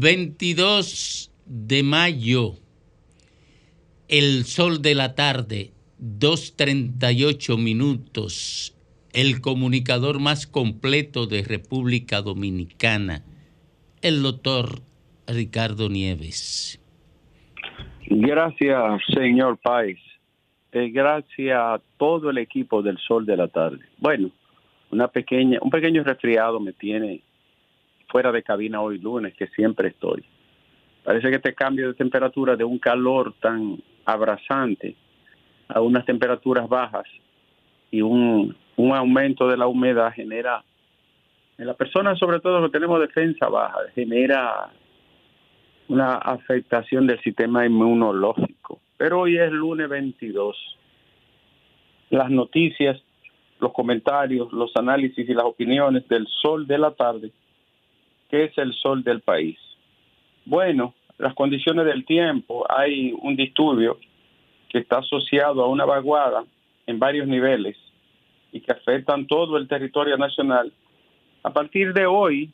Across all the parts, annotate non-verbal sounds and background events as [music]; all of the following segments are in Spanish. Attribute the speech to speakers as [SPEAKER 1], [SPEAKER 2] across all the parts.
[SPEAKER 1] 22 de mayo, el sol de la tarde, 2.38 minutos, el comunicador más completo de República Dominicana, el doctor Ricardo Nieves.
[SPEAKER 2] Gracias, señor Páez. Eh, gracias a todo el equipo del Sol de la Tarde. Bueno, una pequeña, un pequeño resfriado me tiene fuera de cabina hoy lunes, que siempre estoy. Parece que este cambio de temperatura de un calor tan abrasante a unas temperaturas bajas y un, un aumento de la humedad genera, en las personas sobre todo que tenemos defensa baja, genera una afectación del sistema inmunológico. Pero hoy es lunes 22. Las noticias, los comentarios, los análisis y las opiniones del sol de la tarde, que es el sol del país. Bueno, las condiciones del tiempo, hay un disturbio que está asociado a una vaguada en varios niveles y que afectan todo el territorio nacional. A partir de hoy,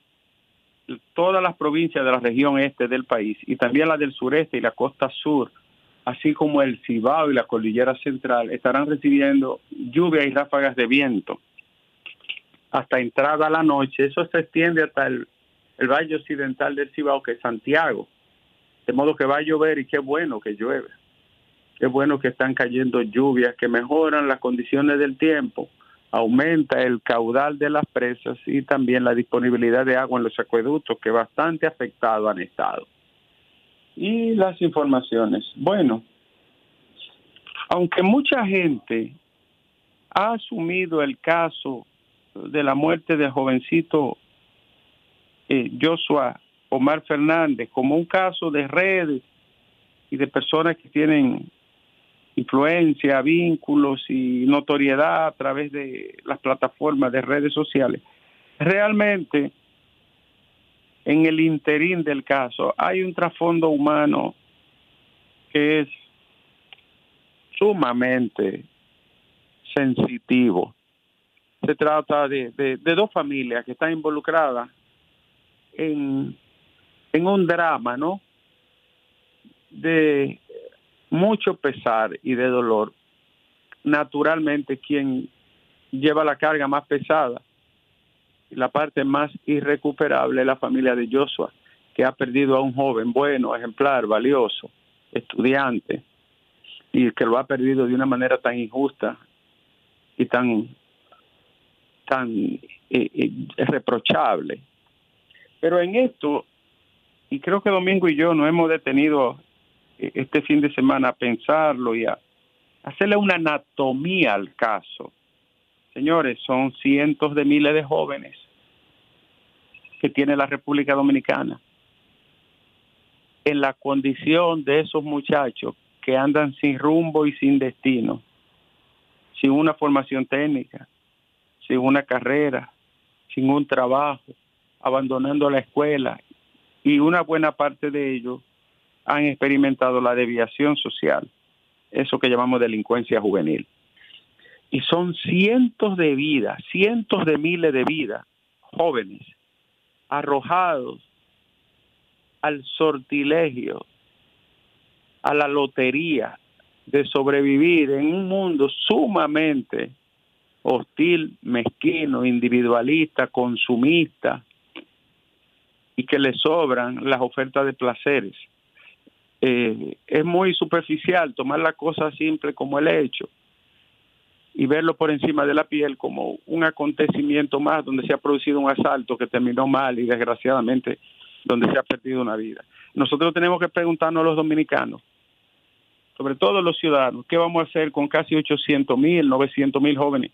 [SPEAKER 2] todas las provincias de la región este del país y también la del sureste y la costa sur, así como el Cibao y la cordillera central, estarán recibiendo lluvia y ráfagas de viento hasta entrada la noche. Eso se extiende hasta el, el valle occidental del Cibao, que es Santiago. De modo que va a llover y qué bueno que llueve. Qué bueno que están cayendo lluvias que mejoran las condiciones del tiempo aumenta el caudal de las presas y también la disponibilidad de agua en los acueductos que bastante afectados han estado. Y las informaciones. Bueno, aunque mucha gente ha asumido el caso de la muerte del jovencito eh, Joshua Omar Fernández como un caso de redes y de personas que tienen influencia, vínculos y notoriedad a través de las plataformas de redes sociales. Realmente, en el interín del caso, hay un trasfondo humano que es sumamente sensitivo. Se trata de, de, dos familias que están involucradas en, un drama, ¿no? De mucho pesar y de dolor. Naturalmente quien lleva la carga más pesada la parte más irrecuperable la familia de Joshua, que ha perdido a un joven bueno, ejemplar, valioso, estudiante, y que lo ha perdido de una manera tan injusta y tan, tan eh, eh, reprochable. Pero en esto, y creo que Domingo y yo no hemos detenido e-, este fin de semana a pensarlo y a hacerle una anatomía al caso. Señores, son cientos de miles de jóvenes que tiene la República Dominicana. En la condición de esos muchachos que andan sin rumbo y sin destino, sin una formación técnica, sin una carrera, sin un trabajo, abandonando la escuela y una buena parte de ellos han experimentado la deviación social, eso que llamamos delincuencia juvenil. Y son cientos de vidas, cientos de miles de vidas, jóvenes, arrojados al sortilegio, a la lotería de sobrevivir en un mundo sumamente hostil, mezquino, individualista, consumista, y que le sobran las ofertas de placeres eh, es muy superficial tomar la cosa simple como el hecho y verlo por encima de la piel como un acontecimiento más donde se ha producido un asalto que terminó mal y desgraciadamente donde se ha perdido una vida. Nosotros tenemos que preguntarnos a los dominicanos, sobre todo los ciudadanos, ¿qué vamos a hacer con casi 800 mil, 900 mil jóvenes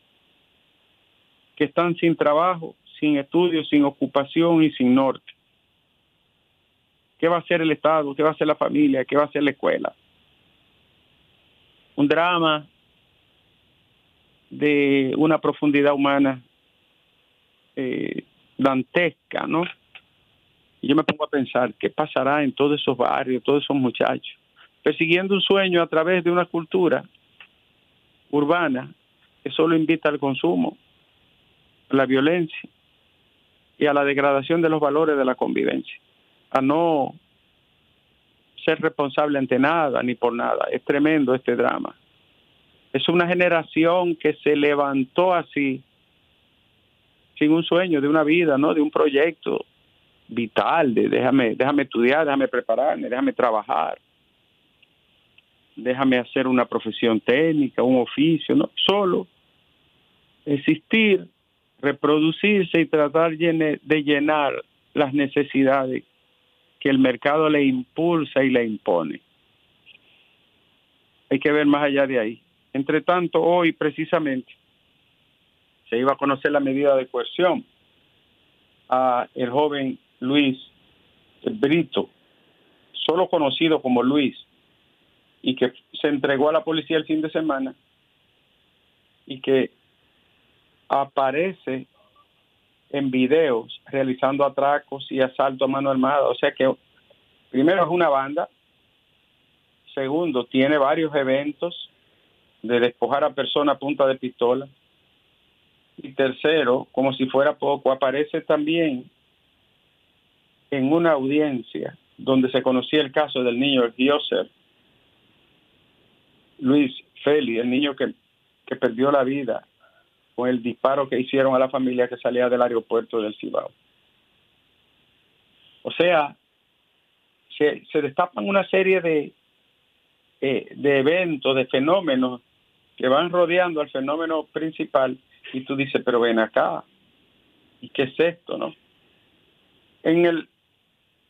[SPEAKER 2] que están sin trabajo, sin estudios, sin ocupación y sin norte? ¿Qué va a hacer el Estado? ¿Qué va a hacer la familia? ¿Qué va a hacer la escuela? Un drama de una profundidad humana eh, dantesca, ¿no? Y yo me pongo a pensar, ¿qué pasará en todos esos barrios, todos esos muchachos? Persiguiendo un sueño a través de una cultura urbana que solo invita al consumo, a la violencia y a la degradación de los valores de la convivencia, a no ser responsable ante nada ni por nada. Es tremendo este drama. Es una generación que se levantó así, sin un sueño, de una vida, ¿no? De un proyecto vital, de déjame, déjame estudiar, déjame prepararme, déjame trabajar, déjame hacer una profesión técnica, un oficio, no, solo existir, reproducirse y tratar de llenar las necesidades que el mercado le impulsa y le impone. Hay que ver más allá de ahí. Entre tanto, hoy precisamente se iba a conocer la medida de coerción a el joven Luis Brito, solo conocido como Luis, y que se entregó a la policía el fin de semana y que aparece en videos realizando atracos y asalto a mano armada. O sea que primero es una banda, segundo tiene varios eventos de despojar a personas a punta de pistola y tercero, como si fuera poco, aparece también en una audiencia donde se conocía el caso del niño Gioser, Luis Feli, el niño que, que perdió la vida el disparo que hicieron a la familia que salía del aeropuerto del Cibao. O sea, se, se destapan una serie de, eh, de eventos, de fenómenos que van rodeando al fenómeno principal y tú dices, pero ven acá, ¿y qué es esto, no? En el,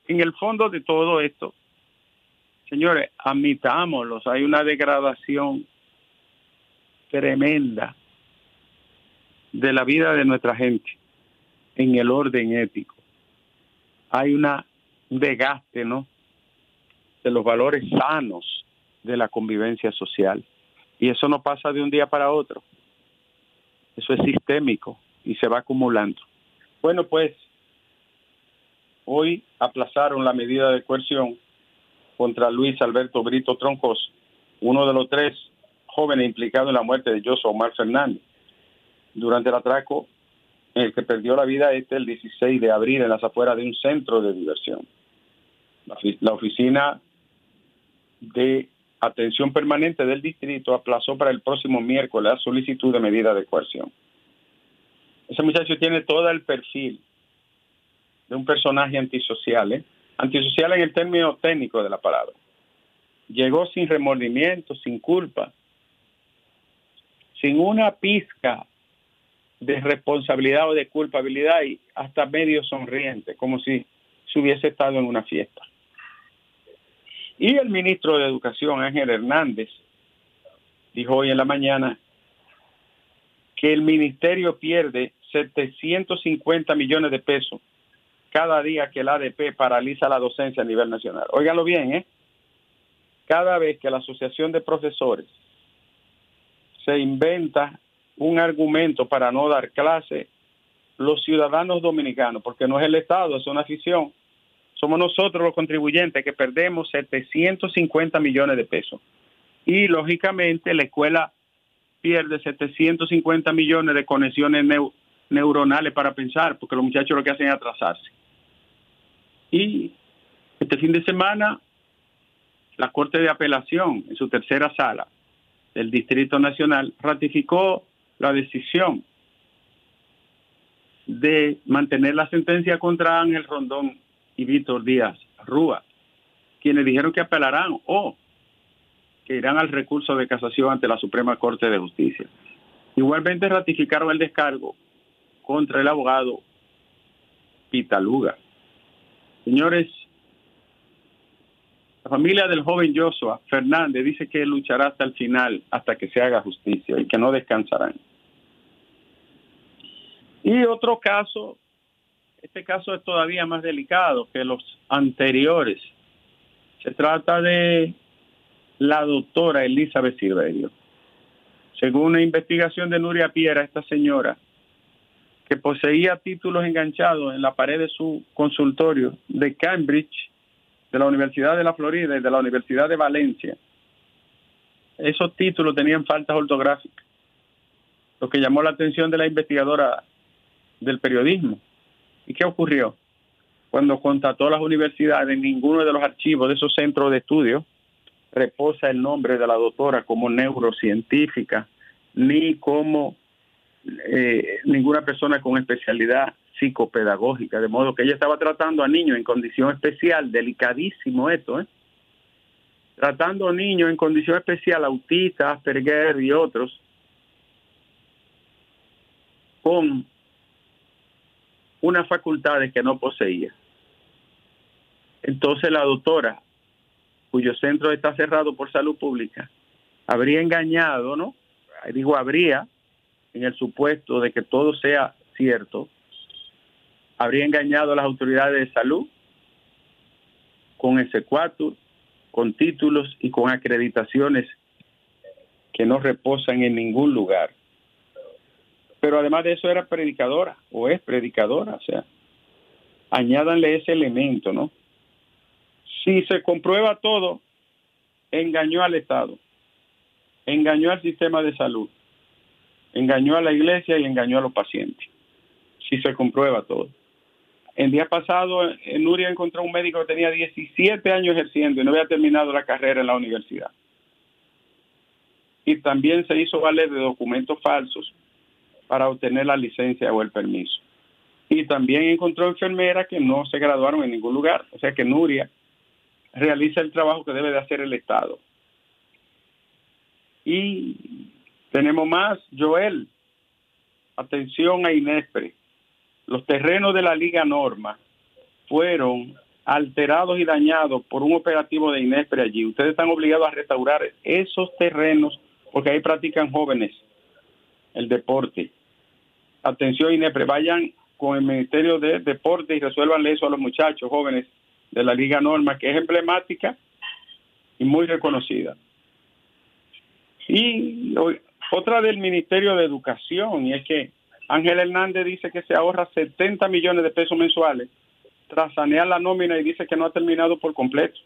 [SPEAKER 2] en el fondo de todo esto, señores, admitámoslos, hay una degradación tremenda de la vida de nuestra gente en el orden ético. Hay una, un desgaste, ¿no? De los valores sanos de la convivencia social. Y eso no pasa de un día para otro. Eso es sistémico y se va acumulando. Bueno, pues hoy aplazaron la medida de coerción contra Luis Alberto Brito Troncos, uno de los tres jóvenes implicados en la muerte de Joshua Omar Fernández durante el atraco el que perdió la vida este el 16 de abril en las afueras de un centro de diversión. La, oficina de atención permanente del distrito aplazó para el próximo miércoles la solicitud de medida de coerción. Ese muchacho tiene todo el perfil de un personaje antisocial, ¿eh? antisocial en el término técnico de la palabra. Llegó sin remordimiento, sin culpa, sin una pizca de responsabilidad o de culpabilidad y hasta medio sonriente, como si se hubiese estado en una fiesta. Y el ministro de Educación, Ángel Hernández, dijo hoy en la mañana que el ministerio pierde 750 millones de pesos cada día que el ADP paraliza la docencia a nivel nacional. Óiganlo bien, ¿eh? Cada vez que la Asociación de Profesores se inventa un argumento para no dar clase, los ciudadanos dominicanos, porque no es el Estado, es una afición, somos nosotros los contribuyentes que perdemos 750 millones de pesos. Y lógicamente la escuela pierde 750 millones de conexiones neuronales para pensar, porque los muchachos lo que hacen es atrasarse. Y este fin de semana, la Corte de Apelación, en su tercera sala del Distrito Nacional, ratificó la decisión de mantener la sentencia contra Ángel Rondón y Víctor Díaz Rúa, quienes dijeron que apelarán o que irán al recurso de casación ante la Suprema Corte de Justicia. Igualmente ratificaron el descargo contra el abogado Pitaluga. Señores, la familia del joven Joshua Fernández dice que luchará hasta el final, hasta que se haga justicia y que no descansarán. Y otro caso, este caso es todavía más delicado que los anteriores. Se trata de la doctora Elizabeth Silverio. Según una investigación de Nuria Piera, esta señora, que poseía títulos enganchados en la pared de su consultorio de Cambridge, de la Universidad de la Florida y de la Universidad de Valencia, esos títulos tenían faltas ortográficas. Lo que llamó la atención de la investigadora del periodismo. ¿Y qué ocurrió? Cuando contrató las universidades, ninguno de los archivos de esos centros de estudio reposa el nombre de la doctora como neurocientífica, ni como eh, ninguna persona con especialidad psicopedagógica, de modo que ella estaba tratando a niños en condición especial, delicadísimo esto, ¿eh? tratando a niños en condición especial, autistas, Asperger y otros, con unas facultades que no poseía. Entonces la doctora, cuyo centro está cerrado por salud pública, habría engañado, ¿no? Digo, habría, en el supuesto de que todo sea cierto, habría engañado a las autoridades de salud con ese cuatro, con títulos y con acreditaciones que no reposan en ningún lugar. Pero además de eso era predicadora o es predicadora, o sea, añádanle ese elemento, ¿no? Si se comprueba todo, engañó al Estado, engañó al sistema de salud, engañó a la iglesia y engañó a los pacientes. Si se comprueba todo. El día pasado, en Nuria encontró un médico que tenía 17 años ejerciendo y no había terminado la carrera en la universidad. Y también se hizo valer de documentos falsos para obtener la licencia o el permiso. Y también encontró enfermeras que no se graduaron en ningún lugar. O sea que Nuria realiza el trabajo que debe de hacer el Estado. Y tenemos más, Joel. Atención a Inespre. Los terrenos de la Liga Norma fueron alterados y dañados por un operativo de Inespre allí. Ustedes están obligados a restaurar esos terrenos porque ahí practican jóvenes el deporte atención INEPRE, vayan con el Ministerio de Deporte y resuelvan eso a los muchachos jóvenes de la Liga Norma, que es emblemática y muy reconocida. Y otra del Ministerio de Educación, y es que Ángel Hernández dice que se ahorra 70 millones de pesos mensuales tras sanear la nómina y dice que no ha terminado por completo,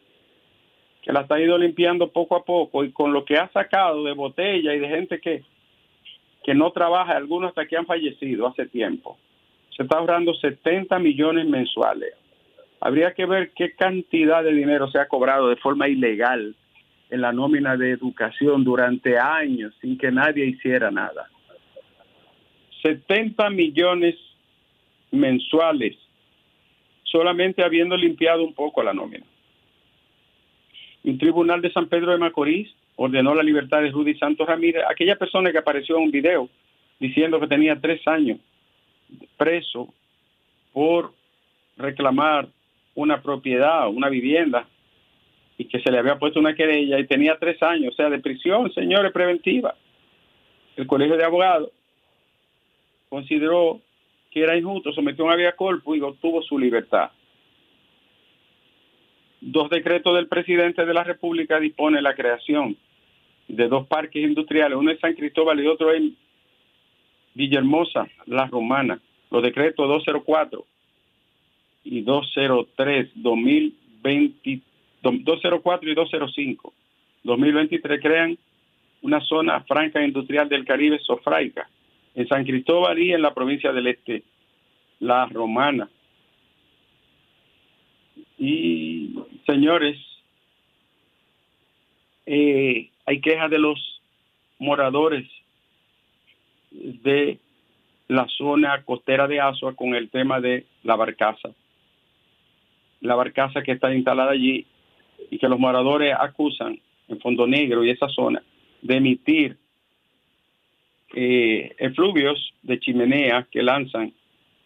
[SPEAKER 2] que la está ido limpiando poco a poco y con lo que ha sacado de botella y de gente que que no trabaja, algunos hasta que han fallecido hace tiempo. Se está ahorrando 70 millones mensuales. Habría que ver qué cantidad de dinero se ha cobrado de forma ilegal en la nómina de educación durante años sin que nadie hiciera nada. 70 millones mensuales solamente habiendo limpiado un poco la nómina. Un tribunal de San Pedro de Macorís ordenó la libertad de Rudy Santos Ramírez, aquella persona que apareció en un video diciendo que tenía tres años preso por reclamar una propiedad, una vivienda, y que se le había puesto una querella y tenía tres años, o sea, de prisión, señores, preventiva. El Colegio de Abogados consideró que era injusto, sometió un vía corpus y obtuvo su libertad. Dos decretos del presidente de la República dispone la creación de dos parques industriales, uno en San Cristóbal y otro en Villahermosa, La Romana. Los decretos 204 y 203, 2020, 204 y 205, 2023 crean una zona franca industrial del Caribe sofraica en San Cristóbal y en la provincia del Este, La Romana. Y señores, eh, hay quejas de los moradores de la zona costera de Azua con el tema de la barcaza. La barcaza que está instalada allí y que los moradores acusan en Fondo Negro y esa zona de emitir eh, efluvios de chimenea que lanzan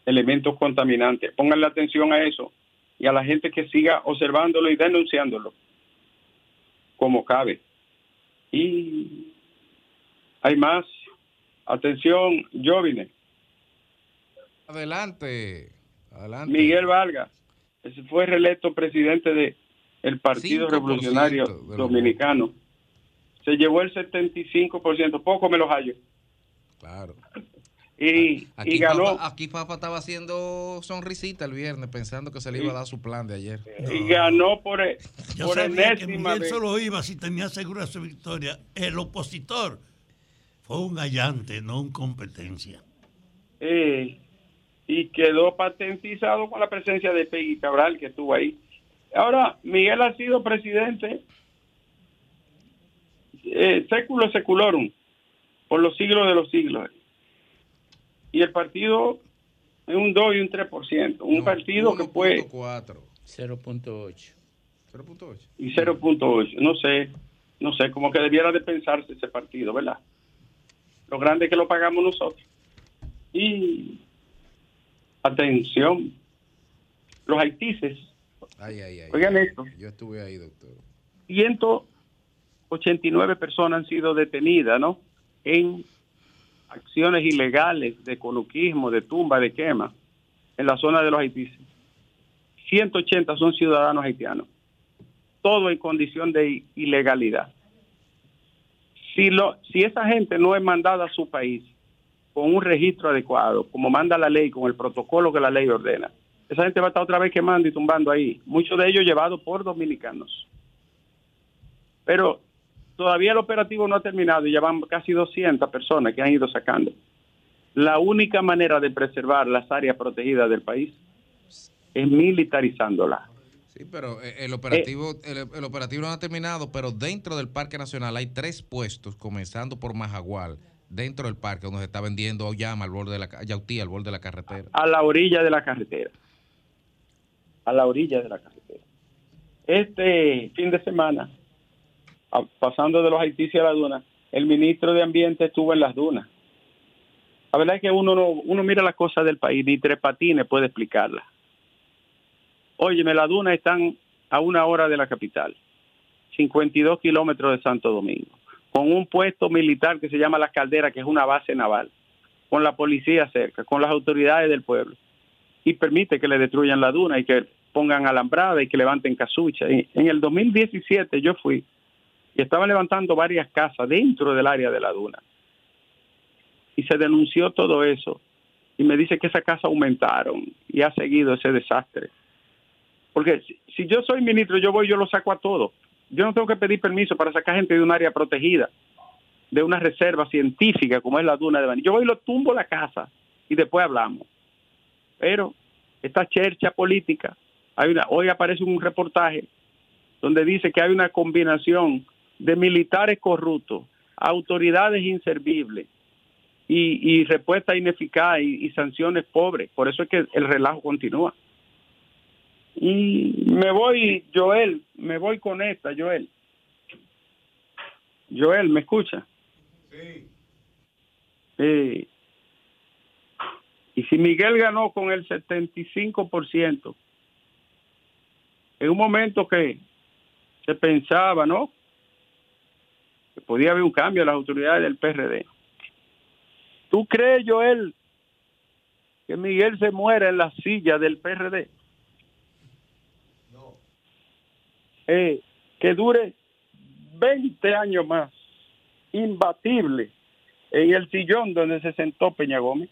[SPEAKER 2] elementos contaminantes. Pónganle atención a eso y a la gente que siga observándolo y denunciándolo como cabe. Y hay más. Atención, Jovine.
[SPEAKER 3] Adelante, adelante.
[SPEAKER 2] Miguel Vargas, fue reelecto presidente de el Partido Revolucionario Dominicano. Se llevó el 75%, poco me lo hallo.
[SPEAKER 3] Claro.
[SPEAKER 2] Y,
[SPEAKER 3] aquí
[SPEAKER 2] ganó.
[SPEAKER 3] aquí Papa estaba haciendo sonrisita el viernes pensando que se le iba a dar su plan de ayer.
[SPEAKER 2] Y ganó por, e,
[SPEAKER 4] Yo
[SPEAKER 2] por
[SPEAKER 4] sabía que Miguel
[SPEAKER 2] vez.
[SPEAKER 4] solo iba si tenía segura su victoria. El opositor fue un gallante, no un competencia.
[SPEAKER 2] Eh, y quedó patentizado con la presencia de Peggy Cabral que estuvo ahí. Ahora, Miguel ha sido presidente eh, século seculorum por los siglos de los siglos. Y el partido es un 2 y un 3%. Un
[SPEAKER 3] No,
[SPEAKER 2] partido que fue
[SPEAKER 3] 1.4.
[SPEAKER 1] 0.8.
[SPEAKER 3] 0.8.
[SPEAKER 2] y 0.8. No sé, no sé, como que debiera de pensarse ese partido, ¿verdad? Lo grande es que lo pagamos nosotros. Y atención, los haitises,
[SPEAKER 3] Ay, ay, ay.
[SPEAKER 2] Oigan
[SPEAKER 3] ay.
[SPEAKER 2] esto.
[SPEAKER 3] Yo estuve ahí, doctor.
[SPEAKER 2] 189 personas han sido detenidas, ¿no? En acciones ilegales de coluquismo, de tumba, de quema, en la zona de los haitises. 180 son ciudadanos haitianos. Todo en condición de ilegalidad. Si, lo, si esa gente no es mandada a su país con un registro adecuado, como manda la ley, con el protocolo que la ley ordena, esa gente va a estar otra vez quemando y tumbando ahí. Muchos de ellos llevados por dominicanos. Pero todavía el operativo no ha terminado y ya van casi 200 personas que han ido sacando. La única manera de preservar las áreas protegidas del país es militarizándolas.
[SPEAKER 3] Sí, pero eh, el operativo, el, el operativo no ha terminado, pero dentro del Parque Nacional hay tres puestos, comenzando por Majagual, dentro del parque, donde se está vendiendo llama al borde de la yautía, al borde de la carretera.
[SPEAKER 2] a la orilla de la carretera. A la orilla de la carretera. Este fin de semana, a- pasando de los Haití a la duna, el ministro de Ambiente estuvo en las dunas. La verdad es que uno no, uno mira las cosas del país, ni Tres Patines puede explicarlas. Óyeme, las dunas están a una hora de la capital, 52 kilómetros de Santo Domingo, con un puesto militar que se llama Las Calderas, que es una base naval con la policía cerca, con las autoridades del pueblo, y permite que le destruyan la duna y que pongan alambrada y que levanten casucha. Y en el 2017 yo fui y estaban levantando varias casas dentro del área de la duna. Y se denunció todo eso. Y me dice que esas casas aumentaron y ha seguido ese desastre. Porque si, yo soy ministro, yo voy yo lo saco a todo. Yo no tengo que pedir permiso para sacar gente de un área protegida de una reserva científica como es la duna de Baní. Yo voy y lo tumbo la casa y después hablamos. Pero esta chercha política, hoy aparece un reportaje donde dice que hay una combinación de militares corruptos, autoridades inservibles y, y respuesta ineficaz y, y sanciones pobres. Por eso es que el relajo continúa. Y me voy, Joel, me voy con esta, Joel. Joel, ¿me escucha? Sí. Y si Miguel ganó con el 75%, en un momento que se pensaba, ¿no? Que podía haber un cambio en las autoridades del PRD. ¿Tú crees, Joel, que Miguel se muera en la silla del PRD? No. Eh, que dure 20 años más, imbatible, en el sillón donde se sentó Peña Gómez.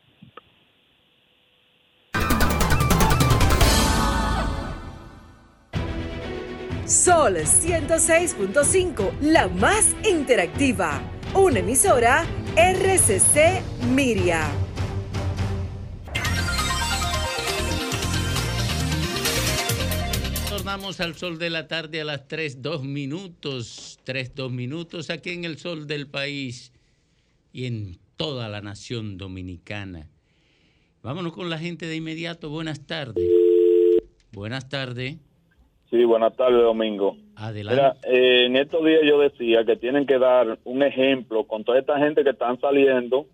[SPEAKER 5] Sol 106.5, la más interactiva. Una emisora RCC Miria.
[SPEAKER 1] Tornamos al sol de la tarde a las 3, 2 minutos, 3, 2 minutos aquí en el sol del país y en toda la nación dominicana. Vámonos con la gente de inmediato. Buenas tardes. Buenas tardes.
[SPEAKER 6] Sí, buenas tardes, Domingo.
[SPEAKER 1] Adelante.
[SPEAKER 6] Mira, eh, en estos días yo decía que tienen que dar un ejemplo con toda esta gente que están saliendo,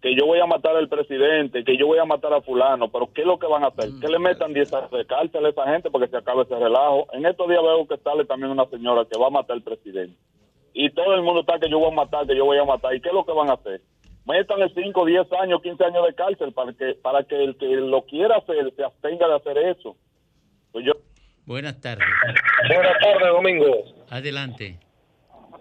[SPEAKER 6] que yo voy a matar al presidente, que yo voy a matar a fulano, pero ¿qué es lo que van a hacer? Que le metan 10 años de cárcel a esa gente para que se acabe ese relajo. En estos días veo que sale también una señora que va a matar al presidente. Y todo el mundo está que yo voy a matar, que yo voy a matar. ¿Y qué es lo que van a hacer? Métanle 5, 10 años, 15 años de cárcel para que para que el que lo quiera hacer se abstenga de hacer eso. Pues yo
[SPEAKER 1] Buenas tardes.
[SPEAKER 7] Buenas tardes, Domingo.
[SPEAKER 1] Adelante.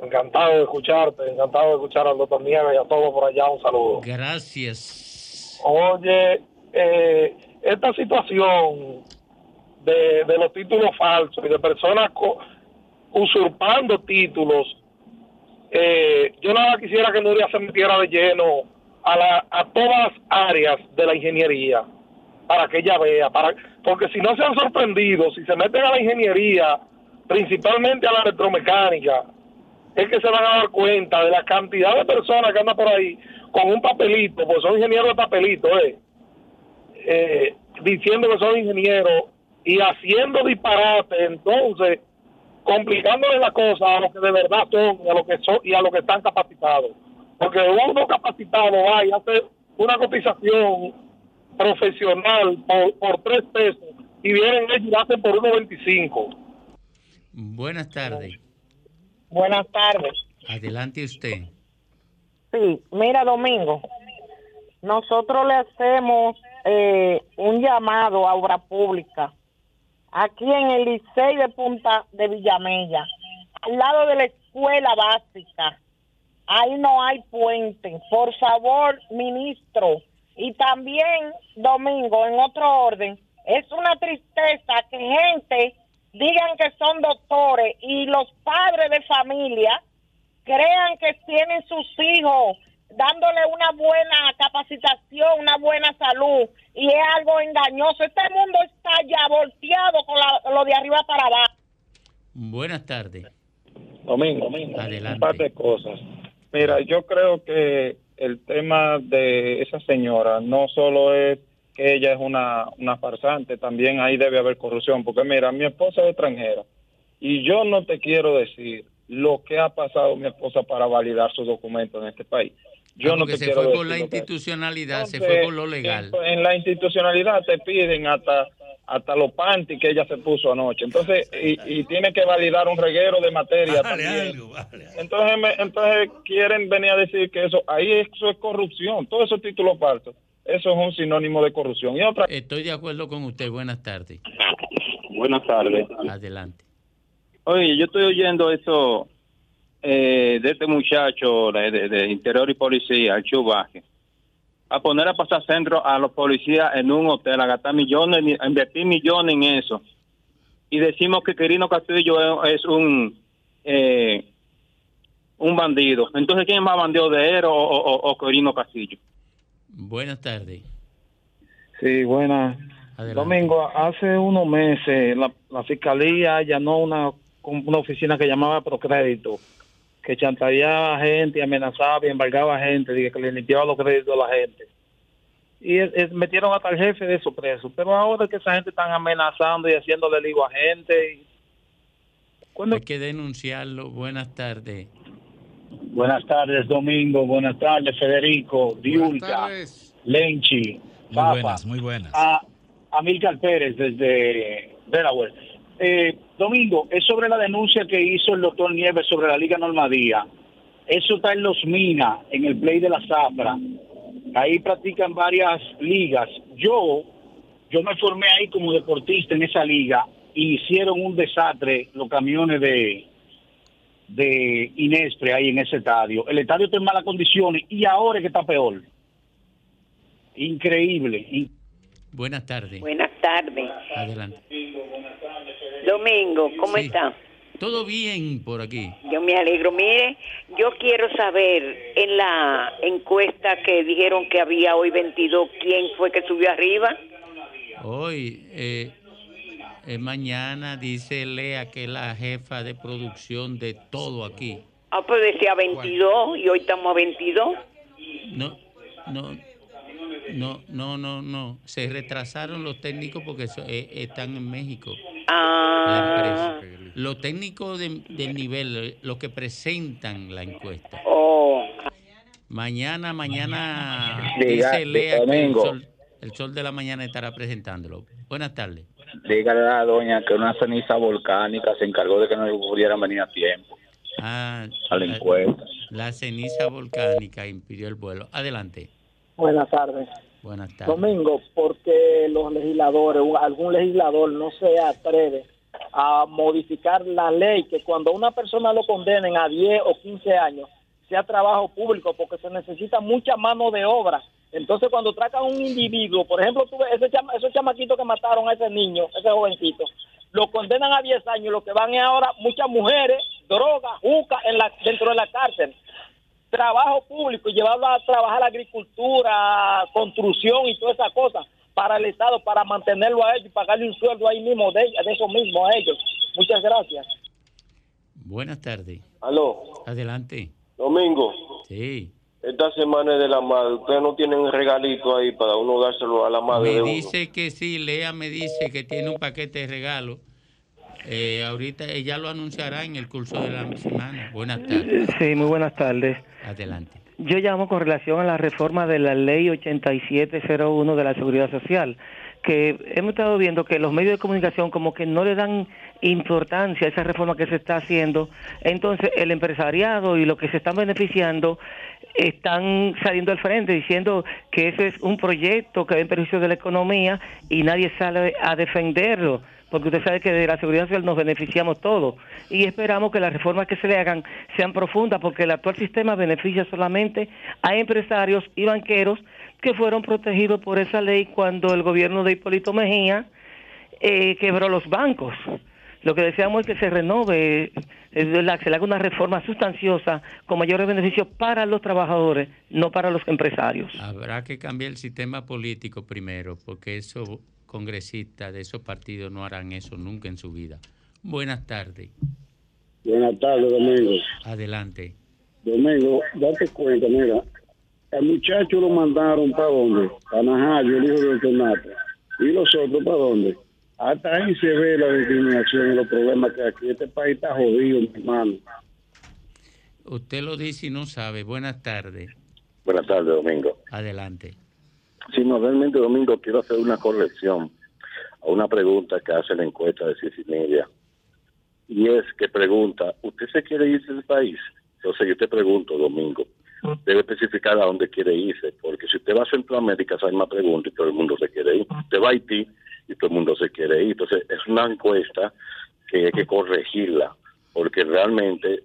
[SPEAKER 7] Encantado de escucharte, encantado de escuchar al doctor Nieves y a todos por allá. Un saludo.
[SPEAKER 1] Gracias.
[SPEAKER 7] Oye, eh, esta situación de, de los títulos falsos y de personas usurpando títulos, eh, yo nada quisiera que Nuria se metiera de lleno a, la, a todas las áreas de la ingeniería. Para que ella vea, para porque si no se han sorprendido, si se meten a la ingeniería, principalmente a la electromecánica, es que se van a dar cuenta de la cantidad de personas que andan por ahí con un papelito, pues son ingenieros de papelito, ¿eh? eh diciendo que son ingenieros y haciendo disparate, entonces complicándole la cosa a los que de verdad son y a los que son y a los que están capacitados. Porque uno capacitado va y hace una cotización profesional por, por tres pesos y vienen ellos y hacen por 1.25.
[SPEAKER 1] Buenas tardes.
[SPEAKER 8] Buenas tardes.
[SPEAKER 1] Adelante usted.
[SPEAKER 8] Sí, mira Domingo, nosotros le hacemos eh, un llamado a obra pública aquí en el Licey de Punta de Villamella, al lado de la escuela básica. Ahí no hay puente. Por favor, ministro. Y también, Domingo, en otro orden, es una tristeza que gente digan que son doctores y los padres de familia crean que tienen sus hijos dándole una buena capacitación, una buena salud, y es algo engañoso. Este mundo está ya volteado con lo de arriba para abajo.
[SPEAKER 1] Buenas tardes.
[SPEAKER 9] Domingo, Adelante. un par de cosas. Mira, yo creo que el tema de esa señora no solo es que ella es una, una farsante, también ahí debe haber corrupción, porque mira, mi esposa es extranjera y yo no te quiero decir lo que ha pasado mi esposa para validar sus documentos en este país. Yo no te
[SPEAKER 1] se fue por la institucionalidad, se fue por lo legal.
[SPEAKER 9] En, la institucionalidad te piden hasta hasta los panty que ella se puso anoche. Entonces, y, tiene que validar un reguero de materia también. Entonces, entonces quieren venir a decir que eso, ahí eso es corrupción. Todos esos títulos falsos, eso es un sinónimo de corrupción. Y otra...
[SPEAKER 1] Estoy de acuerdo con usted. Buenas tardes.
[SPEAKER 10] Buenas tardes.
[SPEAKER 1] Adelante.
[SPEAKER 10] Oye, yo estoy oyendo eso eh, de este muchacho de, Interior y Policía, el Chubaje, a poner a pasar centro a los policías en un hotel, a gastar millones, a invertir millones en eso. Y decimos que Quirino Castillo es, un eh, un bandido. Entonces, ¿quién es más bandido de él o, o, Quirino Castillo?
[SPEAKER 1] Buenas tardes.
[SPEAKER 9] Sí, buenas. Domingo, hace unos meses la, la fiscalía allanó una, una oficina que llamaba Procrédito que chantajeaba a gente, amenazaba y embargaba a gente, que le limpiaba los créditos a la gente. Y metieron hasta el jefe de esos presos. Pero ahora que esa gente están amenazando y haciendo deligo a gente.
[SPEAKER 1] Hay que denunciarlo. Buenas tardes.
[SPEAKER 11] Buenas tardes, Domingo. Buenas tardes, Federico, Diulca, Lenchi,
[SPEAKER 3] muy buenas, muy buenas.
[SPEAKER 11] A, a Pérez desde Delaware. Eh, Domingo, es sobre la denuncia que hizo el doctor Nieves sobre la Liga Normadía. Eso está en los Minas, en el play de la Zafra. Ahí practican varias ligas. Yo, yo me formé ahí como deportista en esa liga y hicieron un desastre los camiones de, de Inespre ahí en ese estadio. El estadio está en malas condiciones y ahora es que está peor. Increíble.
[SPEAKER 1] Buenas tardes.
[SPEAKER 12] Buenas tardes.
[SPEAKER 1] Adelante.
[SPEAKER 12] Domingo, ¿cómo está?
[SPEAKER 1] Todo bien por aquí.
[SPEAKER 12] Yo me alegro. Mire, yo quiero saber en la encuesta que dijeron que había hoy 22, ¿quién fue que subió arriba?
[SPEAKER 1] Hoy, eh, eh, mañana dice Lea que es la jefa de producción de todo aquí.
[SPEAKER 12] Ah, pues decía 22 y hoy estamos a 22.
[SPEAKER 1] No, no, no, no, no, no. Se retrasaron los técnicos porque eh, están en México.
[SPEAKER 12] Ah.
[SPEAKER 1] Los técnicos de, del nivel, los que presentan la encuesta.
[SPEAKER 12] Oh.
[SPEAKER 1] Mañana, mañana dice Lea que el sol, el sol de la mañana estará presentándolo. Buenas tardes.
[SPEAKER 13] Dígale a la doña que una ceniza volcánica se encargó de que no pudieran venir a tiempo.
[SPEAKER 1] Ah,
[SPEAKER 13] a la encuesta.
[SPEAKER 1] La ceniza volcánica impidió el vuelo. Adelante.
[SPEAKER 8] Buenas tardes.
[SPEAKER 1] Buenas tardes.
[SPEAKER 8] Domingo, porque los legisladores, algún legislador no se atreve a modificar la ley que cuando una persona lo condenen a 10 o 15 años sea trabajo público porque se necesita mucha mano de obra. Entonces cuando tratan a un individuo, por ejemplo, tú ese chama, esos chamaquitos que mataron a ese niño, ese jovencito, lo condenan a 10 años, lo que van es ahora muchas mujeres, droga, juca en la, dentro de la cárcel trabajo público y llevarlo a trabajar la agricultura, construcción y todas esas cosas,
[SPEAKER 11] para el Estado, para mantenerlo a ellos y pagarle un sueldo ahí mismo, de, de eso mismo a ellos. Muchas gracias.
[SPEAKER 1] Buenas tardes.
[SPEAKER 14] Aló,
[SPEAKER 1] Adelante.
[SPEAKER 14] Domingo.
[SPEAKER 1] Sí.
[SPEAKER 14] Esta semana es de la madre. Ustedes no tienen un regalito ahí para uno dárselo a la madre
[SPEAKER 1] Me
[SPEAKER 14] de uno.
[SPEAKER 1] dice que sí, Lea me dice que tiene un paquete de regalo. Eh, ahorita ella lo anunciará en el curso de la semana. Buenas tardes.
[SPEAKER 15] Sí, muy buenas tardes. Yo llamo con relación a la reforma de la ley 8701 de la Seguridad Social, que hemos estado viendo que los medios de comunicación como que no le dan importancia a esa reforma que se está haciendo. Entonces, el empresariado y los que se están beneficiando están saliendo al frente diciendo que ese es un proyecto que va en perjuicio de la economía y nadie sale a defenderlo porque usted sabe que de la seguridad social nos beneficiamos todos y esperamos que las reformas que se le hagan sean profundas porque el actual sistema beneficia solamente a empresarios y banqueros que fueron protegidos por esa ley cuando el gobierno de Hipólito Mejía eh, quebró los bancos. Lo que deseamos es que se renove, que se le haga una reforma sustanciosa con mayores beneficios para los trabajadores, no para los empresarios.
[SPEAKER 1] Habrá que cambiar el sistema político primero, porque esos congresistas de esos partidos no harán eso nunca en su vida. Buenas tardes.
[SPEAKER 16] Buenas tardes, Domingo.
[SPEAKER 1] Adelante.
[SPEAKER 16] Domingo, date cuenta, mira, el muchacho lo mandaron para dónde? Para Najayo, el hijo del ornato. ¿Y los otros para dónde? Hasta ahí se ve la discriminación y los problemas que aquí. Este país está jodido, mi hermano.
[SPEAKER 1] Usted lo dice y no sabe. Buenas tardes.
[SPEAKER 17] Buenas tardes, Domingo.
[SPEAKER 1] Adelante.
[SPEAKER 17] Sí, no, realmente, Domingo, quiero hacer una corrección a una pregunta que hace la encuesta de Cici Media. Y es que pregunta, ¿usted se quiere irse del país? Entonces yo te pregunto, Domingo, debe especificar a dónde quiere irse, porque si usted va a Centroamérica, esa misma pregunta y todo el mundo se quiere ir. Usted va a Haití y todo el mundo se quiere ir. Entonces es una encuesta que hay que corregirla, porque realmente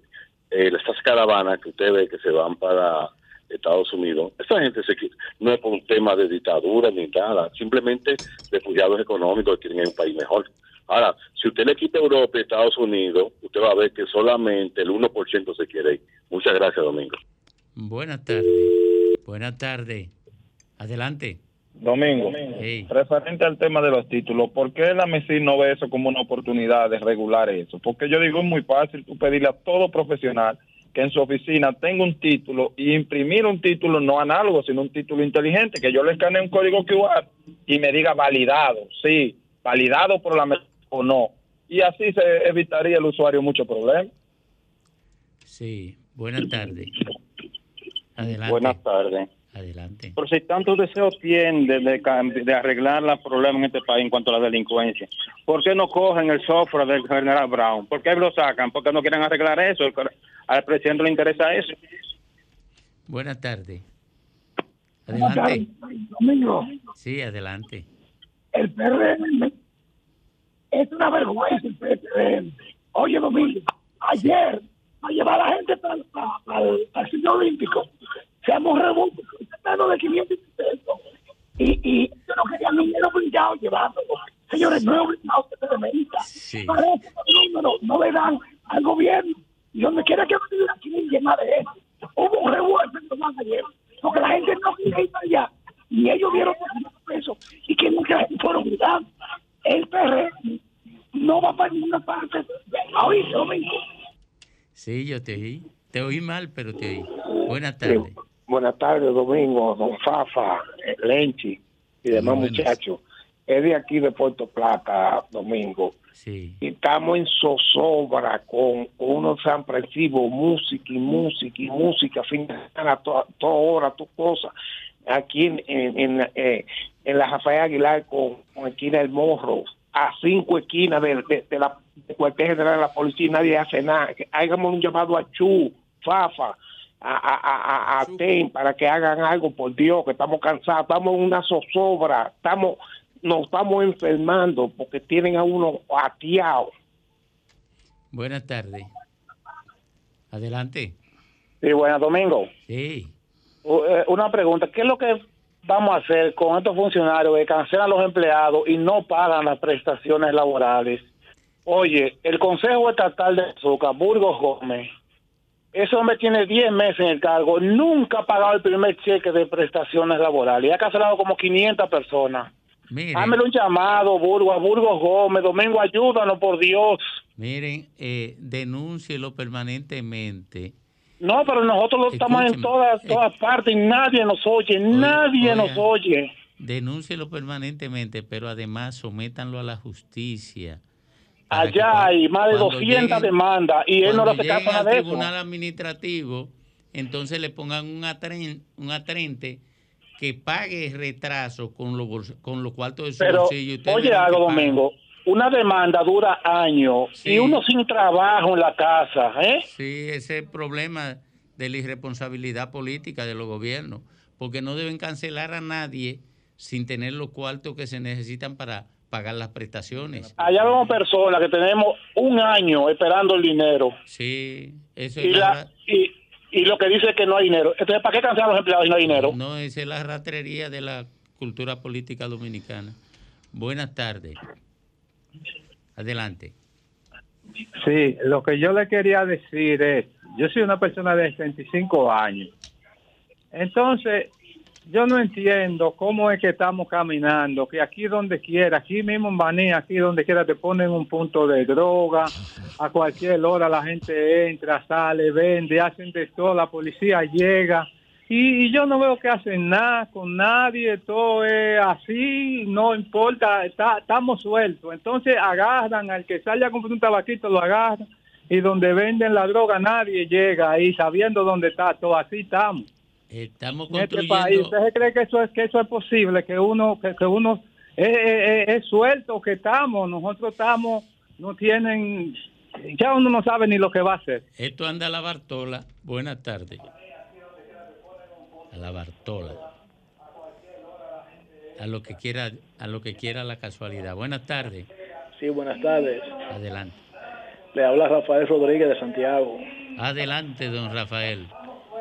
[SPEAKER 17] eh, estas caravanas que usted ve que se van para Estados Unidos, esa gente se no es por un tema de dictadura ni nada, simplemente refugiados económicos que quieren un país mejor. Ahora, si usted le quita Europa y Estados Unidos, usted va a ver que solamente el 1% se quiere ir. Muchas gracias, Domingo.
[SPEAKER 1] Buenas tardes. Buenas tardes. Adelante.
[SPEAKER 18] Domingo, referente al tema de los títulos, ¿por qué la MESI no ve eso como una oportunidad de regular eso? Porque yo digo, es muy fácil tú pedirle a todo profesional que en su oficina tenga un título y imprimir un título no análogo, sino un título inteligente, que yo le escanee un código QR y me diga validado, sí, validado por la o no. Y así se evitaría el usuario mucho problema.
[SPEAKER 1] Sí. Buenas tardes. Adelante.
[SPEAKER 19] Buenas tardes.
[SPEAKER 1] Adelante.
[SPEAKER 19] Pero si tantos deseos tienen de, de, de arreglar los problemas en este país en cuanto a la delincuencia, ¿por qué no cogen el software del general Brown? ¿Por qué lo sacan? ¿Por qué no quieren arreglar eso? Al presidente le interesa eso.
[SPEAKER 1] Buenas tardes. Adelante.
[SPEAKER 20] Domingo,
[SPEAKER 1] Sí, adelante.
[SPEAKER 20] el PRM es una vergüenza el PRM. Oye, Domingo, ayer, a llevar a la gente para, para- para el, al sitio olímpico, se armó un revuelo menos de 500 pesos. Y, y yo no quería ni dinero blindado llevándolo. Señores, no es obligado que se remedita.
[SPEAKER 1] Sí.
[SPEAKER 20] Parece que los números no le dan al gobierno. Y donde quiera que vaya, aquí llena de eso. Hubo un revuelo en Tomás ayer, porque la gente no quería ir para allá. Y ellos vieron 500 pesos y que nunca fueron gritando. El PRM no va para ninguna parte. Oíste, Domingo.
[SPEAKER 1] Sí, yo te oí. Te oí mal, pero te oí. Buenas tardes.
[SPEAKER 21] Buenas tardes, Domingo, Don Fafa, Lenchi y demás
[SPEAKER 1] buenas.
[SPEAKER 21] muchachos. Es de aquí de Puerto Plata, Domingo.
[SPEAKER 1] Sí.
[SPEAKER 21] Y estamos en zozobra con unos sorpresivos, música y música y música, fin de semana, toda, toda hora, toda cosa. Aquí en, en, en, eh, en la Rafael Aguilar con, con esquina del Morro, a cinco esquinas de, de, de la del cuartel general de la policía y nadie hace nada. Que Hagamos un llamado a Chu, Fafa, a, a, a, a, a TEN para que hagan algo, por Dios, que estamos cansados, estamos en una zozobra, estamos, nos estamos enfermando porque tienen a uno ateado.
[SPEAKER 1] Buenas tardes. Adelante.
[SPEAKER 11] Sí, buenas, Domingo.
[SPEAKER 1] Sí.
[SPEAKER 11] Eh, Una pregunta, ¿qué es lo que vamos a hacer con estos funcionarios que cancelan a los empleados y no pagan las prestaciones laborales? Oye, el Consejo Estatal de Azúcar, Burgos Gómez, ese hombre tiene 10 meses en el cargo, nunca ha pagado el primer cheque de prestaciones laborales y ha cancelado como 500 personas.
[SPEAKER 1] Mire.
[SPEAKER 11] Hámelo un llamado, Burgo, a Burgos Gómez, Domingo, ayúdanos, por Dios.
[SPEAKER 1] Miren, eh, denúncielo permanentemente.
[SPEAKER 11] No, pero nosotros lo estamos en todas, todas partes y nadie nos oye, nadie
[SPEAKER 1] oiga.
[SPEAKER 11] nos oye.
[SPEAKER 1] Denúncielo permanentemente, pero además sométanlo a la justicia. que
[SPEAKER 11] Allá hay más de
[SPEAKER 1] cuando
[SPEAKER 11] 200
[SPEAKER 1] lleguen-
[SPEAKER 11] demandas y él no le
[SPEAKER 1] cuando
[SPEAKER 11] hace caso
[SPEAKER 1] lleguen
[SPEAKER 11] a
[SPEAKER 1] al
[SPEAKER 11] nada de eso.
[SPEAKER 1] tribunal administrativo, entonces le pongan un, atren- un atrente que pague retraso con los con los cuartos de su
[SPEAKER 11] Pero,
[SPEAKER 1] bolsillo.
[SPEAKER 11] oye algo. Domingo, una demanda dura años y uno sin trabajo en la casa, ¿eh?
[SPEAKER 1] Sí, ese problema de la irresponsabilidad política de los gobiernos, porque no deben cancelar a nadie sin tener los cuartos que se necesitan para pagar las prestaciones.
[SPEAKER 11] Allá vemos personas que tenemos un año esperando el dinero
[SPEAKER 1] Sí, eso
[SPEAKER 11] y,
[SPEAKER 1] es
[SPEAKER 11] la,
[SPEAKER 1] la,
[SPEAKER 11] y, y lo que dice es que no hay dinero. Entonces, ¿para qué cancelar a los empleados si no hay dinero?
[SPEAKER 1] no, esa es la ratrería de la cultura política dominicana. Buenas tardes. Adelante.
[SPEAKER 22] Sí, lo que yo le quería decir es, yo soy una persona de 65 años. Entonces, yo no entiendo cómo es que estamos caminando, que aquí donde quiera, aquí mismo en Baní, aquí donde quiera te ponen un punto de droga, a cualquier hora la gente entra, sale, vende, hacen de todo, la policía llega. Y, yo no veo que hacen nada con nadie, todo es así, no importa, está- estamos sueltos. Entonces agarran al que sale a comprar un tabaquito, lo agarran, y donde venden la droga nadie llega ahí sabiendo dónde está, todo así estamos.
[SPEAKER 1] Estamos
[SPEAKER 22] En este
[SPEAKER 1] construyendo...
[SPEAKER 22] país, ¿usted se cree que eso es, que eso es posible? Que uno, que, que uno es, es- es suelto que estamos, nosotros estamos, no tienen, ya uno no sabe ni lo que va a hacer.
[SPEAKER 1] Esto anda a la Bartola. Buenas tardes. A la Bartola. A lo que quiera, a lo que quiera la casualidad. Buenas tardes.
[SPEAKER 23] Sí, buenas tardes.
[SPEAKER 1] Adelante.
[SPEAKER 23] Le habla Rafael Rodríguez de Santiago.
[SPEAKER 1] Adelante, don Rafael.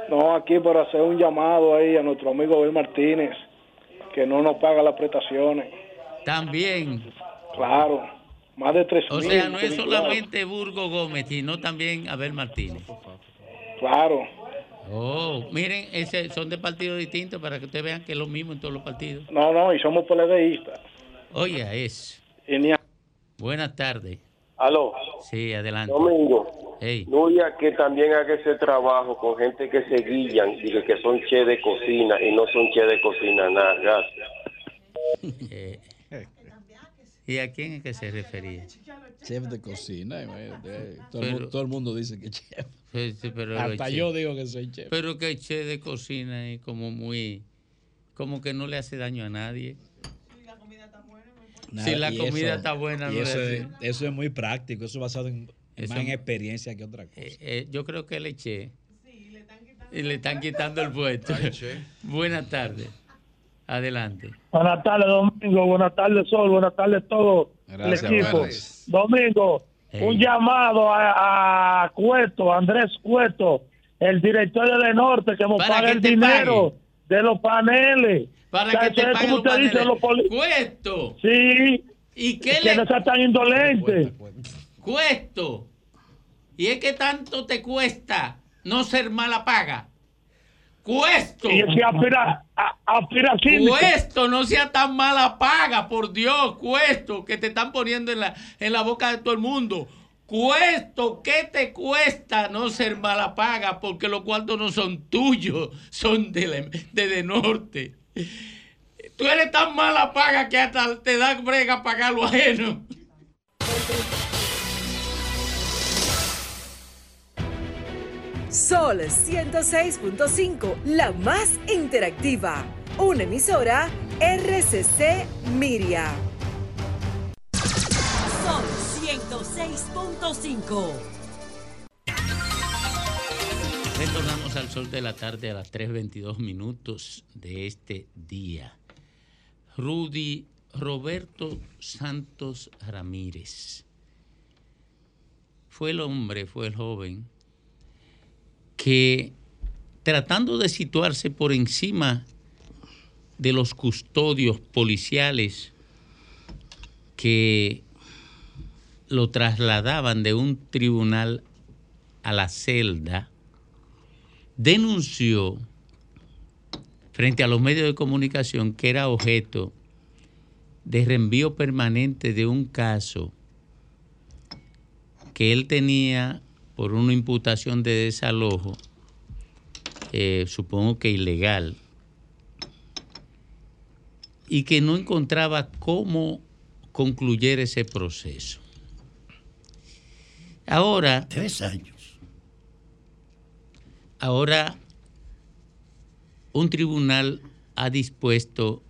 [SPEAKER 23] No, aquí para hacer un llamado ahí a nuestro amigo Abel Martínez, que no nos paga las prestaciones.
[SPEAKER 1] También.
[SPEAKER 23] Claro, más de tres
[SPEAKER 1] O
[SPEAKER 23] mil,
[SPEAKER 1] sea, no es solamente Burgo Gómez, sino también Abel Martínez.
[SPEAKER 23] Claro.
[SPEAKER 1] Oh, miren, ese, son de partidos distintos para que ustedes vean que es lo mismo en todos los partidos.
[SPEAKER 23] No, no, y somos PLDistas.
[SPEAKER 1] Oye, es. Buenas tardes.
[SPEAKER 14] Aló,
[SPEAKER 1] Sí, adelante.
[SPEAKER 14] Domingo.
[SPEAKER 1] Hey.
[SPEAKER 14] Nuria, que también haga ese trabajo con gente que se guían y que, que son che de cocina y no son che de cocina nada. Gracias.
[SPEAKER 1] Eh, ¿Y a quién es que se refería?
[SPEAKER 24] Chef de cocina, imagínate, todo, el
[SPEAKER 1] Pero-
[SPEAKER 24] todo el mundo dice que chef.
[SPEAKER 1] Pero
[SPEAKER 24] Hasta yo
[SPEAKER 1] chef-
[SPEAKER 24] digo que soy chef.
[SPEAKER 1] Pero que el chef de cocina es como muy. Como que no le hace daño a nadie. Si la
[SPEAKER 24] y
[SPEAKER 1] comida
[SPEAKER 24] eso-
[SPEAKER 1] está buena, no le
[SPEAKER 24] eso,
[SPEAKER 1] hace-
[SPEAKER 24] es, eso es muy práctico, eso es basado en,
[SPEAKER 1] Eso-
[SPEAKER 24] más en experiencia que otra cosa.
[SPEAKER 1] Eh, eh, yo creo que le eché. Y le están quitando el puesto. [laughs] Buenas tardes. Adelante.
[SPEAKER 3] Buenas tardes, Domingo. Buenas tardes, Sol. Buenas tardes, todo
[SPEAKER 1] Gracias,
[SPEAKER 3] el equipo.
[SPEAKER 1] buenas.
[SPEAKER 3] Domingo,
[SPEAKER 1] Hey.
[SPEAKER 3] un llamado a, a Cueto, Andrés Cueto, el director de Norte, que nos
[SPEAKER 1] Para
[SPEAKER 3] pague
[SPEAKER 1] que
[SPEAKER 3] el
[SPEAKER 1] te
[SPEAKER 3] dinero de los paneles.
[SPEAKER 1] Para
[SPEAKER 3] O sea,
[SPEAKER 1] que te paguen
[SPEAKER 3] como
[SPEAKER 1] los
[SPEAKER 3] usted dice, los
[SPEAKER 1] Cuesto.
[SPEAKER 3] Sí.
[SPEAKER 1] ¿Y qué
[SPEAKER 3] que
[SPEAKER 1] le-
[SPEAKER 3] no sea tan indolente.
[SPEAKER 1] Cuesto. ¿Y es que tanto te cuesta no ser mala paga? Cuesto.
[SPEAKER 3] Y que aspira, a- aspira.
[SPEAKER 1] Cuesto, no sea tan mala paga, por Dios, Cuesto, que te están poniendo en la, en la boca de todo el mundo. Cuesto, ¿qué te cuesta no ser mala paga? Porque los cuartos no son tuyos, son de, la- de, de norte. Tú eres tan mala paga que hasta te da brega pagar lo ajeno.
[SPEAKER 5] Sol 106.5, la más interactiva. Una emisora RCC Miria.
[SPEAKER 25] Sol 106.5.
[SPEAKER 1] Retornamos al sol de la tarde a las 3.22 minutos de este día. Rudy Roberto Santos Ramírez fue el hombre, fue el joven que tratando de situarse por encima de los custodios policiales que lo trasladaban de un tribunal a la celda, denunció frente a los medios de comunicación que era objeto de reenvío permanente de un caso que él tenía por una imputación de desalojo, eh, supongo que ilegal, y que no encontraba cómo concluir ese proceso. Ahora.
[SPEAKER 26] Tres años.
[SPEAKER 1] Ahora, un tribunal ha dispuesto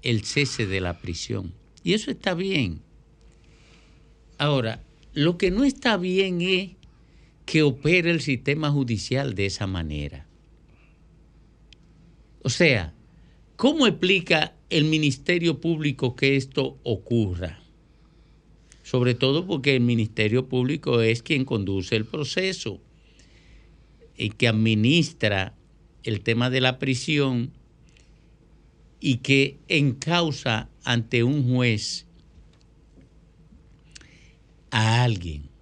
[SPEAKER 1] el cese de la prisión. Y eso está bien. Ahora, lo que no está bien es que opere el sistema judicial de esa manera. O sea, ¿cómo explica el Ministerio Público que esto ocurra? Sobre todo porque el Ministerio Público es quien conduce el proceso y que administra el tema de la prisión y que encausa ante un juez a alguien.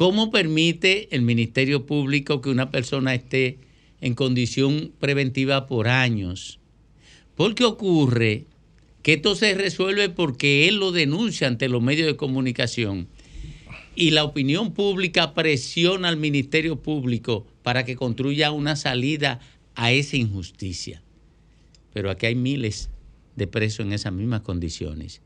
[SPEAKER 1] ¿Cómo permite el Ministerio Público que una persona esté en condición preventiva por años? Porque ocurre que esto se resuelve porque él lo denuncia ante los medios de comunicación y la opinión pública presiona al Ministerio Público para que construya una salida a esa injusticia. Pero aquí hay miles de presos en esas mismas condiciones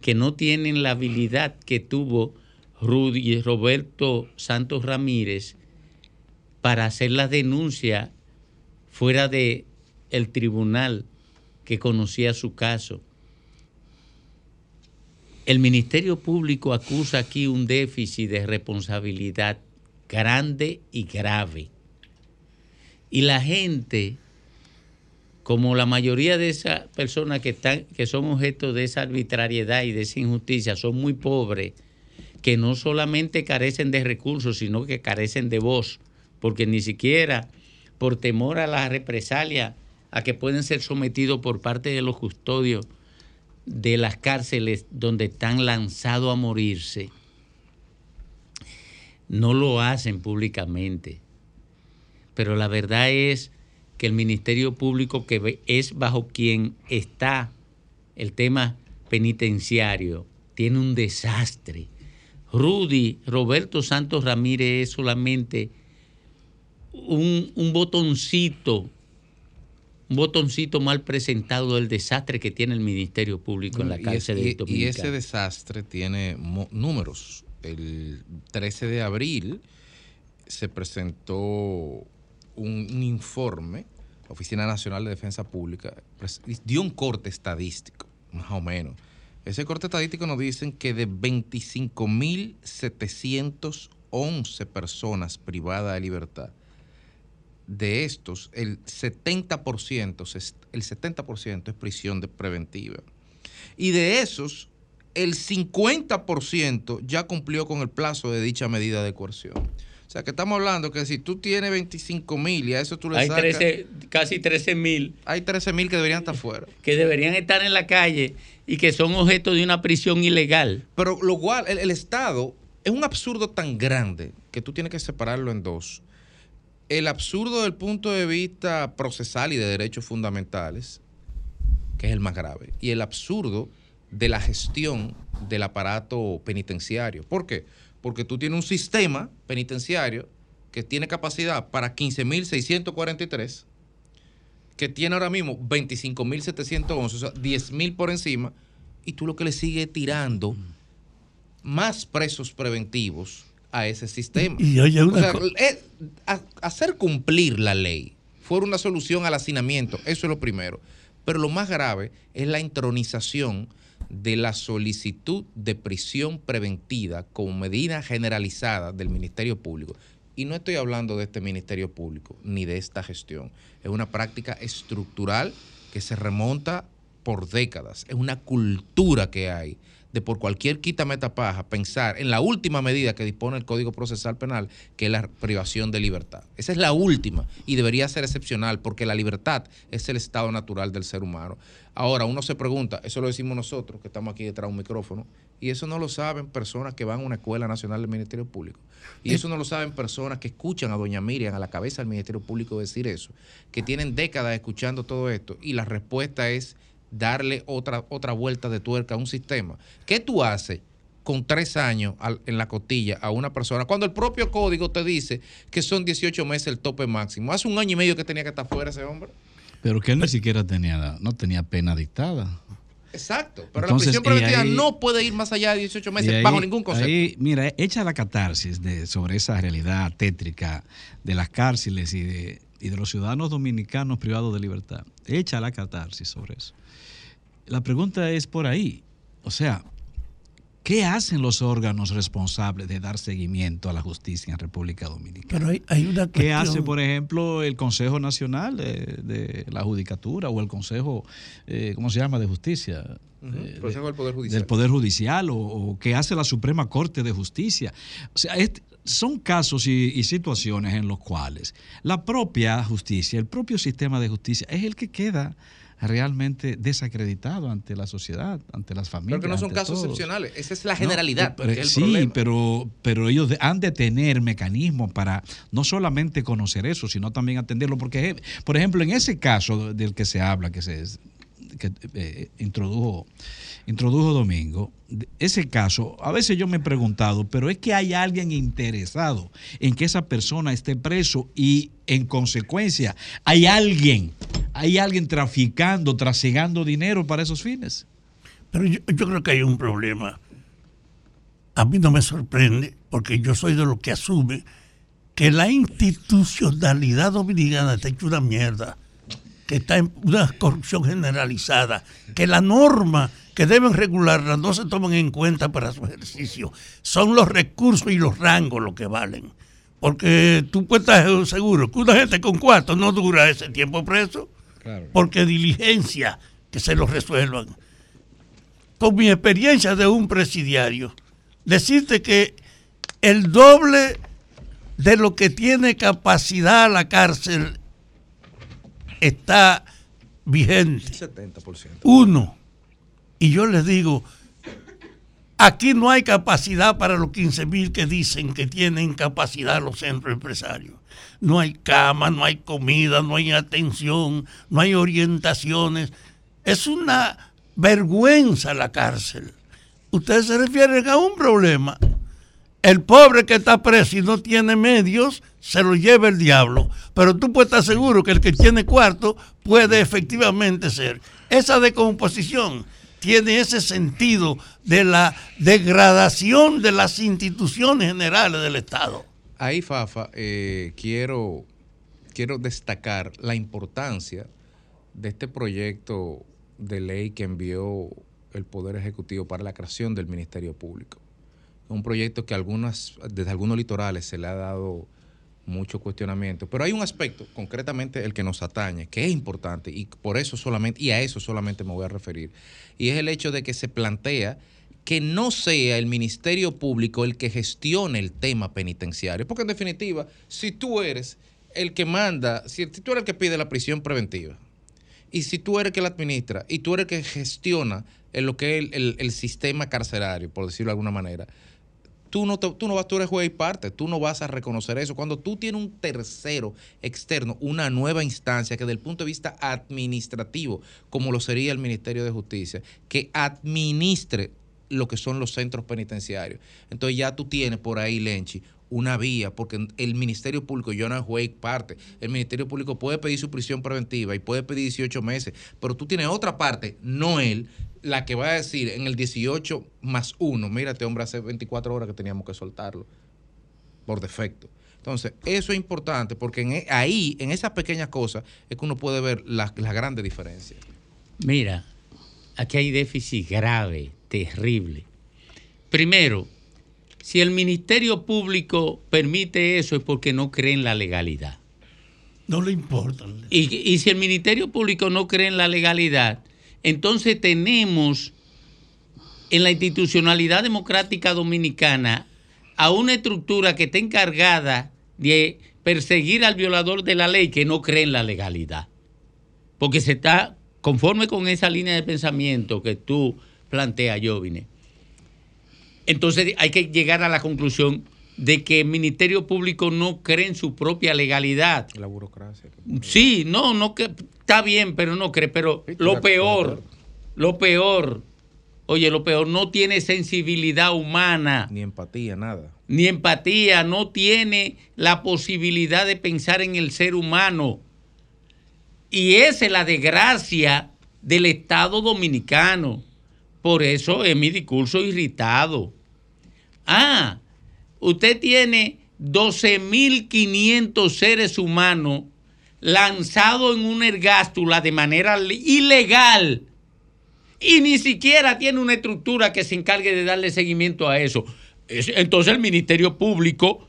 [SPEAKER 1] que no tienen la habilidad que tuvo Rudy Roberto Santos Ramírez para hacer la denuncia fuera de el tribunal que conocía su caso. El Ministerio Público acusa aquí un déficit de responsabilidad grande y grave. Y la gente, como la mayoría de esas personas que, que son objeto de esa arbitrariedad y de esa injusticia, son muy pobres, que no solamente carecen de recursos, sino que carecen de voz, porque ni siquiera por temor a la represalia a que pueden ser sometidos por parte de los custodios de las cárceles donde están lanzados a morirse, no lo hacen públicamente. Pero la verdad es que el Ministerio Público, que es bajo quien está el tema penitenciario, tiene un desastre. Rudy Roberto Santos Ramírez es solamente un, un botoncito un botoncito mal presentado del desastre que tiene el Ministerio Público en la cárcel
[SPEAKER 3] y,
[SPEAKER 1] de
[SPEAKER 3] y, y ese desastre tiene números. El 13 de abril se presentó un, un informe, la Oficina Nacional de Defensa Pública dio un corte estadístico, más o menos. Ese corte estadístico nos dicen que de 25.711 personas privadas de libertad, de estos, el 70%, el 70% es prisión de preventiva. Y de esos, el 50% ya cumplió con el plazo de dicha medida de coerción. O sea, que estamos hablando que si tú tienes 25 mil y a eso tú le
[SPEAKER 1] hay
[SPEAKER 3] sacas...
[SPEAKER 1] 13, casi 13 mil.
[SPEAKER 3] Hay 13 mil que deberían estar fuera.
[SPEAKER 1] Que deberían estar en la calle y que son objeto de una prisión ilegal.
[SPEAKER 3] Pero lo cual, el, el Estado es un absurdo tan grande que tú tienes que separarlo en dos el absurdo del punto de vista procesal y de derechos fundamentales, que es el más grave, y el absurdo de la gestión del aparato penitenciario. ¿Por qué? Porque tú tienes un sistema penitenciario que tiene capacidad para 15.643, que tiene ahora mismo 25.711, o sea, 10.000 por encima, y tú lo que le sigues tirando más presos preventivos a ese sistema.
[SPEAKER 26] Y, y oye, una
[SPEAKER 3] o sea, eh, a, hacer cumplir la ley fuera una solución al hacinamiento, eso es lo primero. Pero lo más grave es la intronización de la solicitud de prisión preventiva como medida generalizada del Ministerio Público. Y no estoy hablando de este Ministerio Público ni de esta gestión. Es una práctica estructural que se remonta por décadas. Es una cultura que hay por cualquier quita paja pensar en la última medida que dispone el Código Procesal Penal, que es la privación de libertad. Esa es la última y debería ser excepcional porque la libertad es el estado natural del ser humano. Ahora, uno se pregunta, eso lo decimos nosotros, que estamos aquí detrás de un micrófono, y eso no lo saben personas que van a una escuela nacional del Ministerio Público. Y eso no lo saben personas que escuchan a doña Miriam a la cabeza del Ministerio Público decir eso, que tienen décadas escuchando todo esto, y la respuesta es darle otra, otra vuelta de tuerca a un sistema. ¿Qué tú haces con tres años en la costilla a una persona cuando el propio código te dice que son 18 meses el tope máximo? Hace un año y medio que tenía que estar fuera ese hombre.
[SPEAKER 24] Pero que él ni siquiera tenía, no tenía pena dictada.
[SPEAKER 3] Exacto. Pero
[SPEAKER 24] Entonces,
[SPEAKER 3] la prisión preventiva
[SPEAKER 24] ahí-
[SPEAKER 3] no puede ir más allá de 18 meses
[SPEAKER 24] ahí-
[SPEAKER 3] bajo ningún concepto.
[SPEAKER 24] ahí, mira, echa la catarsis de, sobre esa realidad tétrica de las cárceles y de, y de los ciudadanos dominicanos privados de libertad. Echa la catarsis sobre eso. La pregunta es por ahí. O sea, ¿qué hacen los órganos responsables de dar seguimiento a la justicia en República Dominicana?
[SPEAKER 26] Pero hay, hay una
[SPEAKER 24] ¿Qué hace, por ejemplo, el Consejo Nacional de, de la Judicatura o el Consejo, eh, ¿cómo se llama?, de Justicia? Eh,
[SPEAKER 3] Consejo del Poder Judicial.
[SPEAKER 24] Del Poder Judicial o, o qué hace la Suprema Corte de Justicia. O sea, este- son casos y, y situaciones en los cuales la propia justicia, el propio sistema de justicia es el que queda realmente desacreditado ante la sociedad, ante las familias.
[SPEAKER 3] Pero que no son casos
[SPEAKER 24] todos.
[SPEAKER 3] excepcionales. Esa es la
[SPEAKER 24] No,
[SPEAKER 3] generalidad.
[SPEAKER 24] pero-
[SPEAKER 3] que es el
[SPEAKER 24] sí,
[SPEAKER 3] problema.
[SPEAKER 24] pero, pero ellos han de tener mecanismos para no solamente conocer eso, sino también atenderlo. Porque, por ejemplo, en ese caso del que se habla, que se que, eh, introdujo, introdujo Domingo, ese caso, a veces yo me he preguntado, pero es que hay alguien interesado en que esa persona esté preso y en consecuencia hay alguien, hay alguien traficando, trasegando dinero para esos fines.
[SPEAKER 26] Pero yo, yo creo que hay un problema. A mí no me sorprende, porque yo soy de los que asume que la institucionalidad dominicana está hecha una mierda, que está en una corrupción generalizada, que la norma que deben regularla no se toman en cuenta para su ejercicio. Son los recursos y los rangos los que valen. Porque tú puedes estar seguro que una gente con cuarto no dura ese tiempo preso, porque diligencia que se lo resuelvan con mi experiencia de un presidiario, decirte que el doble de lo que tiene capacidad la cárcel está vigente.
[SPEAKER 3] 70%.
[SPEAKER 26] Uno. Y yo les digo, aquí no hay capacidad para los 15 mil que dicen que tienen capacidad los centros empresarios. No hay cama, no hay comida, no hay atención, no hay orientaciones. Es una vergüenza la cárcel. Ustedes se refieren a un problema. El pobre que está preso y no tiene medios, se lo lleva el diablo. Pero tú puedes estar seguro que el que tiene cuarto puede efectivamente ser. Esa decomposición tiene ese sentido de la degradación de las instituciones generales del Estado.
[SPEAKER 3] Ahí, Fafa, eh, quiero, quiero destacar la importancia de este proyecto de ley que envió el Poder Ejecutivo para la creación del Ministerio Público. Un proyecto que algunas, desde algunos litorales se le ha dado mucho cuestionamiento. Pero hay un aspecto, concretamente el que nos atañe, que es importante, y por eso solamente, y a eso solamente me voy a referir, y es el hecho de que se plantea que no sea el Ministerio Público el que gestione el tema penitenciario. Porque en definitiva, si tú eres el que manda, si tú eres el que pide la prisión preventiva, y si tú eres el que la administra, y tú eres el que gestiona lo que es el, el- el sistema carcelario, por decirlo de alguna manera, tú no, te- tú no vas, tú eres juez y parte, tú no vas a reconocer eso. Cuando tú tienes un tercero externo, una nueva instancia que desde el punto de vista administrativo, como lo sería el Ministerio de Justicia, que administre lo que son los centros penitenciarios. Entonces ya tú tienes por ahí, Lenchi, una vía, porque el Ministerio Público, yo no juez parte, el Ministerio Público puede pedir su prisión preventiva y puede pedir 18 meses, pero tú tienes otra parte, no él, la que va a decir en el 18 más 1, mira, este hombre hace 24 horas que teníamos que soltarlo, por defecto. Entonces, eso es importante, porque en e- ahí, en esas pequeñas cosas, es que uno puede ver las las grandes diferencias.
[SPEAKER 1] Mira, aquí hay déficit grave, terrible. Primero, si el Ministerio Público permite eso es porque no cree en la legalidad.
[SPEAKER 26] No le importa.
[SPEAKER 1] Y, y si el Ministerio Público no cree en la legalidad, entonces tenemos en la institucionalidad democrática dominicana a una estructura que está encargada de perseguir al violador de la ley que no cree en la legalidad. Porque se está conforme con esa línea de pensamiento que tú planteas, Jovine. Entonces hay que llegar a la conclusión de que el Ministerio Público no cree en su propia legalidad.
[SPEAKER 3] La burocracia.
[SPEAKER 1] Sí, no, no que está bien, pero no cree. Pero lo peor, Lo peor, oye, lo peor, no tiene sensibilidad humana.
[SPEAKER 3] Ni empatía, nada.
[SPEAKER 1] Ni empatía, no tiene la posibilidad de pensar en el ser humano. Y esa es la desgracia del Estado dominicano. Por eso es mi discurso irritado. Ah, usted tiene 12.500 seres humanos lanzados en una ergástula de manera ilegal y ni siquiera tiene una estructura que se encargue de darle seguimiento a eso. Entonces el Ministerio Público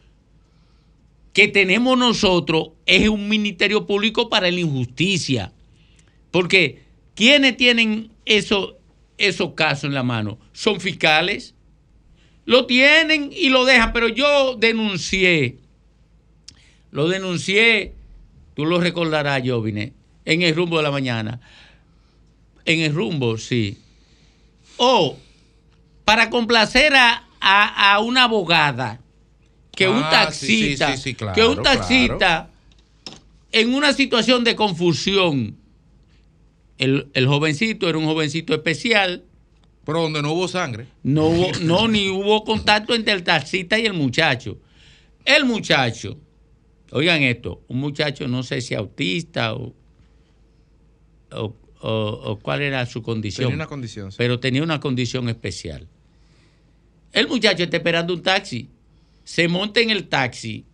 [SPEAKER 1] que tenemos nosotros es un Ministerio Público para la injusticia. Porque ¿quiénes tienen eso, esos casos en la mano? Son fiscales. Lo tienen y lo dejan, pero yo denuncié, lo denuncié, tú lo recordarás, Jovine, en el rumbo de la mañana. En el rumbo, sí. O para complacer a, a, a una abogada, que un
[SPEAKER 3] Ah, sí, sí,
[SPEAKER 1] taxista,
[SPEAKER 3] sí, sí, claro,
[SPEAKER 1] que un
[SPEAKER 3] claro.
[SPEAKER 1] taxista en una situación de confusión, el, el jovencito era un jovencito especial.
[SPEAKER 3] Pero donde no hubo sangre.
[SPEAKER 1] No hubo, no, ni hubo contacto entre el taxista y el muchacho. El muchacho, oigan esto, un muchacho no sé si autista o, o, o- o cuál era su condición.
[SPEAKER 3] Tenía una condición, sí.
[SPEAKER 1] Pero tenía una condición especial. El muchacho está esperando un taxi. Se monta en el taxi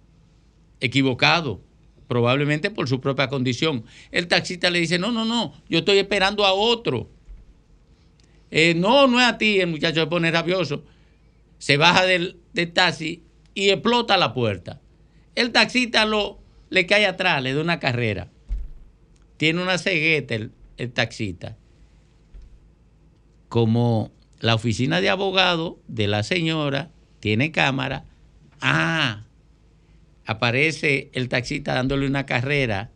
[SPEAKER 1] equivocado, probablemente por su propia condición. El taxista le dice, no, no, no, yo estoy esperando a otro. "Eh, no, no es a ti. El muchacho se pone rabioso. Se baja del, taxi y explota la puerta. El taxista lo, le cae atrás, le da una carrera. Tiene una cegueta el, el taxista. Como la oficina de abogado de la señora tiene cámara, ah, aparece el taxista dándole una carrera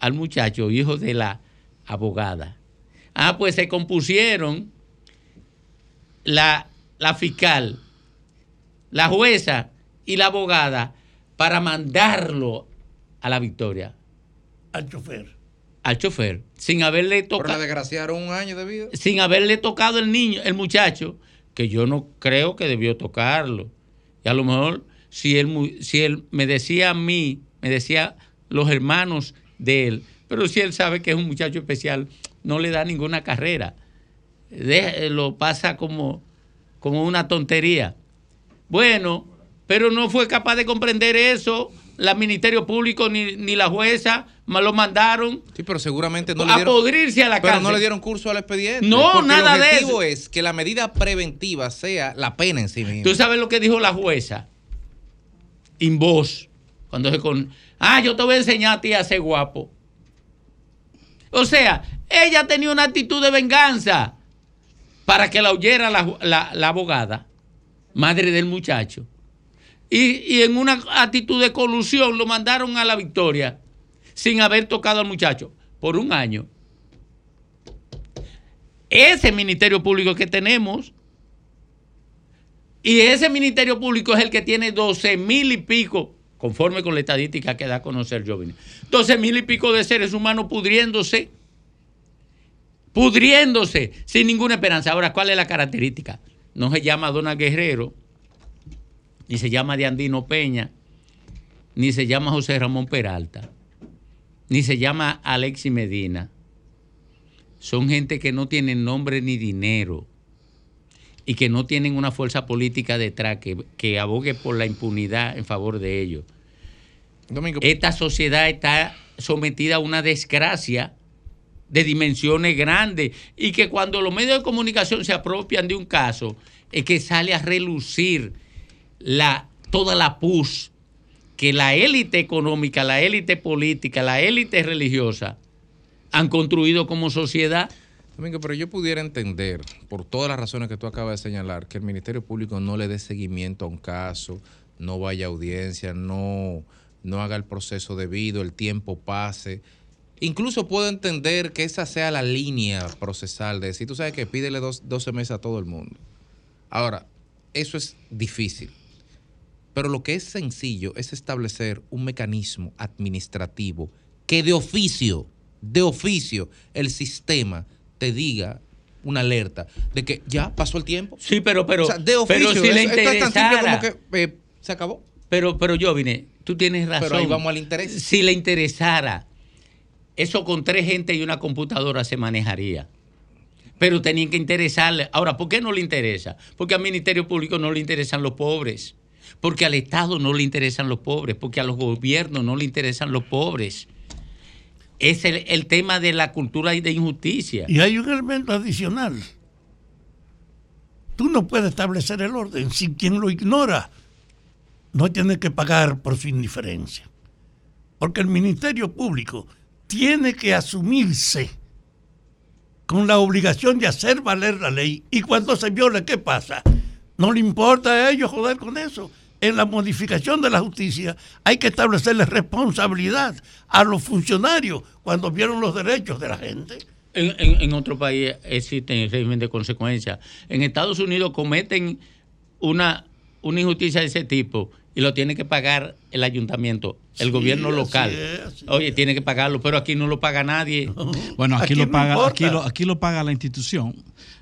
[SPEAKER 1] al muchacho, hijo de la abogada. Ah, pues se compusieron la, la fiscal, la jueza y la abogada para mandarlo a la victoria.
[SPEAKER 26] Al chofer.
[SPEAKER 1] Al chofer, sin haberle tocado
[SPEAKER 3] desgraciaron un año de vida.
[SPEAKER 1] sin haberle tocado el niño, el muchacho, que yo no creo que debió tocarlo. Y a lo mejor, si él, si él me decía a mí, me decía los hermanos de él, pero si él sabe que es un muchacho especial, no le da ninguna carrera. De- lo pasa como, como una tontería. Bueno, pero no fue capaz de comprender eso. La Ministerio Público ni, ni la jueza me lo mandaron.
[SPEAKER 3] Sí, pero seguramente no le
[SPEAKER 1] a
[SPEAKER 3] dieron.
[SPEAKER 1] podrirse a la
[SPEAKER 3] pero
[SPEAKER 1] cárcel.
[SPEAKER 3] no le dieron curso al expediente.
[SPEAKER 1] No, nada
[SPEAKER 3] el
[SPEAKER 1] de
[SPEAKER 3] objetivo
[SPEAKER 1] eso.
[SPEAKER 3] es que la medida preventiva sea la pena en sí misma.
[SPEAKER 1] ¿Tú sabes lo que dijo la jueza? En voz. Cuando se con. Ah, yo te voy a enseñar a ti a ser guapo. O sea, ella tenía una actitud de venganza para que la oyera la, la abogada, madre del muchacho. Y, y en una actitud de colusión lo mandaron a la victoria sin haber tocado al muchacho por un año. Ese ministerio público que tenemos y ese Ministerio Público es el que tiene 12 mil y pico, conforme con la estadística que da a conocer Jovine, 12 mil y pico de seres humanos pudriéndose, pudriéndose, sin ninguna esperanza. Ahora, ¿cuál es la característica? No se llama Dona Guerrero, ni se llama Diandino Peña, ni se llama José Ramón Peralta, ni se llama Alexi Medina. Son gente que no tienen nombre ni dinero y que no tienen una fuerza política detrás que, que abogue por la impunidad en favor de ellos. Esta sociedad está sometida a una desgracia de dimensiones grandes y que cuando los medios de comunicación se apropian de un caso es que sale a relucir la, toda la pus que la élite económica, la élite política, la élite religiosa han construido como sociedad.
[SPEAKER 3] Domingo, pero yo pudiera entender, por todas las razones que tú acabas de señalar, que el Ministerio Público no le dé seguimiento a un caso, no vaya a audiencia, no, no haga el proceso debido, el tiempo pase. Incluso puedo entender que esa sea la línea procesal de decir, tú sabes que pídele dos, 12 meses a todo el mundo. Ahora, eso es difícil. Pero lo que es sencillo es establecer un mecanismo administrativo que de oficio, de oficio, el sistema te diga una alerta de que ya pasó el tiempo.
[SPEAKER 1] Sí, pero, pero,
[SPEAKER 3] O sea, de oficio,
[SPEAKER 1] pero si le
[SPEAKER 3] es- es tan simple como
[SPEAKER 1] interesara.
[SPEAKER 3] que eh, se acabó.
[SPEAKER 1] Pero, pero yo vine, tú tienes razón.
[SPEAKER 3] Pero ahí vamos al interés.
[SPEAKER 1] Si le interesara, eso con tres gente y una computadora se manejaría. Pero tenían que interesarle. Ahora, ¿por qué no le interesa? Porque al Ministerio Público no le interesan los pobres. Porque al Estado no le interesan los pobres. Porque a los gobiernos no le interesan los pobres. Es el, el tema de la cultura y de injusticia.
[SPEAKER 26] Y hay un elemento adicional. Tú no puedes establecer el orden si quien lo ignora no tiene que pagar por su indiferencia. Porque el Ministerio Público tiene que asumirse con la obligación de hacer valer la ley. Y cuando se viola, ¿qué pasa? No le importa a ellos joder con eso. En la modificación de la justicia hay que establecerle responsabilidad a los funcionarios cuando vieron los derechos de la gente.
[SPEAKER 1] En, otro país existe el régimen de consecuencias. En Estados Unidos cometen una, una injusticia de ese tipo y lo tiene que pagar el ayuntamiento, el
[SPEAKER 27] Sí,
[SPEAKER 1] gobierno
[SPEAKER 27] así
[SPEAKER 1] local.
[SPEAKER 27] es, así
[SPEAKER 1] Oye, tiene que pagarlo, pero aquí no lo paga nadie. [laughs]
[SPEAKER 27] Bueno, aquí,
[SPEAKER 1] Aquí
[SPEAKER 27] lo
[SPEAKER 1] no
[SPEAKER 27] paga,
[SPEAKER 1] importa.
[SPEAKER 27] aquí lo, aquí lo paga la institución,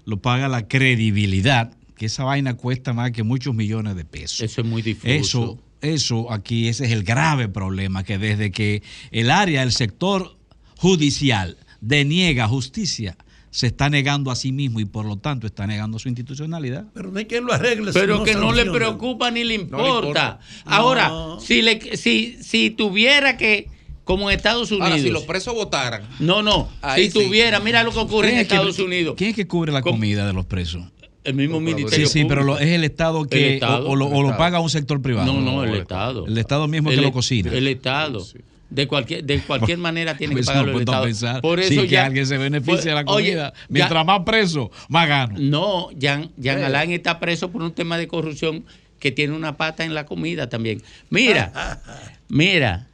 [SPEAKER 27] lo paga la credibilidad, que esa vaina cuesta más que muchos millones de pesos.
[SPEAKER 1] Eso es muy difuso.
[SPEAKER 27] Eso, eso aquí, ese es el grave problema, que desde que el área, el sector judicial deniega justicia, se está negando a sí mismo y por lo tanto está negando su institucionalidad.
[SPEAKER 26] Pero de quién lo arregle.
[SPEAKER 1] Pero que no le preocupa ni le
[SPEAKER 27] le
[SPEAKER 1] importa. Ahora,
[SPEAKER 26] No.
[SPEAKER 1] si, le, si, si tuviera que, como en Estados Unidos.
[SPEAKER 3] Ahora, si los presos votaran.
[SPEAKER 1] No, no.
[SPEAKER 3] Ahí
[SPEAKER 1] si
[SPEAKER 3] sí.
[SPEAKER 1] tuviera, mira lo que ocurre en
[SPEAKER 27] ¿Quién es que-
[SPEAKER 1] Estados Unidos.
[SPEAKER 27] ¿Quién es que cubre la comida de los presos?
[SPEAKER 1] El mismo
[SPEAKER 27] Sí,
[SPEAKER 1] ministerio.
[SPEAKER 27] sí, pero lo- es el Estado que
[SPEAKER 1] El Estado.
[SPEAKER 27] o, o lo, o lo paga un sector privado.
[SPEAKER 1] No, no, el Estado.
[SPEAKER 27] El Estado mismo que lo cocina.
[SPEAKER 1] El Estado. De cualquier, de cualquier [laughs] manera tiene que
[SPEAKER 27] Pues
[SPEAKER 1] pagarlo el Estado.
[SPEAKER 27] pensar.
[SPEAKER 1] Por
[SPEAKER 27] Sí,
[SPEAKER 1] eso
[SPEAKER 27] que
[SPEAKER 1] ya,
[SPEAKER 27] alguien se beneficia de la
[SPEAKER 1] Oye,
[SPEAKER 27] comida.
[SPEAKER 1] ya-
[SPEAKER 27] Mientras más preso, más gano.
[SPEAKER 1] No, Jean, Jean
[SPEAKER 27] Sí.
[SPEAKER 1] Alain está preso por un tema de corrupción que tiene una pata en la comida también. Mira, [laughs] mira,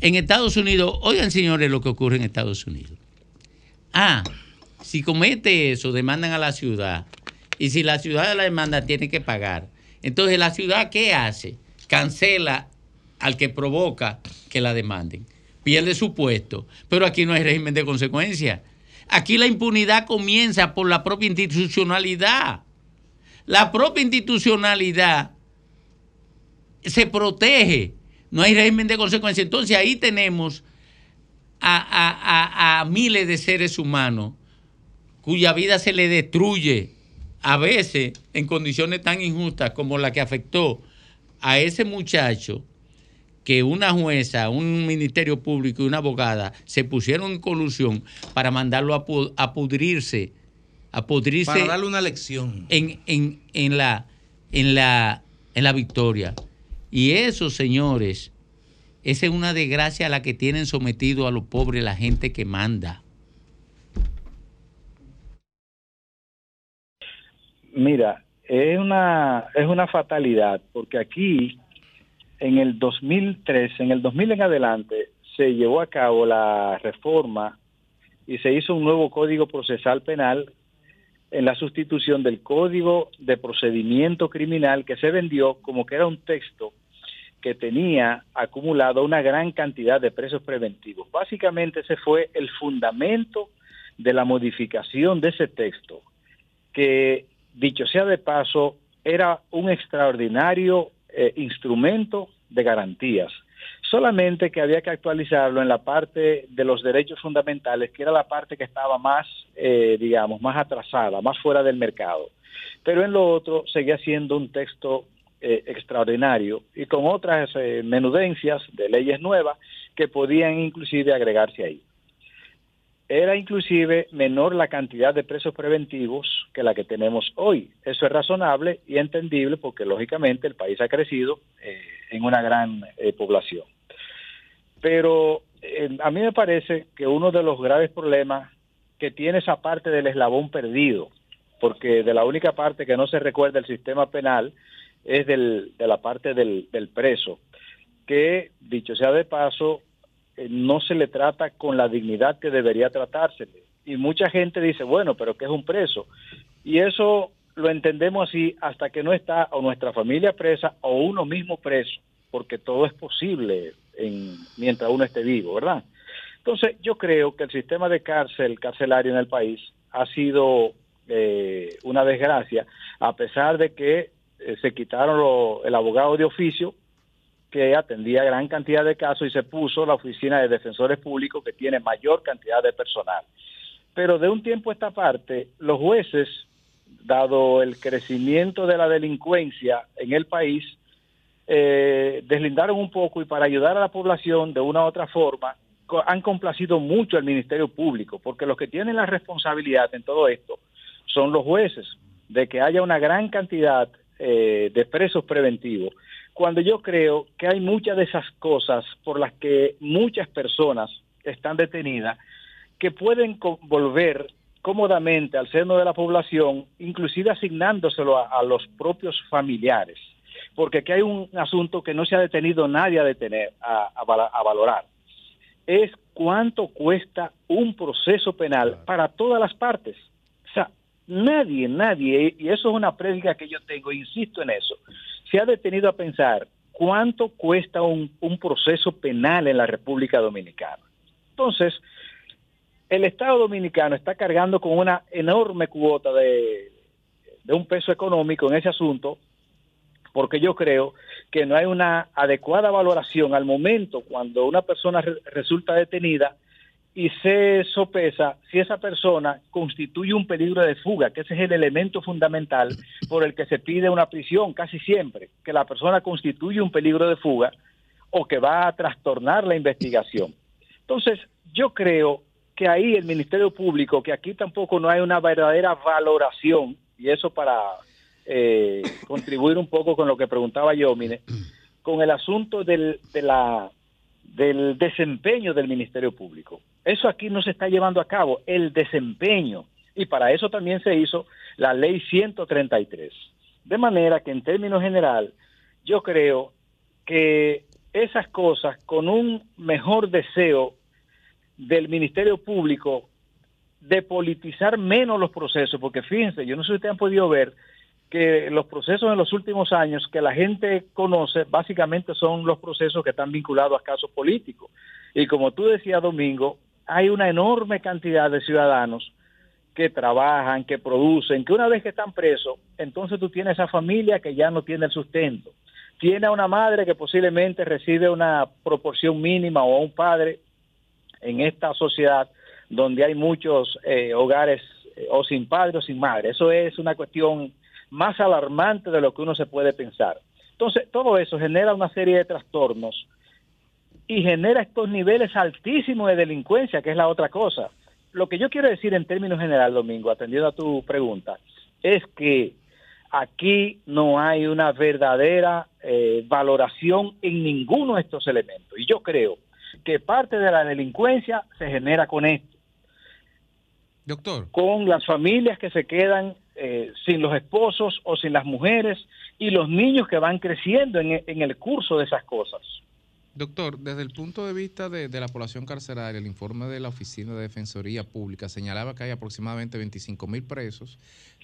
[SPEAKER 1] en Estados Unidos, oigan señores lo que ocurre en Estados Unidos. Ah, si comete eso, demandan a la ciudad. Y si la ciudad la demanda, tiene que pagar. Entonces, ¿la ciudad qué hace? Cancela al que provoca que la demanden. Pierde su puesto. Pero aquí no hay régimen de consecuencia. Aquí la impunidad comienza por la propia institucionalidad. La propia institucionalidad se protege. No hay régimen de consecuencia. Entonces ahí tenemos a- a miles de seres humanos cuya vida se le destruye a veces en condiciones tan injustas como la que afectó a ese muchacho que una jueza, un ministerio público y una abogada se pusieron en colusión para mandarlo a, pu- a pudrirse, a pudrirse
[SPEAKER 3] Para darle una lección.
[SPEAKER 1] en, en- en la, en, la, en la victoria. Y eso, señores, esa es una desgracia a la que tienen sometido a los pobres la gente que manda.
[SPEAKER 28] Mira, es una, es una fatalidad, porque aquí, en el 2003, en el 2000 en adelante, se llevó a cabo la reforma y se hizo un nuevo código procesal penal en la sustitución del código de procedimiento criminal que se vendió como que era un texto que tenía acumulado una gran cantidad de presos preventivos. Básicamente ese fue el fundamento de la modificación de ese texto, que dicho sea de paso, era un extraordinario eh, instrumento de garantías. Solamente que había que actualizarlo en la parte de los derechos fundamentales, que era la parte que estaba más, eh, digamos, más atrasada, más fuera del mercado. Pero en lo otro seguía siendo un texto eh, extraordinario y con otras eh, menudencias de leyes nuevas que podían inclusive agregarse ahí. Era inclusive menor la cantidad de presos preventivos que la que tenemos hoy. Eso es razonable y entendible porque lógicamente el país ha crecido eh, en una gran eh, población. Pero eh, a mí me parece que uno de los graves problemas que tiene esa parte del eslabón perdido, porque de la única parte que no se recuerda el sistema penal es de la parte del, preso, que dicho sea de paso, no se le trata con la dignidad que debería tratársele. Y mucha gente dice, bueno, pero ¿qué es un preso? Y eso lo entendemos así hasta que no está o nuestra familia presa o uno mismo preso, porque todo es posible en, mientras uno esté vivo, ¿verdad? Entonces, yo creo que el sistema de cárcel, carcelario en el país, ha sido eh, una desgracia, a pesar de que eh, se quitaron el abogado de oficio que atendía gran cantidad de casos y se puso la oficina de defensores públicos que tiene mayor cantidad de personal. Pero de un tiempo a esta parte, los jueces, dado el crecimiento de la delincuencia en el país, eh, deslindaron un poco y para ayudar a la población de una u otra forma, han complacido mucho al Ministerio Público, porque los que tienen la responsabilidad en todo esto son los jueces, de que haya una gran cantidad eh, de presos preventivos. Cuando yo creo que hay muchas de esas cosas por las que muchas personas están detenidas, que pueden volver cómodamente al seno de la población, inclusive asignándoselo a, a los propios familiares, porque aquí hay un asunto que no se ha detenido nadie a detener, a, a valorar, es cuánto cuesta un proceso penal para todas las partes. Nadie, nadie, y eso es una prédica que yo tengo, insisto en eso, se ha detenido a pensar cuánto cuesta un, proceso penal en la República Dominicana. Entonces, el Estado Dominicano está cargando con una enorme cuota de, de un peso económico en ese asunto, porque yo creo que no hay una adecuada valoración al momento cuando una persona re- resulta detenida y se sopesa si esa persona constituye un peligro de fuga, que ese es el elemento fundamental por el que se pide una prisión casi siempre, que la persona constituye un peligro de fuga o que va a trastornar la investigación. Entonces, yo creo que ahí el Ministerio Público, que aquí tampoco no hay una verdadera valoración, y eso para eh, contribuir un poco con lo que preguntaba yo, mire, con el asunto del, de la, del desempeño del Ministerio Público. Eso aquí no se está llevando a cabo, el desempeño. Y para eso también se hizo la ley 133. De manera que en términos general, yo creo que esas cosas con un mejor deseo del Ministerio Público de politizar menos los procesos, porque fíjense, yo no sé si ustedes han podido ver que los procesos en los últimos años que la gente conoce básicamente son los procesos que están vinculados a casos políticos. Y como tú decías, Domingo, hay una enorme cantidad de ciudadanos que trabajan, que producen, que una vez que están presos, entonces tú tienes esa familia que ya no tiene el sustento. Tiene a una madre que posiblemente recibe una proporción mínima o a un padre en esta sociedad donde hay muchos eh, hogares eh, o sin padre o sin madre. Eso es una cuestión más alarmante de lo que uno se puede pensar. Entonces, todo eso genera una serie de trastornos y genera estos niveles altísimos de delincuencia, que es la otra cosa. Lo que yo quiero decir en términos general, Domingo, atendiendo a tu pregunta, es que aquí no hay una verdadera eh, valoración en ninguno de estos elementos. Y yo creo que parte de la delincuencia se genera con esto.
[SPEAKER 3] Doctor.
[SPEAKER 28] Con las familias que se quedan eh, sin los esposos o sin las mujeres y los niños que van creciendo en, en el curso de esas cosas.
[SPEAKER 3] Doctor, desde el punto de vista de, la población carceraria, el informe de la Oficina de Defensoría Pública señalaba que hay aproximadamente 25 mil presos,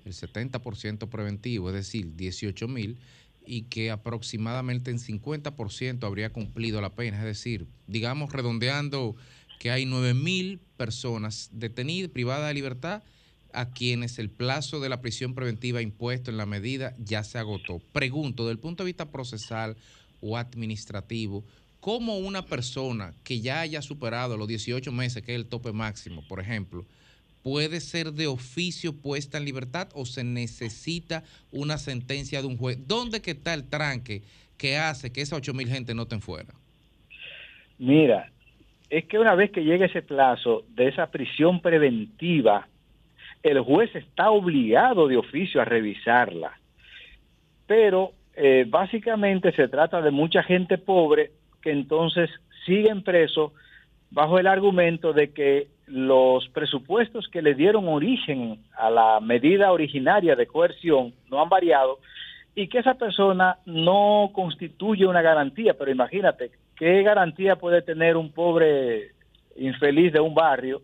[SPEAKER 3] el 70% preventivo, es decir, 18 mil, y que aproximadamente en 50% habría cumplido la pena, es decir, digamos redondeando que hay 9 mil personas detenidas, privadas de libertad, a quienes el plazo de la prisión preventiva impuesto en la medida ya se agotó. Pregunto, desde el punto de vista procesal o administrativo, ¿cómo una persona que ya haya superado los 18 meses, que es el tope máximo, por ejemplo, puede ser de oficio puesta en libertad o se necesita una sentencia de un juez? ¿Dónde que está el tranque que hace que esas 8 mil gente no estén fuera?
[SPEAKER 28] Mira, es que una vez que llegue ese plazo de esa prisión preventiva, el juez está obligado de oficio a revisarla. Pero eh, básicamente se trata de mucha gente pobre que entonces siguen presos bajo el argumento de que los presupuestos que le dieron origen a la medida originaria de coerción no han variado y que esa persona no constituye una garantía, pero imagínate, ¿qué garantía puede tener un pobre infeliz de un barrio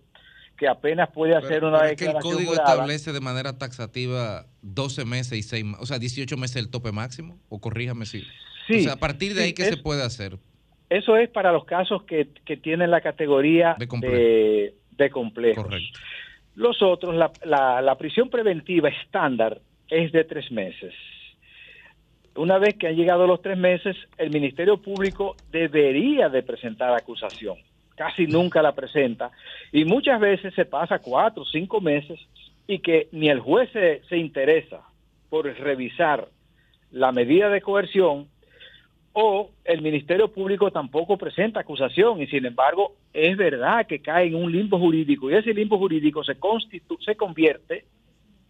[SPEAKER 28] que apenas puede hacer
[SPEAKER 3] Pero,
[SPEAKER 28] una
[SPEAKER 3] pero es que el
[SPEAKER 28] declaración
[SPEAKER 3] código
[SPEAKER 28] jurada?
[SPEAKER 3] establece de manera taxativa 12 meses y 6 o sea, 18 meses el tope máximo, o corríjame si.
[SPEAKER 28] Sí,
[SPEAKER 3] o sea, a partir de
[SPEAKER 28] sí,
[SPEAKER 3] ahí, ¿qué
[SPEAKER 28] es-
[SPEAKER 3] se puede hacer?
[SPEAKER 28] Eso es para los casos que, que tienen la categoría de,
[SPEAKER 3] complejo.
[SPEAKER 28] de complejos. Los otros, la, la, la prisión preventiva estándar es de tres meses. Una vez que han llegado los tres meses, el Ministerio Público debería de presentar acusación. Casi nunca la presenta y muchas veces se pasa cuatro o cinco meses y que ni el juez se, se interesa por revisar la medida de coerción o el Ministerio Público tampoco presenta acusación y sin embargo es verdad que cae en un limbo jurídico y ese limbo jurídico se constitu se convierte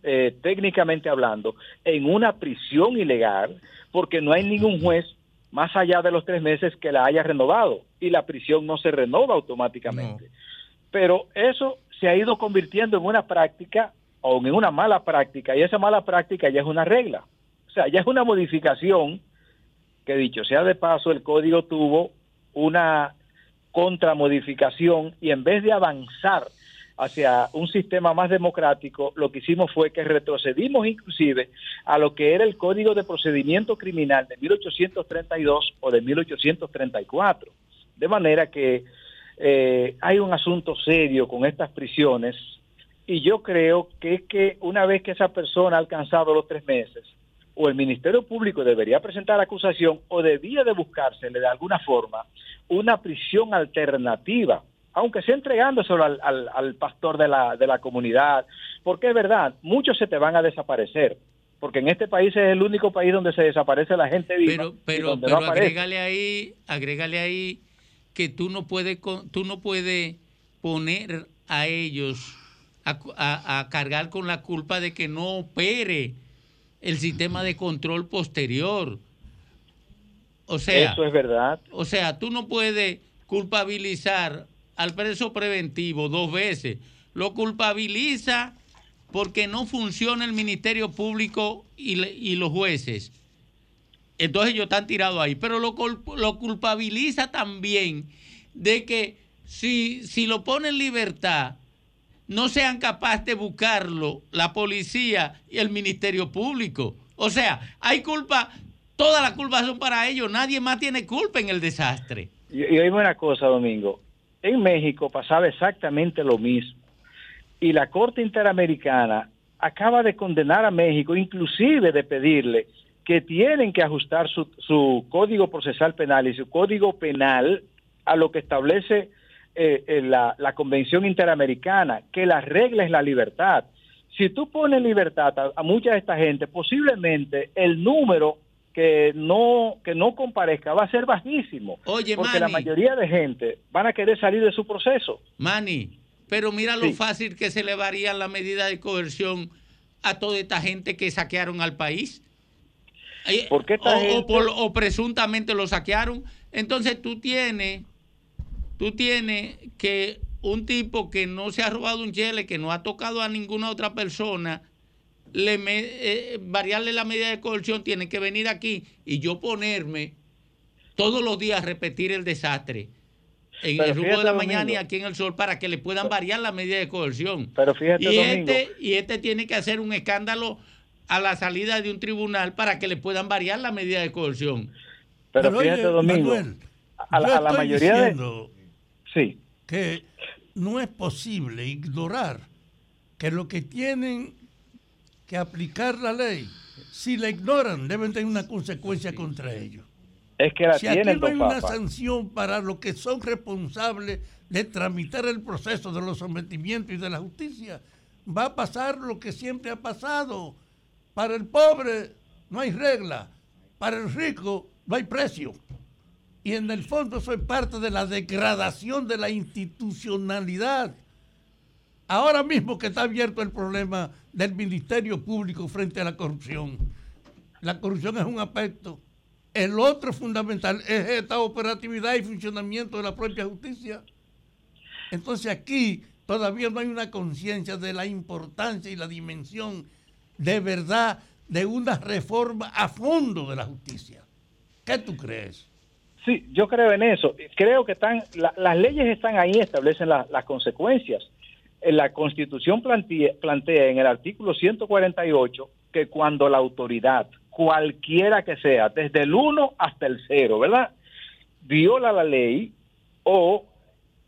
[SPEAKER 28] eh, técnicamente hablando en una prisión ilegal porque no hay ningún juez más allá de los tres meses que la haya renovado y la prisión no se renova automáticamente. Pero eso se ha ido convirtiendo en una práctica o en una mala práctica y esa mala práctica ya es una regla. O sea, ya es una modificación que dicho sea de paso, el código tuvo una contramodificación y en vez de avanzar hacia un sistema más democrático, lo que hicimos fue que retrocedimos inclusive a lo que era el Código de Procedimiento Criminal de 1832 o de 1834. De manera que eh, hay un asunto serio con estas prisiones y yo creo que es que una vez que esa persona ha alcanzado los tres meses, o el Ministerio Público debería presentar acusación o debía de buscársele de alguna forma una prisión alternativa, aunque sea entregándoselo al, al, al pastor de la, de la comunidad, porque es verdad, muchos se te van a desaparecer, porque en este país es el único país donde se desaparece la gente viva.
[SPEAKER 1] Pero,
[SPEAKER 28] y
[SPEAKER 1] pero,
[SPEAKER 28] donde
[SPEAKER 1] pero
[SPEAKER 28] no
[SPEAKER 1] agrégale ahí, agrégale ahí que tú no puedes, con- tú no puedes poner a ellos a, a- a cargar con la culpa de que no opere el sistema de control posterior. O sea,
[SPEAKER 28] Eso es verdad.
[SPEAKER 1] o sea, tú no puedes culpabilizar al preso preventivo dos veces. Lo culpabiliza porque no funciona el Ministerio Público y, le- y los jueces. Entonces ellos están tirados ahí. Pero lo, lo culpabiliza también de que si, si lo pone en libertad, no sean capaces de buscarlo la policía y el Ministerio Público. O sea, hay culpa, todas las culpas son para ellos, nadie más tiene culpa en el desastre.
[SPEAKER 28] Y, y oíme una cosa, Domingo. En México pasaba exactamente lo mismo. Y la Corte Interamericana acaba de condenar a México, inclusive de pedirle que tienen que ajustar su, su código procesal penal y su código penal a lo que establece eh, eh, la, la Convención Interamericana, que la regla es la libertad. Si tú pones libertad a, a mucha de esta gente, posiblemente el número que no que no comparezca va a ser bajísimo.
[SPEAKER 1] Oye,
[SPEAKER 28] porque la mayoría de gente van a querer salir de su proceso.
[SPEAKER 1] Manny, pero mira lo
[SPEAKER 28] Sí.
[SPEAKER 1] fácil que se le varían la medida de coerción a toda esta gente que saquearon al país. Eh,
[SPEAKER 28] ¿Por qué
[SPEAKER 1] o, o
[SPEAKER 28] gente-
[SPEAKER 1] por- o presuntamente lo saquearon. Entonces tú tienes, tú tienes que un tipo que no se ha robado un chele, que no ha tocado a ninguna otra persona, le me- eh, variarle la medida de coerción, tiene que venir aquí y yo ponerme todos los días a repetir el desastre en
[SPEAKER 28] Pero
[SPEAKER 1] el rumbo de la mañana y aquí en el sol para que le puedan variar la medida de coerción.
[SPEAKER 28] Pero fíjate,
[SPEAKER 1] y
[SPEAKER 28] Domingo.
[SPEAKER 1] este, y este tiene que hacer un escándalo a la salida de un tribunal para que le puedan variar la medida de coerción.
[SPEAKER 28] Pero,
[SPEAKER 26] Pero,
[SPEAKER 28] fíjate,
[SPEAKER 26] oye,
[SPEAKER 28] Domingo,
[SPEAKER 26] Manuel,
[SPEAKER 28] a, la- a mayoría
[SPEAKER 26] diciendo
[SPEAKER 28] de... Sí.
[SPEAKER 26] que no es posible ignorar que lo que tienen que aplicar la ley, si la ignoran, deben tener una consecuencia contra ellos.
[SPEAKER 28] Es que la
[SPEAKER 26] si aquí
[SPEAKER 28] tienen,
[SPEAKER 26] no hay una
[SPEAKER 28] Papa.
[SPEAKER 26] sanción para los que son responsables de tramitar el proceso de los sometimientos y de la justicia, va a pasar lo que siempre ha pasado. Para el pobre no hay regla, para el rico no hay precio. Y en el fondo eso es parte de la degradación de la institucionalidad. Ahora mismo que está abierto el problema del Ministerio Público frente a la corrupción. La corrupción es un aspecto. El otro fundamental es esta operatividad y funcionamiento de la propia justicia. Entonces aquí todavía no hay una conciencia de la importancia y la dimensión de verdad de una reforma a fondo de la justicia. ¿Qué tú crees?
[SPEAKER 28] Sí, yo creo en eso. Creo que están la- las leyes están ahí, establecen la- las consecuencias. En la Constitución plantea, plantea en el artículo 148 que cuando la autoridad, cualquiera que sea, desde el 1 hasta el 0, ¿verdad? Viola la ley o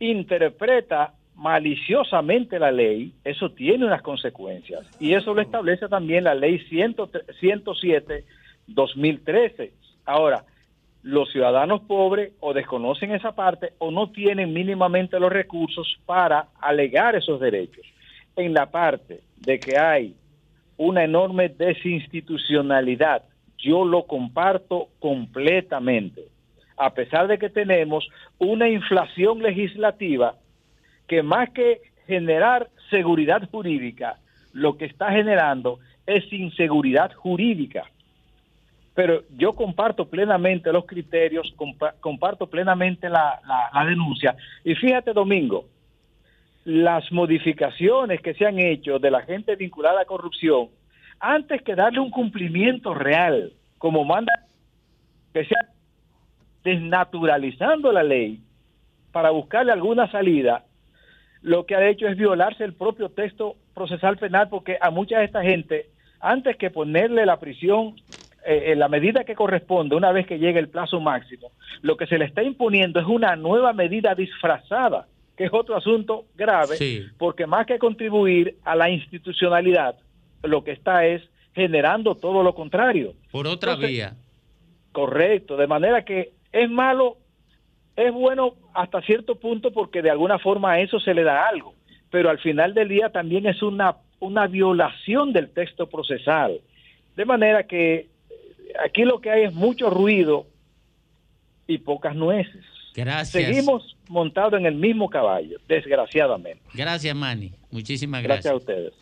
[SPEAKER 28] interpreta maliciosamente la ley, eso tiene unas consecuencias. Y eso lo establece también la ley 107-2013. Ahora, los ciudadanos pobres o desconocen esa parte o no tienen mínimamente los recursos para alegar esos derechos. En la parte de que hay una enorme desinstitucionalidad, yo lo comparto completamente, a pesar de que tenemos una inflación legislativa que más que generar seguridad jurídica, lo que está generando es inseguridad jurídica. Pero yo comparto plenamente los criterios, compa- comparto plenamente la, la- la denuncia. Y fíjate, Domingo, las modificaciones que se han hecho de la gente vinculada a corrupción, antes que darle un cumplimiento real, como manda, que sea desnaturalizando la ley para buscarle alguna salida, lo que ha hecho es violarse el propio texto procesal penal porque a mucha de esta gente, antes que ponerle la prisión eh, en la medida que corresponde una vez que llegue el plazo máximo, lo que se le está imponiendo es una nueva medida disfrazada, que es otro asunto grave,
[SPEAKER 1] Sí.
[SPEAKER 28] porque más que contribuir a la institucionalidad, lo que está es generando todo lo contrario.
[SPEAKER 1] Por otra
[SPEAKER 28] Entonces,
[SPEAKER 1] vía.
[SPEAKER 28] Correcto, de manera que es malo, es bueno hasta cierto punto porque de alguna forma a eso se le da algo, pero al final del día también es una, una violación del texto procesal. De manera que aquí lo que hay es mucho ruido y pocas nueces.
[SPEAKER 1] Gracias.
[SPEAKER 28] Seguimos montados en el mismo caballo, desgraciadamente.
[SPEAKER 1] Gracias, Manny. Muchísimas
[SPEAKER 28] Gracias
[SPEAKER 1] gracias.
[SPEAKER 28] a ustedes.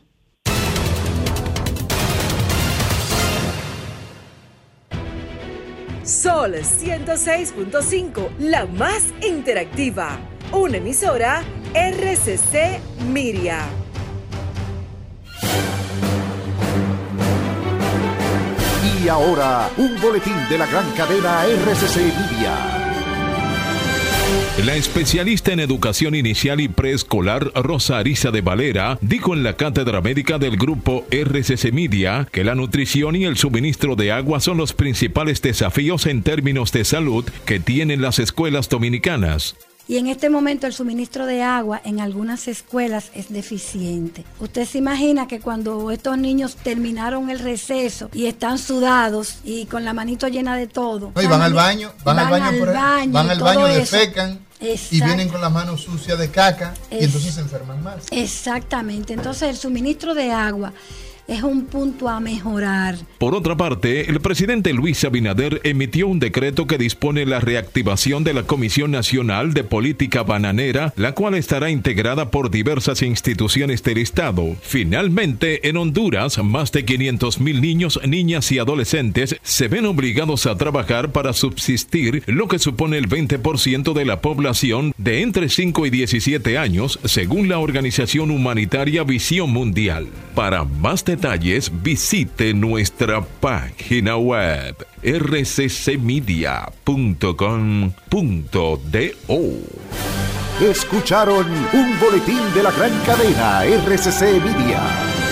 [SPEAKER 5] Sol 106.5, la más interactiva. Una emisora RCC Miria.
[SPEAKER 29] Y ahora, un boletín de la gran cadena RCC Media.
[SPEAKER 30] La especialista en educación inicial y preescolar Rosa Arisa de Valera dijo en la cátedra médica del grupo RCC Media que la nutrición y el suministro de agua son los principales desafíos en términos de salud que tienen las escuelas dominicanas.
[SPEAKER 31] Y en este momento el suministro de agua en algunas escuelas es deficiente. Usted se imagina que cuando estos niños terminaron el receso y están sudados y con la manito llena de todo.
[SPEAKER 32] No, y van al baño, van, al baño, por-
[SPEAKER 31] baño
[SPEAKER 32] van
[SPEAKER 31] y
[SPEAKER 32] al baño, defecan y vienen con las manos sucias de caca y
[SPEAKER 31] Es-
[SPEAKER 32] entonces se enferman más.
[SPEAKER 31] Exactamente. Entonces el suministro de agua es un punto a mejorar.
[SPEAKER 30] Por otra parte, el presidente Luis Abinader emitió un decreto que dispone la reactivación de la Comisión Nacional de Política Bananera, la cual estará integrada por diversas instituciones del Estado. Finalmente, en Honduras, más de 500 mil niños, niñas y adolescentes se ven obligados a trabajar para subsistir, lo que supone el 20% de la población de entre 5 y 17 años, según la organización humanitaria Visión Mundial. Para más detalles, visite nuestra página web rccmedia.com.do.
[SPEAKER 29] Escucharon un boletín de la gran cadena RCC Media.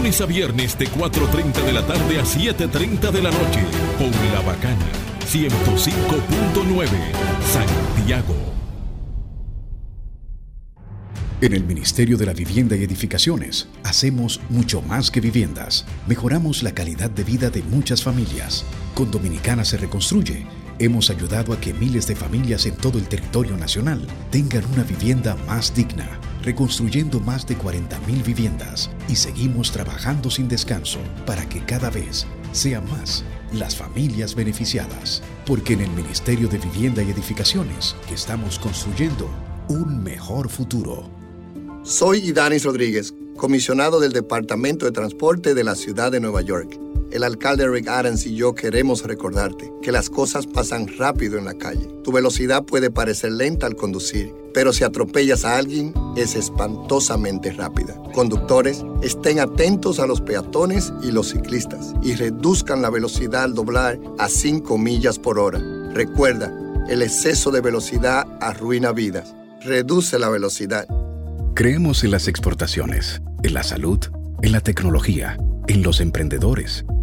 [SPEAKER 30] Lunes a viernes de 4.30 de la tarde a 7.30 de la noche. Por La Bacana. 105.9. Santiago.
[SPEAKER 29] En el Ministerio de la Vivienda y Edificaciones hacemos mucho más que viviendas. Mejoramos la calidad de vida de muchas familias. Con Dominicana se reconstruye. Hemos ayudado a que miles de familias en todo el territorio nacional tengan una vivienda más digna, reconstruyendo más de 40.000 viviendas y seguimos trabajando sin descanso para que cada vez sean más las familias beneficiadas. Porque en el Ministerio de Vivienda y Edificaciones estamos construyendo un mejor futuro.
[SPEAKER 33] Soy Idanis Rodríguez, comisionado del Departamento de Transporte de la Ciudad de Nueva York.
[SPEAKER 34] El alcalde Rick Adams y yo queremos recordarte que las cosas pasan rápido en la calle. Tu velocidad puede parecer lenta al conducir, pero si atropellas a alguien es espantosamente rápida. Conductores, estén atentos a los peatones y los ciclistas y reduzcan la velocidad al doblar a 5 millas por hora. Recuerda, el exceso de velocidad arruina vidas. Reduce la velocidad.
[SPEAKER 29] Creemos en las exportaciones, en la salud, en la tecnología, en los emprendedores,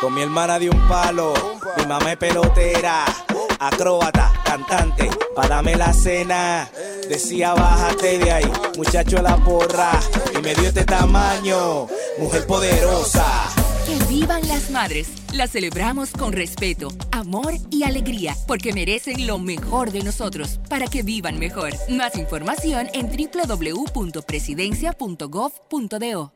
[SPEAKER 35] Con mi hermana de un palo, mi mamá es pelotera, acróbata, cantante, párame la cena. Decía bájate de ahí, muchacho la porra, y me dio este tamaño, mujer poderosa.
[SPEAKER 36] Que vivan las madres. Las celebramos con respeto, amor y alegría, porque merecen lo mejor de nosotros, para que vivan mejor. Más información en www.presidencia.gov.do.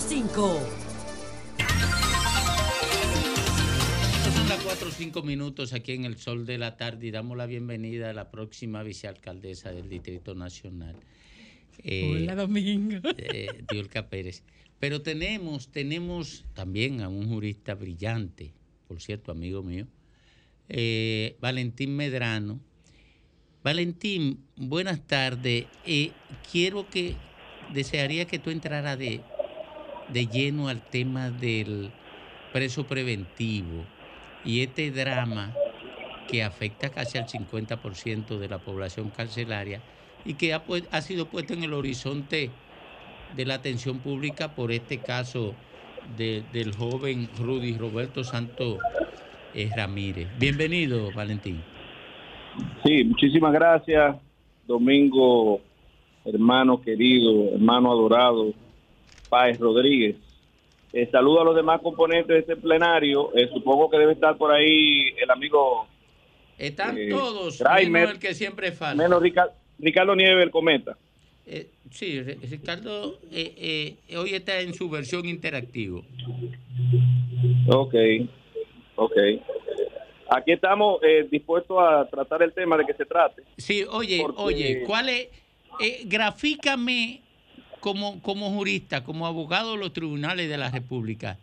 [SPEAKER 25] 105.
[SPEAKER 37] Son
[SPEAKER 1] las 4 o 5 minutos aquí en el sol de la tarde y damos la bienvenida a la próxima vicealcaldesa del Distrito Nacional.
[SPEAKER 37] Eh, Hola, Domingo.
[SPEAKER 1] Eh, Diolca Pérez. Pero tenemos, tenemos también a un jurista brillante, por cierto, amigo mío, eh, Valentín Medrano. Valentín, buenas tardes. Eh, quiero que, desearía que tú entraras de de lleno al tema del preso preventivo y este drama que afecta casi al 50% de la población carcelaria y que ha, sido puesto en el horizonte de la atención pública por este caso de- del joven Rudy Roberto Santo eh, Ramírez. Bienvenido, Valentín.
[SPEAKER 38] Sí, muchísimas gracias, Domingo, hermano querido, hermano adorado, Páez Rodríguez. Eh, saludo a los demás componentes de este plenario. Eh, supongo que debe estar por ahí el amigo
[SPEAKER 1] Están
[SPEAKER 38] Eh,
[SPEAKER 1] todos,
[SPEAKER 38] Grimer,
[SPEAKER 1] menos el que siempre falta.
[SPEAKER 38] menos Rica- Ricardo Nieves, el cometa.
[SPEAKER 1] Eh, sí, Ricardo hoy está en su versión interactivo.
[SPEAKER 38] Ok, ok. Aquí estamos dispuestos a tratar el tema de que se trate.
[SPEAKER 1] Sí, oye,
[SPEAKER 38] Porque-
[SPEAKER 1] oye, ¿cuál es? Grafícame como, como jurista, como abogado de los tribunales de la República,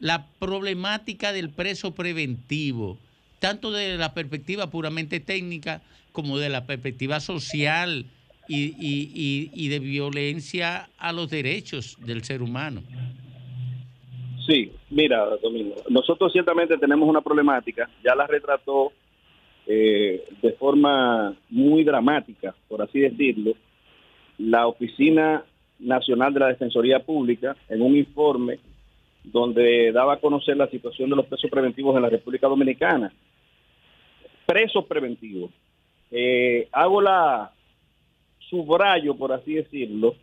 [SPEAKER 1] la problemática del preso preventivo, tanto de la perspectiva puramente técnica como de la perspectiva social y, y- y- de violencia a los derechos del ser humano.
[SPEAKER 38] Sí, mira, Domingo, nosotros ciertamente tenemos una problemática, ya la retrató eh, de forma muy dramática, por así decirlo, la Oficina Nacional de la Defensoría Pública en un informe donde daba a conocer la situación de los presos preventivos en la República Dominicana. Presos preventivos. Eh, hago la subrayo, por así decirlo,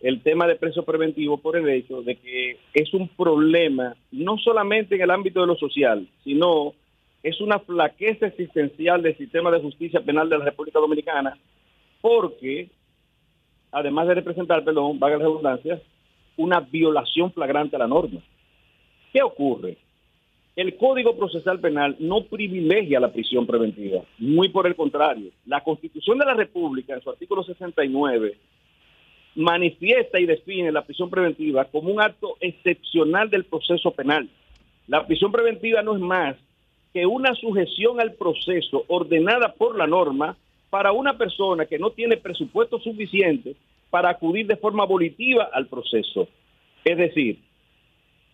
[SPEAKER 38] el tema de preso preventivo por el hecho de que es un problema no solamente en el ámbito de lo social, sino es una flaqueza existencial del sistema de justicia penal de la República Dominicana, porque además de representar, perdón, valga la redundancia, una violación flagrante a la norma. ¿Qué ocurre? El Código Procesal Penal no privilegia la prisión preventiva, muy por el contrario. La Constitución de la República, en su artículo 69, manifiesta y define la prisión preventiva como un acto excepcional del proceso penal. La prisión preventiva no es más que una sujeción al proceso ordenada por la norma para una persona que no tiene presupuesto suficiente para acudir de forma volitiva al proceso. Es decir,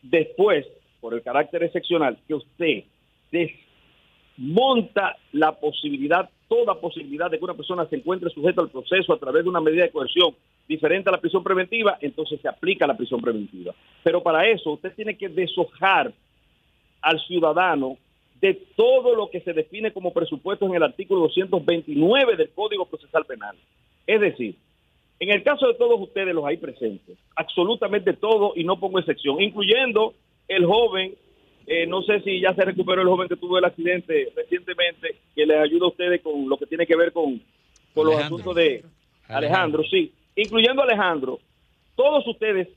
[SPEAKER 38] después, por el carácter excepcional, que usted desmonta la posibilidad, toda posibilidad de que una persona se encuentre sujeto al proceso a través de una medida de coerción diferente a la prisión preventiva, entonces se aplica la prisión preventiva. Pero para eso usted tiene que deshojar al ciudadano de todo lo que se define como presupuesto en el artículo 229 del Código Procesal Penal. Es decir, en el caso de todos ustedes, los ahí presentes, absolutamente todo, y no pongo excepción, incluyendo el joven, eh, no sé si ya se recuperó el joven que tuvo el accidente recientemente, que les ayuda a ustedes con lo que tiene que ver con, con los asuntos de Alejandro, sí, incluyendo a Alejandro, todos ustedes,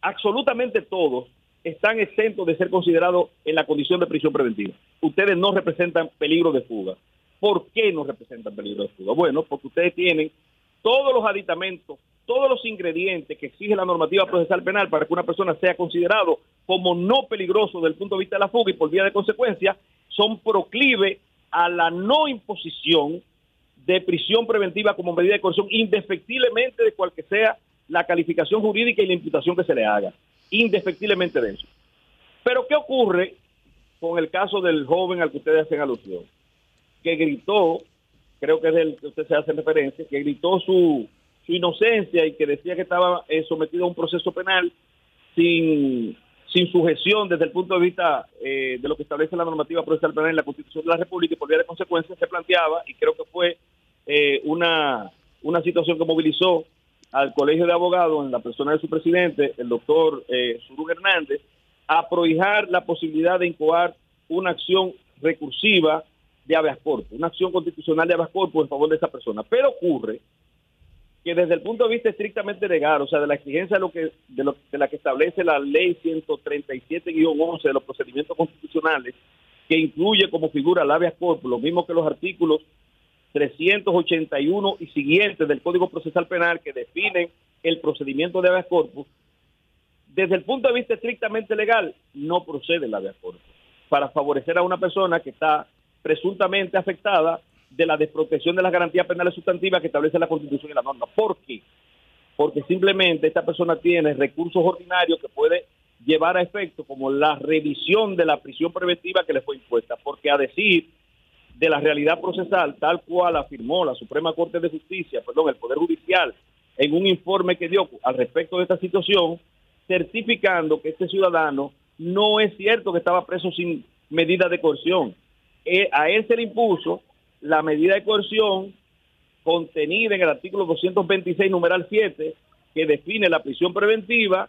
[SPEAKER 38] absolutamente todos, están exentos de ser considerados en la condición de prisión preventiva. Ustedes no representan peligro de fuga. ¿Por qué no representan peligro de fuga? Bueno, porque ustedes tienen todos los aditamentos, todos los ingredientes que exige la normativa procesal penal para que una persona sea considerado como no peligroso desde el punto de vista de la fuga y por vía de consecuencia, son proclive a la no imposición de prisión preventiva como medida de coerción, indefectiblemente de cual que sea la calificación jurídica y la imputación que se le haga indefectiblemente de eso. Pero ¿qué ocurre con el caso del joven al que ustedes hacen alusión? Que gritó, creo que es el que usted se hace referencia, que gritó su, su inocencia y que decía que estaba eh, sometido a un proceso penal sin, sin sujeción desde el punto de vista eh, de lo que establece la normativa procesal penal en la Constitución de la República y por vía de consecuencia se planteaba, y creo que fue eh, una, una situación que movilizó al Colegio de Abogados, en la persona de su presidente, el doctor eh, Suru Hernández, a prohijar la posibilidad de incoar una acción recursiva de habeas corpus, una acción constitucional de habeas corpus en favor de esa persona. Pero ocurre que desde el punto de vista estrictamente legal, o sea, de la exigencia de, lo que, de, lo, de la que establece la ley 137-11 de los procedimientos constitucionales, que incluye como figura el habeas corpus, lo mismo que los artículos 381 y siguientes del Código Procesal Penal que definen el procedimiento de habeas corpus, desde el punto de vista estrictamente legal, no procede el habeas corpus para favorecer a una persona que está presuntamente afectada de la desprotección de las garantías penales sustantivas que establece la Constitución y la norma. ¿Por qué? Porque simplemente esta persona tiene recursos ordinarios que puede llevar a efecto como la revisión de la prisión preventiva que le fue impuesta, porque a decir de la realidad procesal, tal cual afirmó la Suprema Corte de Justicia, perdón, el Poder Judicial, en un informe que dio al respecto de esta situación, certificando que este ciudadano no es cierto que estaba preso sin medida de coerción. Eh, a él se le impuso la medida de coerción contenida en el artículo 226, numeral 7, que define la prisión preventiva,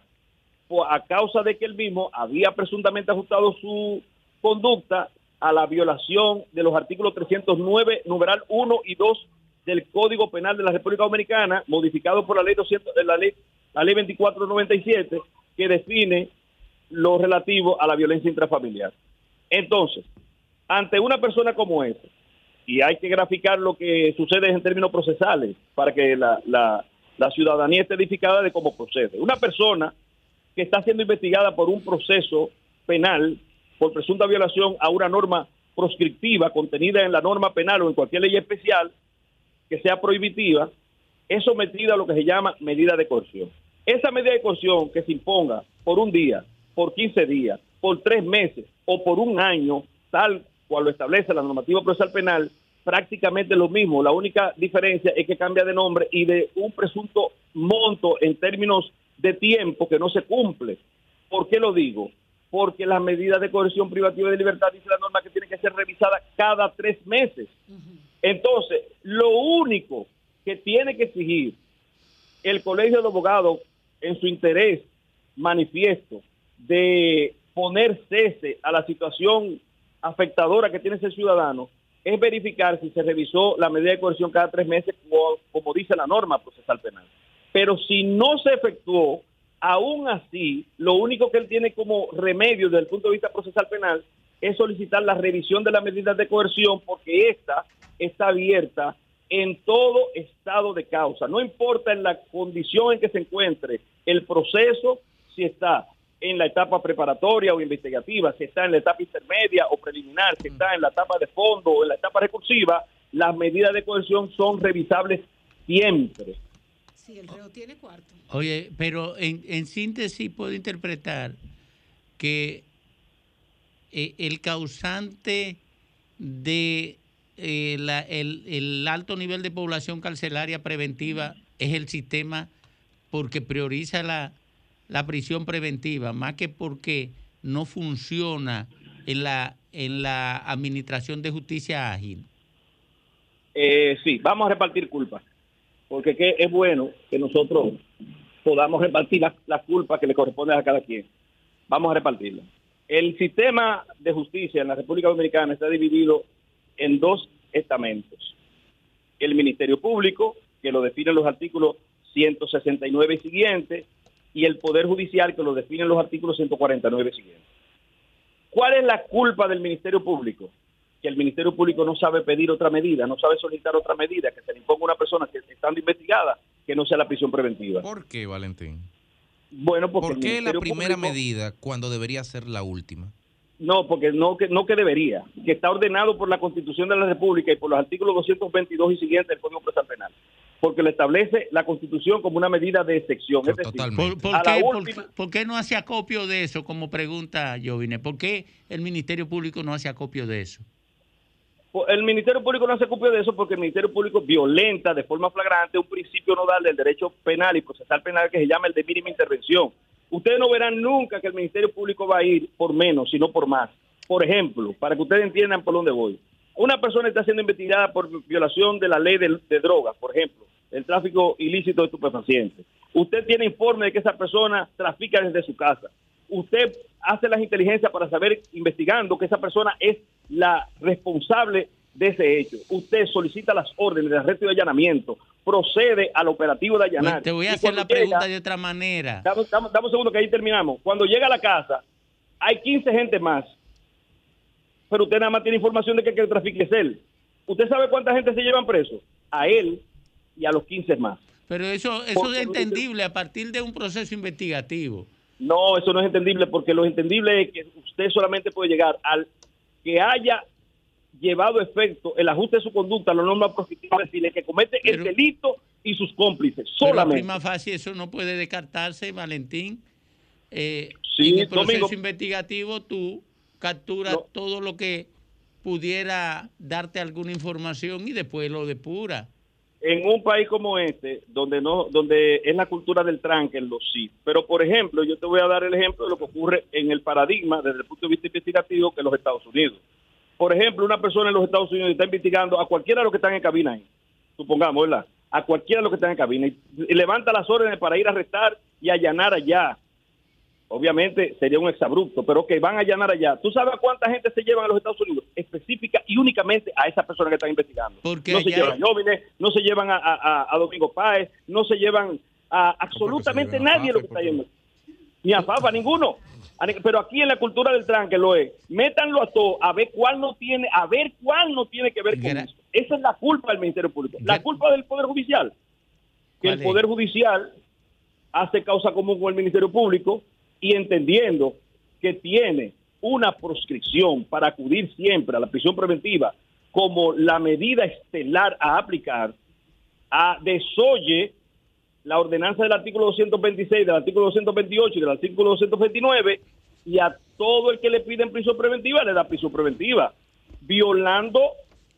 [SPEAKER 38] a causa de que él mismo había presuntamente ajustado su conducta a la violación de los artículos 309, numeral 1 y 2 del Código Penal de la República Dominicana, modificado por la ley 200, la ley, la ley 2497, que define lo relativo a la violencia intrafamiliar. Entonces, ante una persona como esa, y hay que graficar lo que sucede en términos procesales para que la, la, la ciudadanía esté edificada de cómo procede. Una persona que está siendo investigada por un proceso penal por presunta violación a una norma proscriptiva contenida en la norma penal o en cualquier ley especial que sea prohibitiva, es sometida a lo que se llama medida de coerción. Esa medida de coerción que se imponga por un día, por 15 días, por tres meses o por un año, tal cual lo establece la normativa procesal penal, prácticamente lo mismo. La única diferencia es que cambia de nombre y de un presunto monto en términos de tiempo que no se cumple. ¿Por qué lo digo? Porque las medidas de coerción privativa de libertad dice la norma que tiene que ser revisada cada tres meses. Entonces, lo único que tiene que exigir el Colegio de Abogados en su interés manifiesto de poner cese a la situación afectadora que tiene ese ciudadano es verificar si se revisó la medida de coerción cada tres meses como, como dice la norma procesal penal. Pero si no se efectuó, Aún así, lo único que él tiene como remedio desde el punto de vista procesal penal es solicitar la revisión de las medidas de coerción porque esta está abierta en todo estado de causa. No importa en la condición en que se encuentre el proceso, si está en la etapa preparatoria o investigativa, si está en la etapa intermedia o preliminar, si está en la etapa de fondo o en la etapa recursiva, las medidas de coerción son revisables siempre.
[SPEAKER 39] Sí, el reo tiene cuarto.
[SPEAKER 1] Oye, pero en, en síntesis puedo interpretar que eh, el causante de eh, la- el, el alto nivel de población carcelaria preventiva es el sistema porque prioriza la, la prisión preventiva, más que porque no funciona en la, en la administración de justicia ágil.
[SPEAKER 38] Eh, sí, vamos a repartir culpas, porque que es bueno que nosotros podamos repartir las las culpas que le corresponden a cada quien. Vamos a repartirlas. El sistema de justicia en la República Dominicana está dividido en dos estamentos. El Ministerio Público, que lo definen los artículos 169 y siguientes, y el Poder Judicial, que lo definen los artículos 149 y siguientes. ¿Cuál es la culpa del Ministerio Público? Que el Ministerio Público no sabe pedir otra medida, no sabe solicitar otra medida, que se le imponga a una persona que estando investigada, que no sea la prisión preventiva.
[SPEAKER 3] ¿Por qué, Valentín?
[SPEAKER 38] Bueno, porque
[SPEAKER 3] ¿Por qué la primera
[SPEAKER 38] Público-
[SPEAKER 3] medida cuando debería ser la última?
[SPEAKER 38] No, porque no que, no que debería, que está ordenado por la Constitución de la República y por los artículos 222 y siguientes del Código Procesal Penal, porque lo establece la Constitución como una medida de excepción. Es decir,
[SPEAKER 1] ¿Por, por
[SPEAKER 38] a la
[SPEAKER 1] qué, por-
[SPEAKER 38] última-
[SPEAKER 1] por qué no hace acopio de eso? Como pregunta Jovine, ¿por qué el Ministerio Público no hace acopio de eso?
[SPEAKER 38] Pues, El Ministerio Público no se ocupa de eso porque el Ministerio Público violenta de forma flagrante un principio nodal del derecho penal y procesal penal que se llama el de mínima intervención. Ustedes no verán nunca que el Ministerio Público va a ir por menos, sino por más. Por ejemplo, para que ustedes entiendan por dónde voy. Una persona está siendo investigada por violación de la ley de, de drogas, por ejemplo, el tráfico ilícito de estupefacientes. Usted tiene informe de que esa persona trafica desde su casa. Usted hace las inteligencias para saber, investigando, que esa persona es la responsable de ese hecho. Usted solicita las órdenes de arresto y de allanamiento, procede al operativo de allanar.
[SPEAKER 1] Pues te voy a hacer la
[SPEAKER 38] llega-
[SPEAKER 1] pregunta de otra manera.
[SPEAKER 38] Dame, dame- dame un segundo que ahí terminamos. Cuando llega a la casa, hay 15 gente más, pero usted nada más tiene información de que, que el trafique es él. ¿Usted sabe cuánta gente se llevan preso? A él y a los 15 más.
[SPEAKER 1] Pero eso, eso
[SPEAKER 38] Porque
[SPEAKER 1] es entendible a partir de un proceso investigativo.
[SPEAKER 38] No, eso no es entendible porque lo entendible es que usted solamente puede llegar al que haya llevado efecto el ajuste de su conducta a la norma proscriptiva, es decir, el que comete el delito y sus cómplices,
[SPEAKER 1] Pero
[SPEAKER 38] solamente.
[SPEAKER 1] prima facie eso no puede descartarse, Valentín. Eh,
[SPEAKER 38] Sí,
[SPEAKER 1] en el proceso
[SPEAKER 38] Domingo.
[SPEAKER 1] investigativo tú capturas todo lo que pudiera darte alguna información y después lo depura.
[SPEAKER 38] En un país como este, donde no, donde es la cultura del tranque, lo sí. Pero por ejemplo, yo te voy a dar el ejemplo de lo que ocurre en el paradigma desde el punto de vista investigativo que en los Estados Unidos. Por ejemplo, una persona en los Estados Unidos está investigando a cualquiera de los que están en cabina ahí, supongamos, ¿verdad? A cualquiera de los que están en cabina y levanta las órdenes para ir a arrestar y allanar allá. Obviamente sería un exabrupto, pero que van a allanar allá. ¿Tú sabes cuánta gente se llevan a los Estados Unidos? Específica y únicamente a esa persona que están investigando.
[SPEAKER 1] Porque
[SPEAKER 38] no se llevan
[SPEAKER 1] hay-
[SPEAKER 38] a Jóvenes, no se llevan a, a- a Domingo Páez, no se llevan a absolutamente nadie de lo que está yendo. Ni a Fafa, ninguno. Pero aquí en la cultura del tranque lo es. Métanlo a todo, a ver cuál no tiene, a ver cuál no tiene que ver con eso. Esa es la culpa del Ministerio Público. La culpa del Poder Judicial. Que el. Poder Judicial hace causa común con el Ministerio Público y entendiendo que tiene una proscripción para acudir siempre a la prisión preventiva como la medida estelar a aplicar, a desoye la ordenanza del artículo 226, del artículo 228 y del artículo 229 y a todo el que le piden prisión preventiva le da prisión preventiva, violando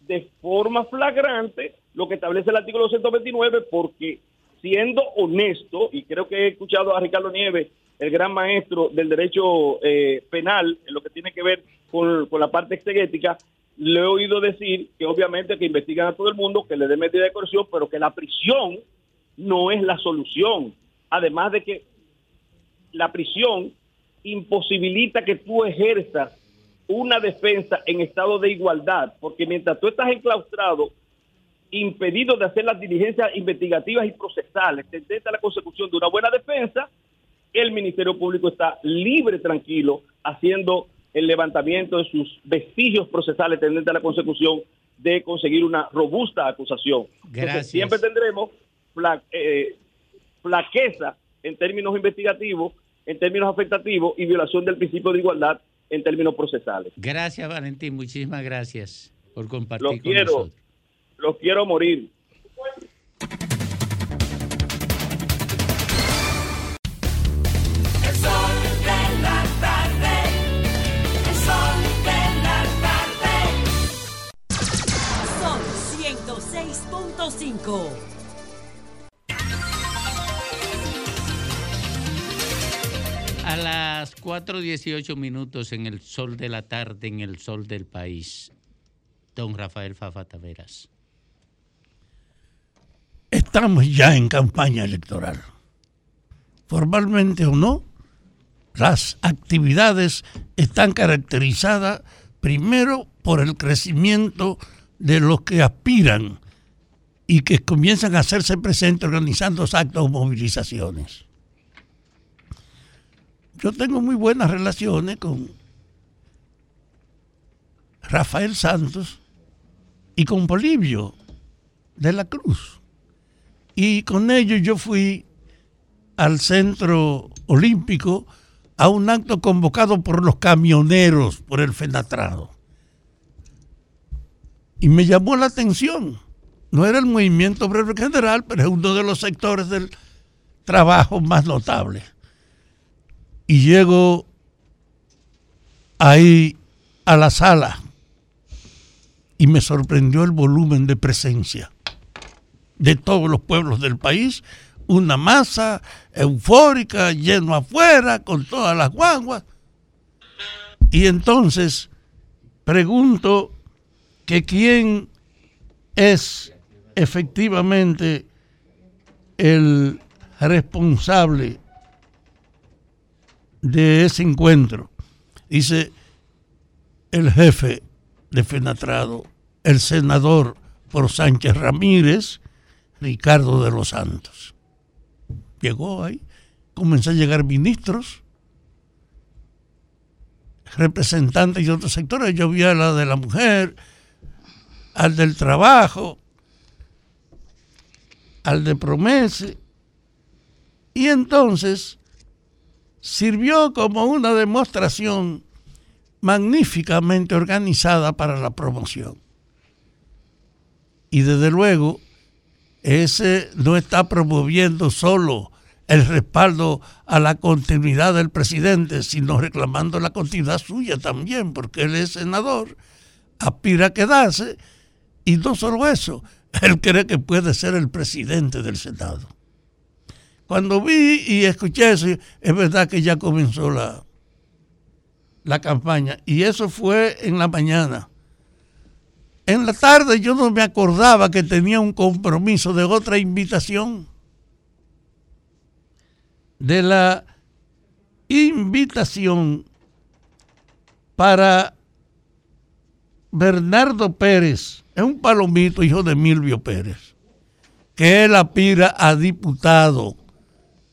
[SPEAKER 38] de forma flagrante lo que establece el artículo 229 porque siendo honesto, y creo que he escuchado a Ricardo Nieves, el gran maestro del derecho eh, penal, en lo que tiene que ver con, la parte exegética, le he oído decir que obviamente que investigan a todo el mundo, que le den medida de coerción, pero que la prisión no es la solución. Además de que la prisión imposibilita que tú ejerzas una defensa en estado de igualdad, porque mientras tú estás enclaustrado, impedido de hacer las diligencias investigativas y procesales, tendente a la consecución de una buena defensa, el Ministerio Público está libre, tranquilo, haciendo el levantamiento de sus vestigios procesales tendente a la consecución de conseguir una robusta acusación. Entonces, siempre tendremos fla- eh, flaqueza en términos investigativos en términos afectativos y violación del principio de igualdad en términos procesales.
[SPEAKER 1] Gracias, Valentín. Muchísimas gracias por compartir
[SPEAKER 38] Los
[SPEAKER 1] con
[SPEAKER 38] quiero,
[SPEAKER 1] nosotros.
[SPEAKER 38] los quiero morir.
[SPEAKER 1] A las 4.18 minutos en el sol de la tarde, en el sol del país, don Rafael Fafa Taveras.
[SPEAKER 26] Estamos ya en campaña electoral. Formalmente o no, las actividades están caracterizadas primero por el crecimiento de los que aspiran y que comienzan a hacerse presentes organizando actos o movilizaciones. Yo tengo muy buenas relaciones con Rafael Santos y con Bolivio de la Cruz. Y con ellos yo fui al centro olímpico a un acto convocado por los camioneros, por el Fenatrado. Y me llamó la atención. No era el movimiento obrero general, pero es uno de los sectores del trabajo más notables. Y llego ahí a la sala y me sorprendió el volumen de presencia de todos los pueblos del país, una masa eufórica, lleno afuera, con todas las guaguas. Y entonces pregunto que quién es efectivamente el responsable de ese encuentro. Dice el jefe de Fenatrado, el senador por Sánchez Ramírez, Ricardo de los Santos. Llegó ahí, comenzó a llegar ministros, representantes de otros sectores. Yo vi a la de la mujer, al del trabajo, al de Promese. Y entonces sirvió como una demostración magníficamente organizada para la promoción. Y desde luego, ese no está promoviendo solo el respaldo a la continuidad del presidente, sino reclamando la continuidad suya también, porque él es senador, aspira a quedarse, y no solo eso, [laughs] él cree que puede ser el presidente del Senado. Cuando vi y escuché eso, es verdad que ya comenzó la, la campaña, y eso fue en la mañana. En la tarde yo no me acordaba que tenía un compromiso de otra invitación. De la invitación para Bernardo Pérez, es un palomito, hijo de Milvio Pérez, que él aspira a diputado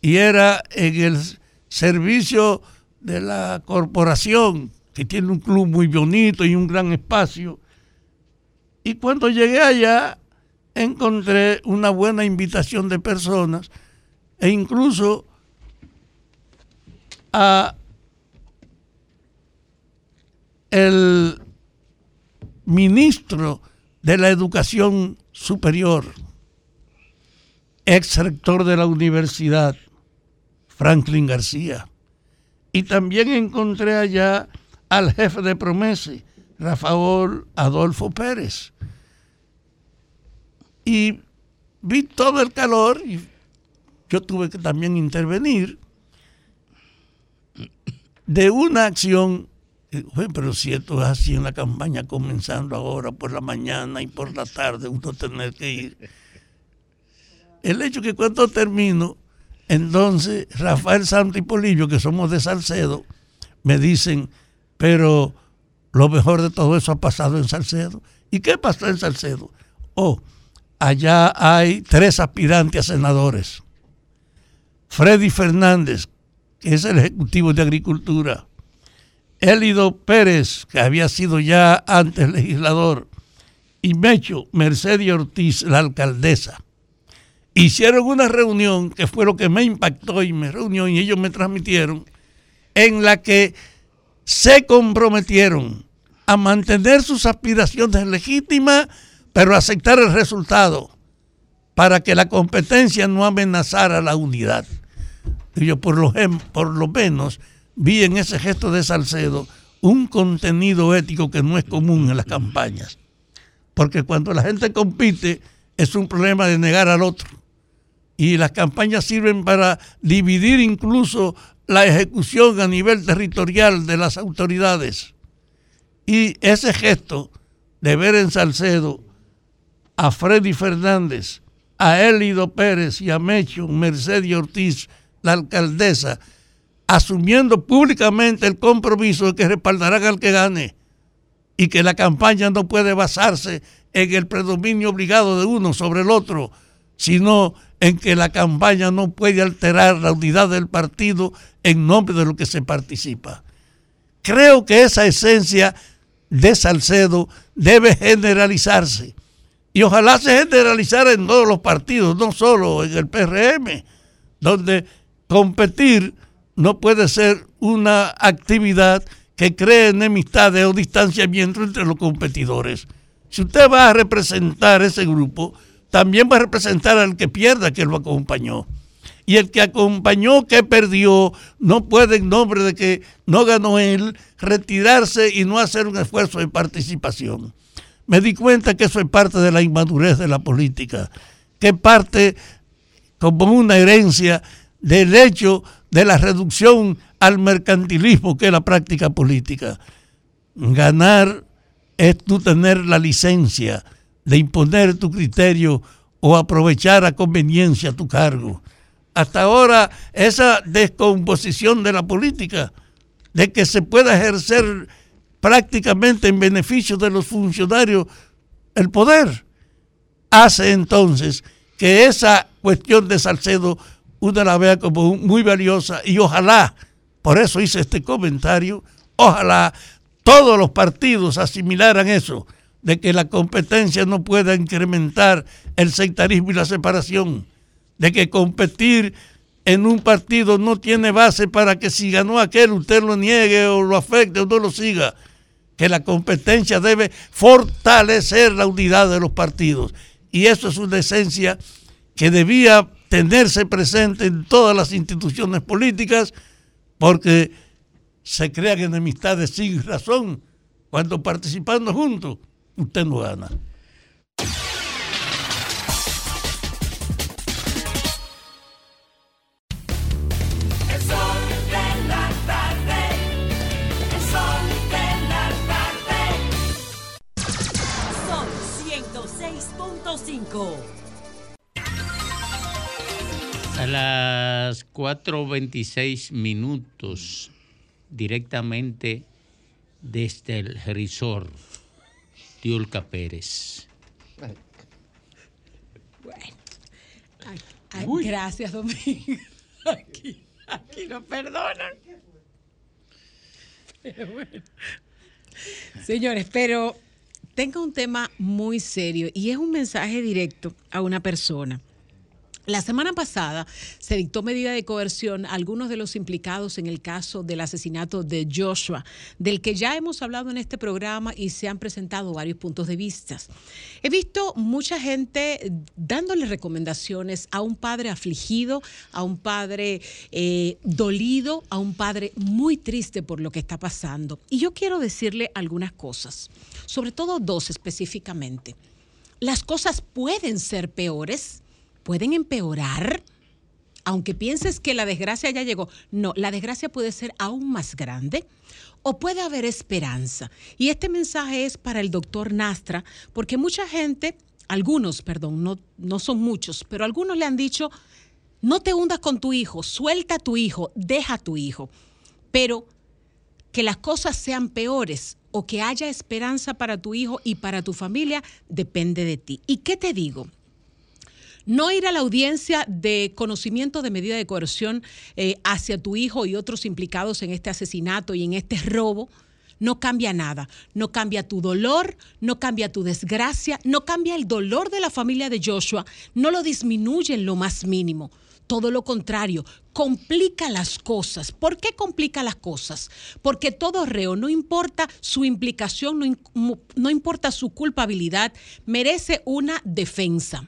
[SPEAKER 26] y era en el servicio de la corporación, que tiene un club muy bonito y un gran espacio. Y cuando llegué allá, encontré una buena invitación de personas e incluso a el ministro de la Educación Superior, ex rector de la universidad, Franklin García. Y también encontré allá al jefe de Promese, Rafael Adolfo Pérez. Y vi todo el calor y yo tuve que también intervenir de una acción, bueno, pero si esto es así en la campaña, comenzando ahora por la mañana y por la tarde, uno tener que ir. El hecho que cuando termino, entonces Rafael Santo y Polillo, que somos de Salcedo, me dicen, pero lo mejor de todo eso ha pasado en Salcedo. ¿Y qué pasó en Salcedo? Oh, allá hay tres aspirantes a senadores. Freddy Fernández, que es el ejecutivo de Agricultura. Élido Pérez, que había sido ya antes legislador. Y Mecho Mercedes Ortiz, la alcaldesa. hicieron una reunión que fue lo que me impactó y me reunió y ellos me transmitieron, en la que se comprometieron a mantener sus aspiraciones legítimas, pero aceptar el resultado para que la competencia no amenazara la unidad. Y yo por lo, por lo menos vi en ese gesto de Salcedo un contenido ético que no es común en las campañas. Porque cuando la gente compite es un problema de negar al otro. Y las campañas sirven para dividir incluso la ejecución a nivel territorial de las autoridades. Y ese gesto de ver en Salcedo a Freddy Fernández, a Élido Pérez y a Mecho Mercedes Ortiz, la alcaldesa, asumiendo públicamente el compromiso de que respaldarán al que gane y que la campaña no puede basarse en el predominio obligado de uno sobre el otro, sino en que la campaña no puede alterar la unidad del partido en nombre de lo que se participa. Creo que esa esencia de Salcedo debe generalizarse y ojalá se generalizara en todos los partidos, no solo en el PRM, donde competir no puede ser una actividad que cree enemistades o distanciamiento entre los competidores. Si usted va a representar ese grupo, también va a representar al que pierda que lo acompañó. Y el que acompañó que perdió no puede en nombre de que no ganó él retirarse y no hacer un esfuerzo de participación. Me di cuenta que eso es parte de la inmadurez de la política, que parte como una herencia del hecho de la reducción al mercantilismo que es la práctica política. Ganar es tú tener la licencia de imponer tu criterio o aprovechar a conveniencia tu cargo. Hasta ahora esa descomposición de la política, de que se pueda ejercer prácticamente en beneficio de los funcionarios el poder, hace entonces que esa cuestión de Salcedo uno la vea como muy valiosa y ojalá, por eso hice este comentario, ojalá todos los partidos asimilaran eso, de que la competencia no pueda incrementar el sectarismo y la separación, de que competir en un partido no tiene base para que si ganó aquel usted lo niegue o lo afecte o no lo siga, que la competencia debe fortalecer la unidad de los partidos. Y eso es una esencia que debía tenerse presente en todas las instituciones políticas porque se crean enemistades sin razón cuando participando juntos usted no gana.
[SPEAKER 40] El
[SPEAKER 1] las 4.26 minutos, directamente desde el resort Tiulca Pérez.
[SPEAKER 39] Ay,
[SPEAKER 1] Uy.
[SPEAKER 39] gracias, Domingo. [laughs] Aquí, aquí nos perdonan. [laughs] Pero bueno. Señores, pero tengo un tema muy serio y es un mensaje directo a una persona. La semana pasada se dictó medida de coerción a algunos de los implicados en el caso del asesinato de Joshua, del que ya hemos hablado en este programa y se han presentado varios puntos de vista. He visto mucha gente dándole recomendaciones a un padre afligido, a un padre eh, dolido, a un padre muy triste por lo que está pasando. Y yo quiero decirle algunas cosas, sobre todo dos específicamente. Las cosas pueden ser peores pueden empeorar, aunque pienses que la desgracia ya llegó. No, la desgracia puede ser aún más grande o puede haber esperanza. Y este mensaje es para el doctor Nastra, porque mucha gente, algunos, perdón, no, no son muchos, pero algunos le han dicho, no te hundas con tu hijo, suelta a tu hijo, deja a tu hijo. Pero que las cosas sean peores o que haya esperanza para tu hijo y para tu familia depende de ti. ¿Y qué te digo? No ir a la audiencia de conocimiento de medida de coerción eh, hacia tu hijo y otros implicados en este asesinato y en este robo, no cambia nada. No cambia tu dolor, no cambia tu desgracia, no cambia el dolor de la familia de Joshua, no lo disminuye en lo más mínimo. Todo lo contrario, complica las cosas. ¿Por qué complica las cosas? Porque todo reo, no importa su implicación, no, importa su culpabilidad, merece una defensa.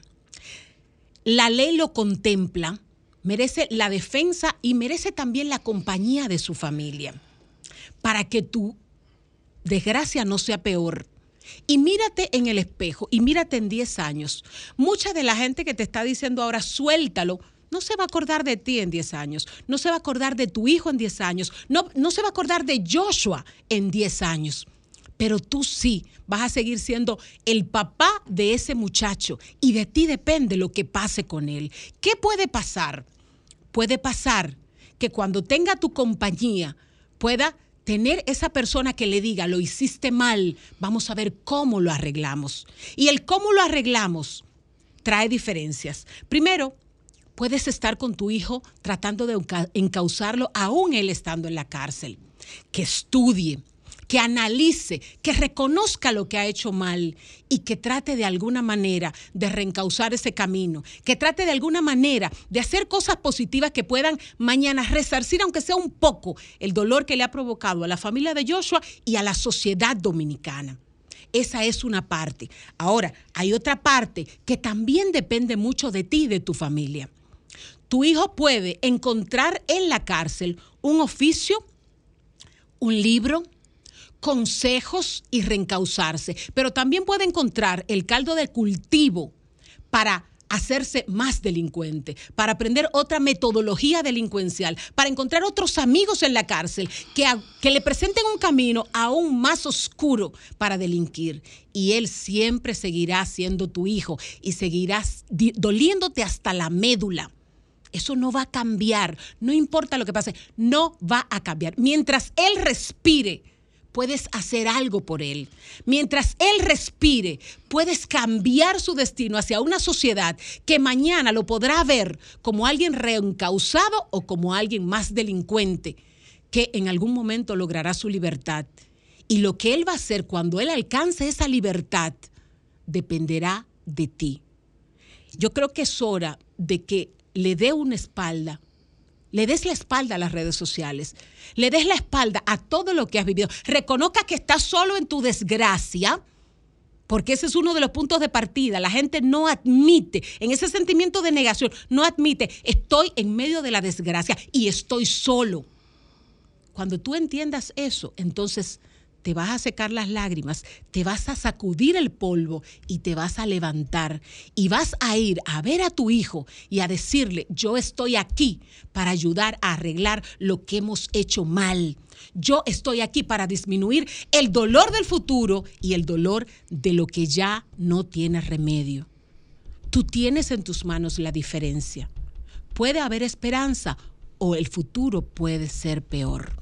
[SPEAKER 39] La ley lo contempla, merece la defensa y merece también la compañía de su familia para que tu desgracia no sea peor. Y mírate en el espejo y mírate en 10 años. Mucha de la gente que te está diciendo ahora suéltalo, no se va a acordar de ti en 10 años, no se va a acordar de tu hijo en 10 años, no, no se va a acordar de Joshua en 10 años. Pero tú sí vas a seguir siendo el papá de ese muchacho y de ti depende lo que pase con él. ¿Qué puede pasar? Puede pasar que cuando tenga tu compañía pueda tener esa persona que le diga, lo hiciste mal, vamos a ver cómo lo arreglamos. Y el cómo lo arreglamos trae diferencias. Primero, puedes estar con tu hijo tratando de enca- encauzarlo aún él estando en la cárcel. Que estudie, que analice, que reconozca lo que ha hecho mal y que trate de alguna manera de reencauzar ese camino, que trate de alguna manera de hacer cosas positivas que puedan mañana resarcir, aunque sea un poco, el dolor que le ha provocado a la familia de Joshua y a la sociedad dominicana. Esa es una parte. Ahora, hay otra parte que también depende mucho de ti y de tu familia. Tu hijo puede encontrar en la cárcel un oficio, un libro, consejos y reencauzarse, pero también puede encontrar el caldo de cultivo para hacerse más delincuente, para aprender otra metodología delincuencial, para encontrar otros amigos en la cárcel que, que le presenten un camino aún más oscuro para delinquir. Y él siempre seguirá siendo tu hijo y seguirás doliéndote hasta la médula. Eso no va a cambiar, no importa lo que pase, no va a cambiar. Mientras él respire, puedes hacer algo por él. Mientras él respire, puedes cambiar su destino hacia una sociedad que mañana lo podrá ver como alguien reencausado o como alguien más delincuente, que en algún momento logrará su libertad. Y lo que él va a hacer cuando él alcance esa libertad dependerá de ti. Yo creo que es hora de que le dé una espalda, le des la espalda a las redes sociales, le des la espalda a todo lo que has vivido. Reconozca que estás solo en tu desgracia, porque ese es uno de los puntos de partida. La gente no admite, en ese sentimiento de negación, no admite, estoy en medio de la desgracia y estoy solo. Cuando tú entiendas eso, entonces te vas a secar las lágrimas, te vas a sacudir el polvo y te vas a levantar y vas a ir a ver a tu hijo y a decirle, yo estoy aquí para ayudar a arreglar lo que hemos hecho mal. Yo estoy aquí para disminuir el dolor del futuro y el dolor de lo que ya no tiene remedio. Tú tienes en tus manos la diferencia. Puede haber esperanza o el futuro puede ser peor.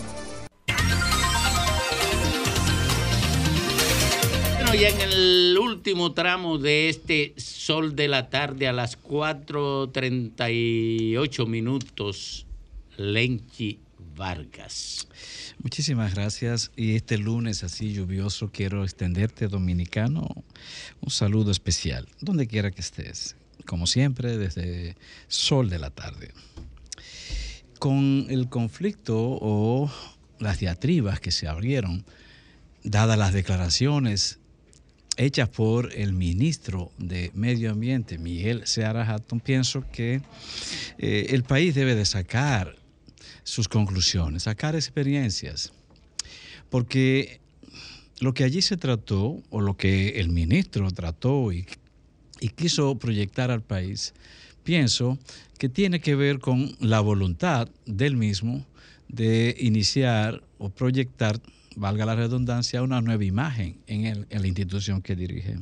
[SPEAKER 1] ya en el último tramo de este sol de la tarde a las 4.38 minutos, Lenchi Vargas.
[SPEAKER 24] Muchísimas gracias. Y este lunes así lluvioso quiero extenderte, dominicano, un saludo especial, donde quiera que estés. Como siempre, desde Sol de la tarde. Con el conflicto o las diatribas que se abrieron, dadas las declaraciones hechas por el ministro de Medio Ambiente, Miguel Seara Hatton, pienso que eh, el país debe de sacar sus conclusiones, sacar experiencias, porque lo que allí se trató, o lo que el ministro trató y, y quiso proyectar al país, pienso que tiene que ver con la voluntad del mismo de iniciar o proyectar valga la redundancia, una nueva imagen en, el- la institución que dirige.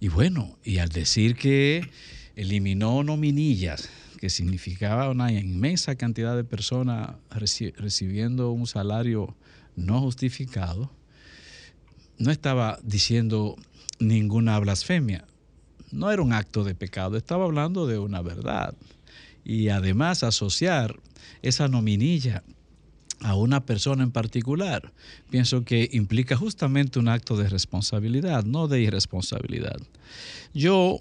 [SPEAKER 24] Y bueno, y al decir que eliminó nominillas, que significaba una inmensa cantidad de personas reci- recibiendo un salario no justificado, no estaba diciendo ninguna blasfemia. No era un acto de pecado, estaba hablando de una verdad. Y además asociar esa nominilla a una persona en particular, pienso que implica justamente un acto de responsabilidad, no de irresponsabilidad. Yo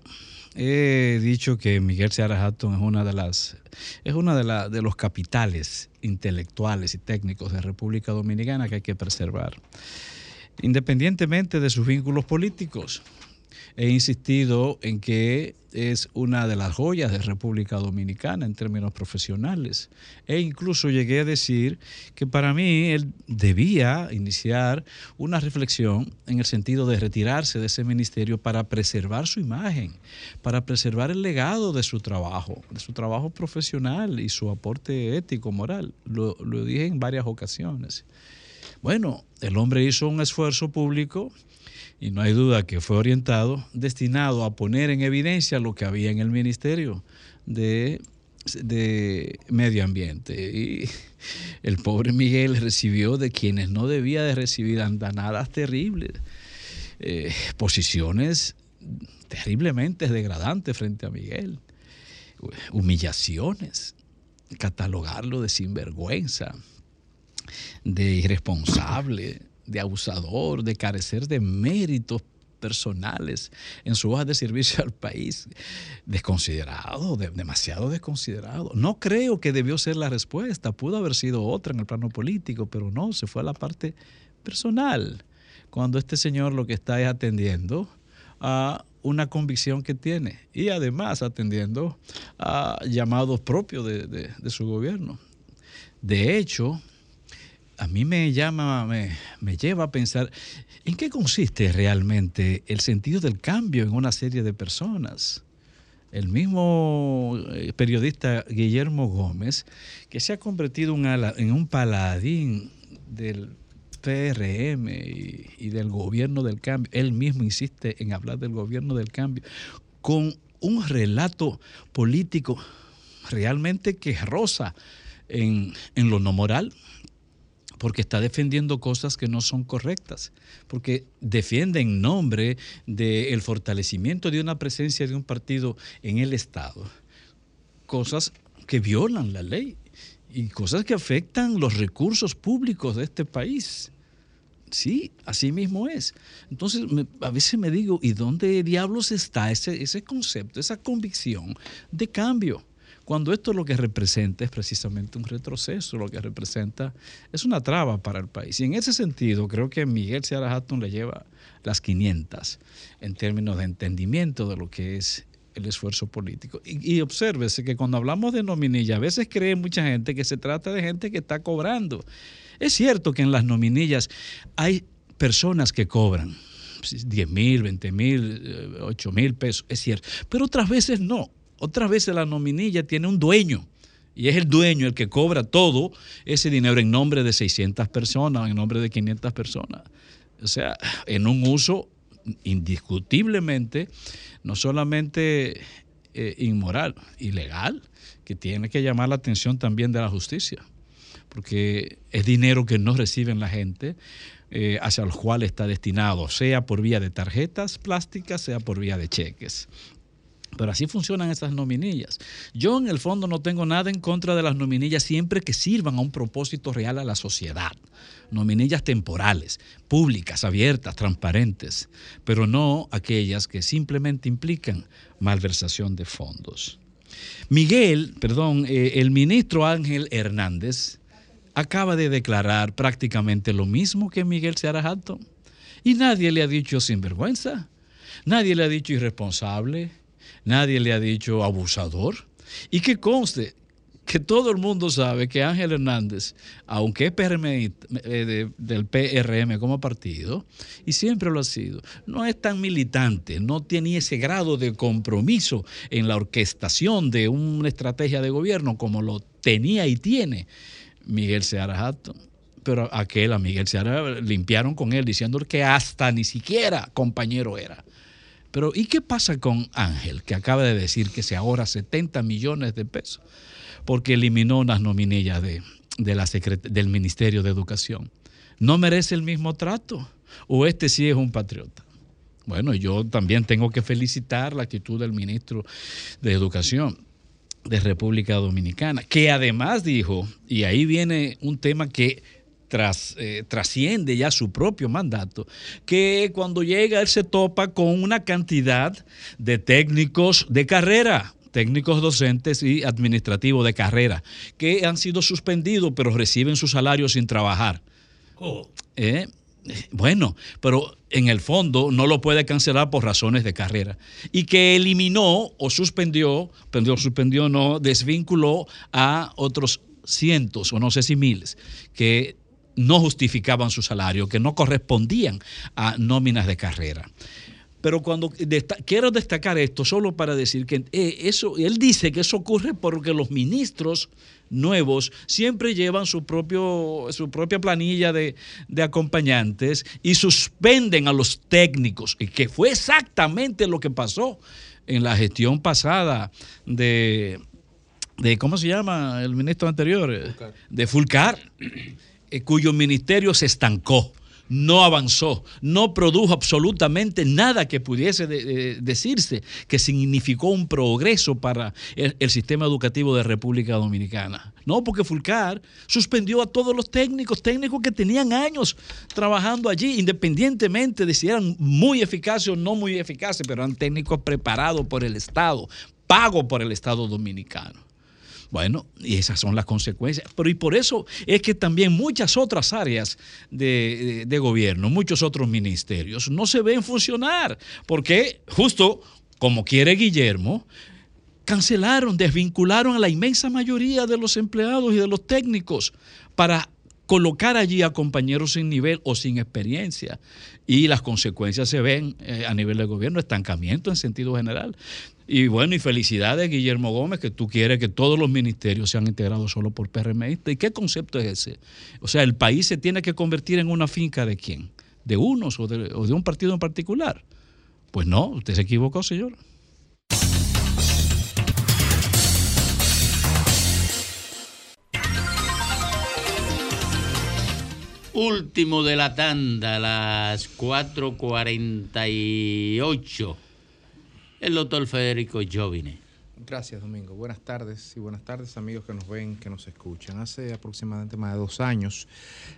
[SPEAKER 24] he dicho que Miguel Seara Hatton es una de las es una de, la- de los capitales intelectuales y técnicos de República Dominicana que hay que preservar, independientemente de sus vínculos políticos. He insistido en que es una de las joyas de República Dominicana en términos profesionales. E incluso llegué a decir que para mí él debía iniciar una reflexión en el sentido de retirarse de ese ministerio para preservar su imagen, para preservar el legado de su trabajo, de su trabajo profesional y su aporte ético, moral. Lo, lo dije en varias ocasiones. Bueno, el hombre hizo un esfuerzo público y no hay duda que fue orientado, destinado a poner en evidencia lo que había en el Ministerio de, de Medio Ambiente. Y el pobre Miguel recibió de quienes no debía de recibir andanadas terribles, eh, posiciones terriblemente degradantes frente a Miguel, humillaciones, catalogarlo de sinvergüenza, de irresponsable, de abusador, de carecer de méritos personales en su hoja de servicio al país, desconsiderado, de- demasiado desconsiderado. No creo que debió ser la respuesta, pudo haber sido otra en el plano político, pero no, se fue a la parte personal, cuando este señor lo que está es atendiendo a una convicción que tiene y además atendiendo a llamados propios de su gobierno. De hecho, a mí me llama, me, me lleva a pensar en qué consiste realmente el sentido del cambio en una serie de personas. El mismo eh, periodista Guillermo Gómez, que se ha convertido en un paladín del PRM y, y del gobierno del cambio, él mismo insiste en hablar del gobierno del cambio, con un relato político realmente que rosa en, en lo no moral, porque está defendiendo cosas que no son correctas, porque defiende en nombre del fortalecimiento de una presencia de un partido en el Estado, cosas que violan la ley y cosas que afectan los recursos públicos de este país. Sí, así mismo es. Entonces, me- a veces me digo, ¿y dónde diablos está ese, ese concepto, esa convicción de cambio? Cuando esto lo que representa es precisamente un retroceso, lo que representa es una traba para el país. Y en ese sentido, creo que Miguel Seara Hatton le lleva las 500 en términos de entendimiento de lo que es el esfuerzo político. Y, y que cuando hablamos de nominilla, a veces cree mucha gente que se trata de gente que está cobrando. Es cierto que en las nominillas hay personas que cobran 10 mil, 20 mil, 8 mil pesos, es cierto, pero otras veces no. Otras veces la nominilla tiene un dueño y es el dueño el que cobra todo ese dinero en nombre de 600 personas, en nombre de 500 personas. O sea, en un uso indiscutiblemente no solamente eh, inmoral, ilegal, que tiene que llamar la atención también de la justicia, porque es dinero que no reciben la gente, eh, hacia el cual está destinado, sea por vía de tarjetas plásticas, sea por vía de cheques. Pero así funcionan esas nominillas. Yo en el fondo no tengo nada en contra de las nominillas siempre que sirvan a un propósito real a la sociedad. Nominillas temporales, públicas, abiertas, transparentes, pero no aquellas que simplemente implican malversación de fondos. Miguel, perdón, eh, el ministro Ángel Hernández acaba de declarar prácticamente lo mismo que Miguel Seara Hatton. Y nadie le ha dicho sinvergüenza, nadie le ha dicho irresponsable, nadie le ha dicho abusador. Y que conste que todo el mundo sabe que Ángel Hernández, aunque es PRM, eh, de- del PRM como partido, y siempre lo ha sido, no es tan militante, no tiene ese grado de compromiso en la orquestación de una estrategia de gobierno como lo tenía y tiene Miguel Seara Hatton. pero aquel a Miguel Seara limpiaron con él diciendo que hasta ni siquiera compañero era. Pero ¿y qué pasa con Ángel, que acaba de decir que se ahorra 70 millones de pesos porque eliminó unas nominillas de, del Ministerio de Educación? ¿No merece el mismo trato? ¿O este sí es un patriota? Bueno, yo también tengo que felicitar la actitud del ministro de Educación de República Dominicana, que además dijo, y ahí viene un tema que tras, eh, trasciende ya su propio mandato, que cuando llega él se topa con una cantidad de técnicos de carrera, técnicos docentes y administrativos de carrera, que han sido suspendidos pero reciben su salario sin trabajar. Eh, bueno, pero en el fondo no lo puede cancelar por razones de carrera. Y que eliminó o suspendió, suspendió, suspendió no, desvinculó a otros cientos o no sé si miles que no justificaban su salario, que no correspondían a nóminas de carrera. Pero cuando quiero destacar esto solo para decir que eh, eso, él dice que eso ocurre porque los ministros nuevos siempre llevan su, propio, su propia planilla de, de acompañantes y suspenden a los técnicos, y que fue exactamente lo que pasó en la gestión pasada de, de ¿cómo se llama el ministro anterior? De Fulcar, eh, cuyo ministerio se estancó, no avanzó, no produjo absolutamente nada que pudiese de- de- decirse que significó un progreso para el, el sistema educativo de República Dominicana. No, porque Fulcar suspendió a todos los técnicos, técnicos que tenían años trabajando allí, independientemente de si eran muy eficaces o no muy eficaces, pero eran técnicos preparados por el Estado, pagos por el Estado dominicano. Bueno, y esas son las consecuencias. Pero y por eso es que también muchas otras áreas de, gobierno, muchos otros ministerios, no se ven funcionar. Porque justo como quiere Guillermo, cancelaron, desvincularon a la inmensa mayoría de los empleados y de los técnicos para colocar allí a compañeros sin nivel o sin experiencia. Y las consecuencias se ven eh, a nivel de gobierno, estancamiento en sentido general. Y bueno, y felicidades, Guillermo Gómez, que tú quieres que todos los ministerios sean integrados solo por PRMistas. ¿Y qué concepto es ese? O sea, el país se tiene que convertir en una finca de quién? ¿De unos o de, o de un partido en particular? Pues no, usted se equivocó, señor.
[SPEAKER 1] Último de la tanda, las 4.48. El doctor Federico Jovine.
[SPEAKER 3] Gracias, Domingo. Buenas tardes y buenas tardes, amigos que nos ven, que nos escuchan. Hace aproximadamente más de dos años,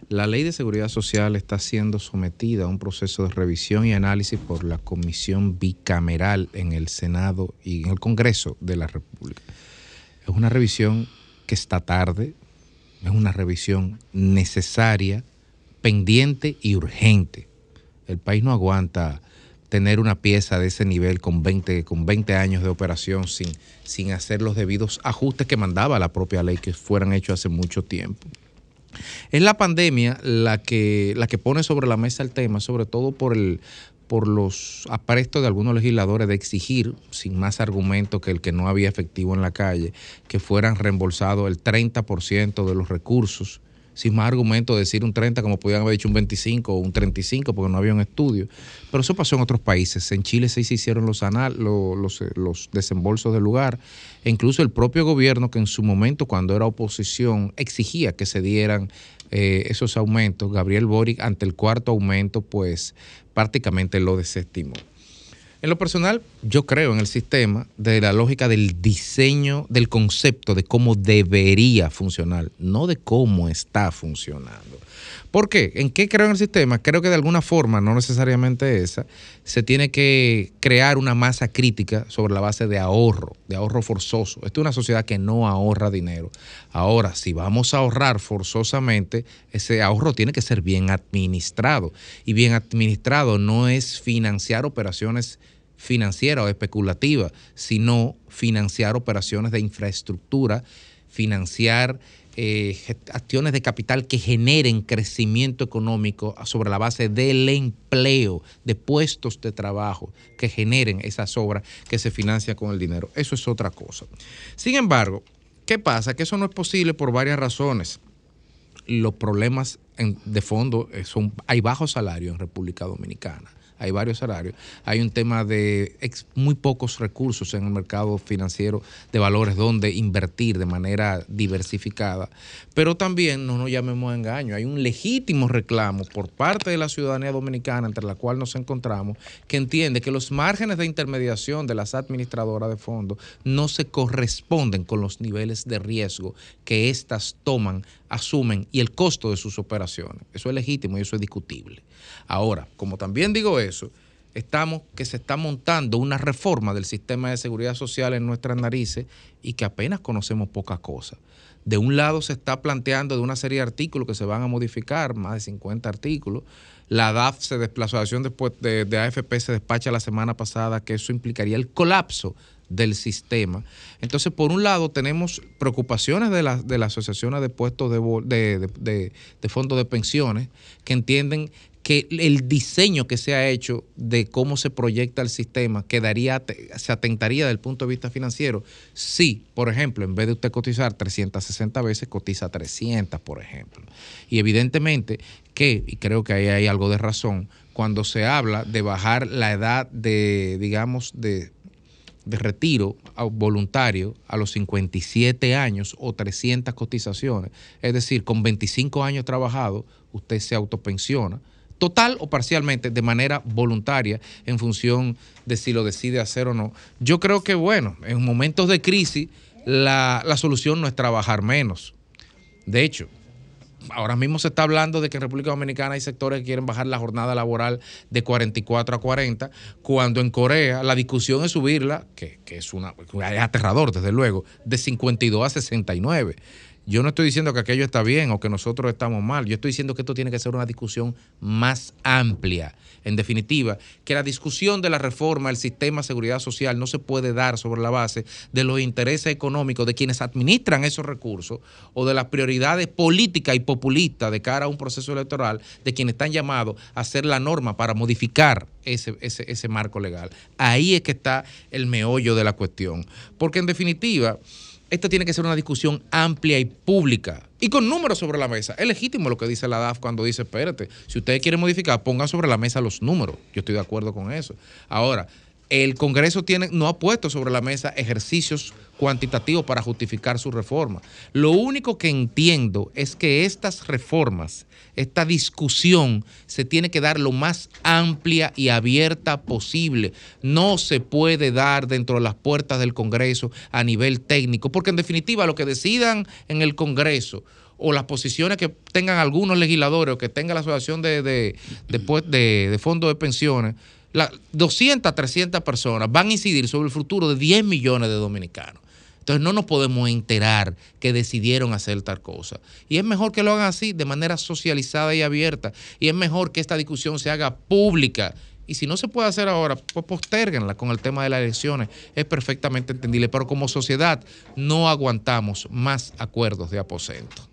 [SPEAKER 3] la Ley de Seguridad Social está siendo sometida a un proceso de revisión y análisis por la Comisión Bicameral en el Senado y en el Congreso de la República. Es una revisión que está tarde, es una revisión necesaria, pendiente y urgente. El país no aguanta tener una pieza de ese nivel con 20, con 20 años de operación sin, sin hacer los debidos ajustes que mandaba la propia ley que fueran hechos hace mucho tiempo. Es la pandemia la que, la que pone sobre la mesa el tema, sobre todo por, el, por los aprestos de algunos legisladores de exigir, sin más argumento que el que no había efectivo en la calle, que fueran reembolsados el 30% de los recursos sin más argumento decir un 30 como podían haber dicho un 25 o un 35 porque no había un estudio. Pero eso pasó en otros países. En Chile sí se hicieron los, anal, los, los, los desembolsos del lugar. E incluso el propio gobierno que en su momento cuando era oposición exigía que se dieran eh, esos aumentos. Gabriel Boric ante el cuarto aumento pues prácticamente lo desestimó. En lo personal, yo creo en el sistema de la lógica del diseño, del concepto de cómo debería funcionar, no de cómo está funcionando. ¿Por qué? ¿En qué creo en el sistema? Creo que de alguna forma, no necesariamente esa, se tiene que crear una masa crítica sobre la base de ahorro, de ahorro forzoso. Esta es una sociedad que no ahorra dinero. Ahora, si vamos a ahorrar forzosamente, ese ahorro tiene que ser bien administrado. Y bien administrado no es financiar operaciones financiera o especulativa, sino financiar operaciones de infraestructura, financiar eh, acciones de capital que generen crecimiento económico sobre la base del empleo, de puestos de trabajo que generen esas obras que se financian con el dinero. Eso es otra cosa. Sin embargo, ¿qué pasa? Que eso no es posible por varias razones. Los problemas de fondo eh, son, hay bajos salarios en República Dominicana. Hay varios salarios. Hay un tema de muy pocos recursos en el mercado financiero de valores donde invertir de manera diversificada. Pero también, no nos llamemos a engaño, hay un legítimo reclamo por parte de la ciudadanía dominicana, entre la cual nos encontramos, que entiende que los márgenes de intermediación de las administradoras de fondos no se corresponden con los niveles de riesgo que éstas toman, asumen y el costo de sus operaciones. Eso es legítimo y eso es discutible. Ahora, como también digo eso, estamos que se está montando una reforma del sistema de seguridad social en nuestras narices y que apenas conocemos poca cosa. De un lado se está planteando de una serie de artículos que se van a modificar, más de 50 artículos. La DAF se desplazó, la asociación después de, de AFP se despacha la semana pasada que eso implicaría el colapso del sistema. Entonces, por un lado, tenemos preocupaciones de, la- de las asociaciones de puestos de, de, de- de- fondos de pensiones que entienden que el diseño que se ha hecho de cómo se proyecta el sistema quedaría, se atentaría desde el punto de vista financiero. Si, por ejemplo, en vez de usted cotizar 360 veces, cotiza 300, por ejemplo. Y evidentemente que, y creo que ahí hay algo de razón, cuando se habla de bajar la edad de, digamos, de, de retiro voluntario a los 57 años o 300 cotizaciones, es decir, con 25 años trabajados, usted se autopensiona, total o parcialmente, de manera voluntaria, en función de si lo decide hacer o no. Yo creo que, bueno, en momentos de crisis, la, la solución no es trabajar menos. De hecho, ahora mismo se está hablando de que en República Dominicana hay sectores que quieren bajar la jornada laboral de 44 a 40, cuando en Corea la discusión es subirla, que, que es, una, es aterrador desde luego, de 52 a 69. Yo no estoy diciendo que aquello está bien o que nosotros estamos mal. Yo estoy diciendo que esto tiene que ser una discusión más amplia. En definitiva, que la discusión de la reforma del sistema de seguridad social no se puede dar sobre la base de los intereses económicos de quienes administran esos recursos o de las prioridades políticas y populistas de cara a un proceso electoral de quienes están llamados a hacer la norma para modificar ese, ese, ese marco legal. Ahí es que está el meollo de la cuestión. Porque en definitiva, esto tiene que ser una discusión amplia y pública y con números sobre la mesa. Es legítimo lo que dice la DAF cuando dice, espérate, si ustedes quieren modificar, pongan sobre la mesa los números. Yo estoy de acuerdo con eso. Ahora, el Congreso tiene, no ha puesto sobre la mesa ejercicios cuantitativos para justificar su reforma. Lo único que entiendo es que estas reformas, esta discusión se tiene que dar lo más amplia y abierta posible. No se puede dar dentro de las puertas del Congreso a nivel técnico, porque en definitiva lo que decidan en el Congreso o las posiciones que tengan algunos legisladores o que tenga la Asociación de, de, de, de Fondos de Pensiones, la, 200, 300 personas van a incidir sobre el futuro de 10 millones de dominicanos. Entonces no nos podemos enterar que decidieron hacer tal cosa. Y es mejor que lo hagan así, de manera socializada y abierta. Y es mejor que esta discusión se haga pública. Y si no se puede hacer ahora, pues postérguenla con el tema de las elecciones. Es perfectamente entendible. Pero como sociedad no aguantamos más acuerdos de aposento.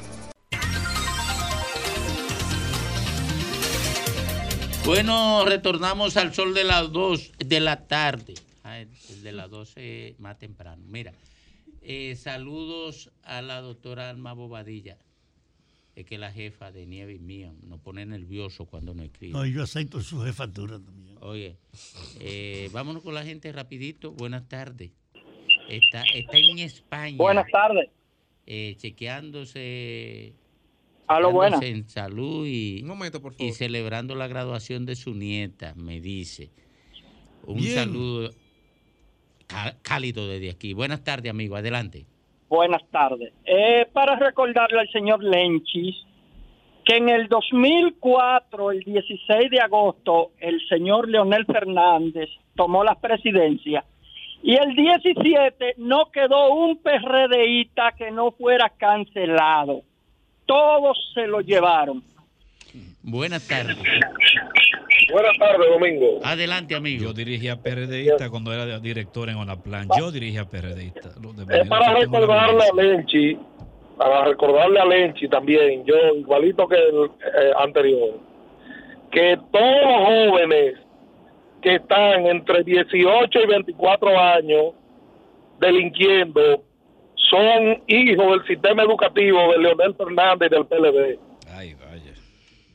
[SPEAKER 1] Bueno, retornamos al sol de las 2 de la tarde. Ah, el el de las 12 más temprano. Mira, eh, saludos a la doctora Alma Bobadilla. Es que la jefa de Nieve y mía nos pone nervioso cuando nos escribe.
[SPEAKER 26] No, yo acepto su jefatura también.
[SPEAKER 1] Oye, eh, vámonos con la gente rapidito. Buenas tardes. Está, está en España.
[SPEAKER 41] Buenas tardes.
[SPEAKER 1] eh, chequeándose,
[SPEAKER 41] A lo buena.
[SPEAKER 1] chequeándose en salud y, y celebrando la graduación de su nieta, me dice. Un
[SPEAKER 41] Bien.
[SPEAKER 1] saludo cá- cálido desde aquí. Buenas tardes, amigo. Adelante.
[SPEAKER 41] Buenas tardes. Eh, para recordarle al señor Lenchis que en el 2004, el 16 de agosto, el señor Leonel Fernández tomó la presidencia y el 17 no quedó un PRDista que no fuera cancelado. Todos se lo llevaron.
[SPEAKER 1] Buenas tardes.
[SPEAKER 7] Buenas tardes, Domingo.
[SPEAKER 1] Adelante, amigo.
[SPEAKER 24] Yo dirigía PRDista cuando era director en Onaplan. Yo dirigía PRDista.
[SPEAKER 7] Es para recordarle a Lenchi, para recordarle a Lenchi también, yo igualito que el eh, anterior, que todos los jóvenes que están entre 18 y 24 años delinquiendo son hijos del sistema educativo de Leonel Fernández y del PLD.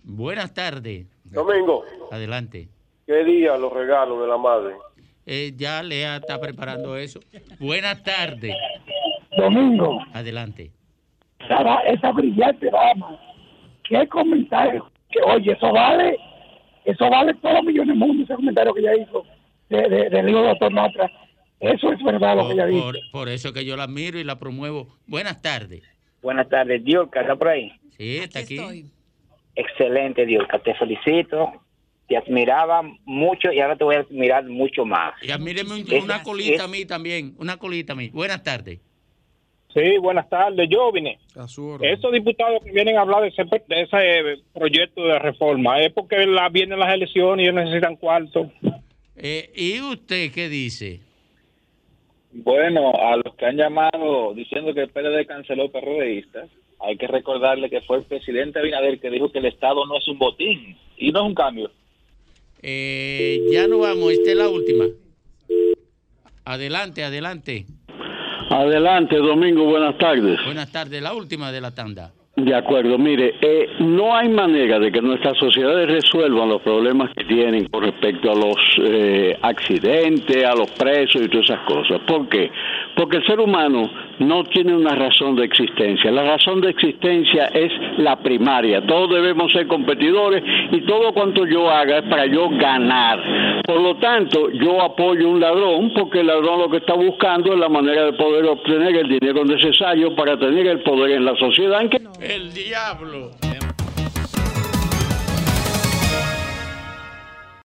[SPEAKER 1] Buenas tardes.
[SPEAKER 7] Domingo,
[SPEAKER 1] Adelante.
[SPEAKER 7] ¿qué día los regalos de la madre?
[SPEAKER 1] Eh, ya Lea está preparando eso. Buenas tardes.
[SPEAKER 42] Domingo,
[SPEAKER 1] Adelante.
[SPEAKER 42] esa, esa brillante dama, qué comentario, que oye, eso vale, eso vale todos los millones del mundo, ese comentario que ella hizo de, de, del hijo del doctor Matra. Eso es verdad lo que ella
[SPEAKER 1] Por,
[SPEAKER 42] dice.
[SPEAKER 1] por- por eso que yo la miro y la promuevo. Buenas tardes.
[SPEAKER 43] Buenas tardes, Diorca, ¿está por ahí?
[SPEAKER 1] Sí, está aquí.
[SPEAKER 43] Excelente, Diorca, te felicito. Te admiraba mucho y ahora te voy a admirar mucho más.
[SPEAKER 1] Y admíreme un-
[SPEAKER 43] Es-
[SPEAKER 1] una colita
[SPEAKER 43] es-
[SPEAKER 1] a mí también. Una colita a mí. Buenas tardes.
[SPEAKER 44] Sí, buenas tardes. Yo vine.
[SPEAKER 3] A su orden.
[SPEAKER 44] Esos diputados que vienen a hablar de ese, de ese eh, proyecto de reforma es porque la, vienen las elecciones y ellos necesitan cuarto.
[SPEAKER 1] Eh, ¿Y usted qué dice?
[SPEAKER 28] Bueno, a los que han llamado diciendo que el PLD canceló PRDistas, hay que recordarle que fue el presidente Abinader que dijo que el Estado no es un botín y no es un cambio.
[SPEAKER 1] Eh, ya no vamos. Esta es la última. Adelante, adelante.
[SPEAKER 45] Adelante, Domingo, buenas tardes.
[SPEAKER 1] Buenas tardes. La última de la tanda.
[SPEAKER 45] De acuerdo, mire, eh, no hay manera de que nuestras sociedades resuelvan los problemas que tienen con respecto a los eh, accidentes, a los presos y todas esas cosas. ¿Por qué? Porque el ser humano no tiene una razón de existencia. La razón de existencia es la primaria. Todos debemos ser competidores y todo cuanto yo haga es para yo ganar. Por lo tanto, yo apoyo a un ladrón porque el ladrón lo que está buscando es la manera de poder obtener el dinero necesario para tener el poder en la sociedad. En que
[SPEAKER 1] El diablo.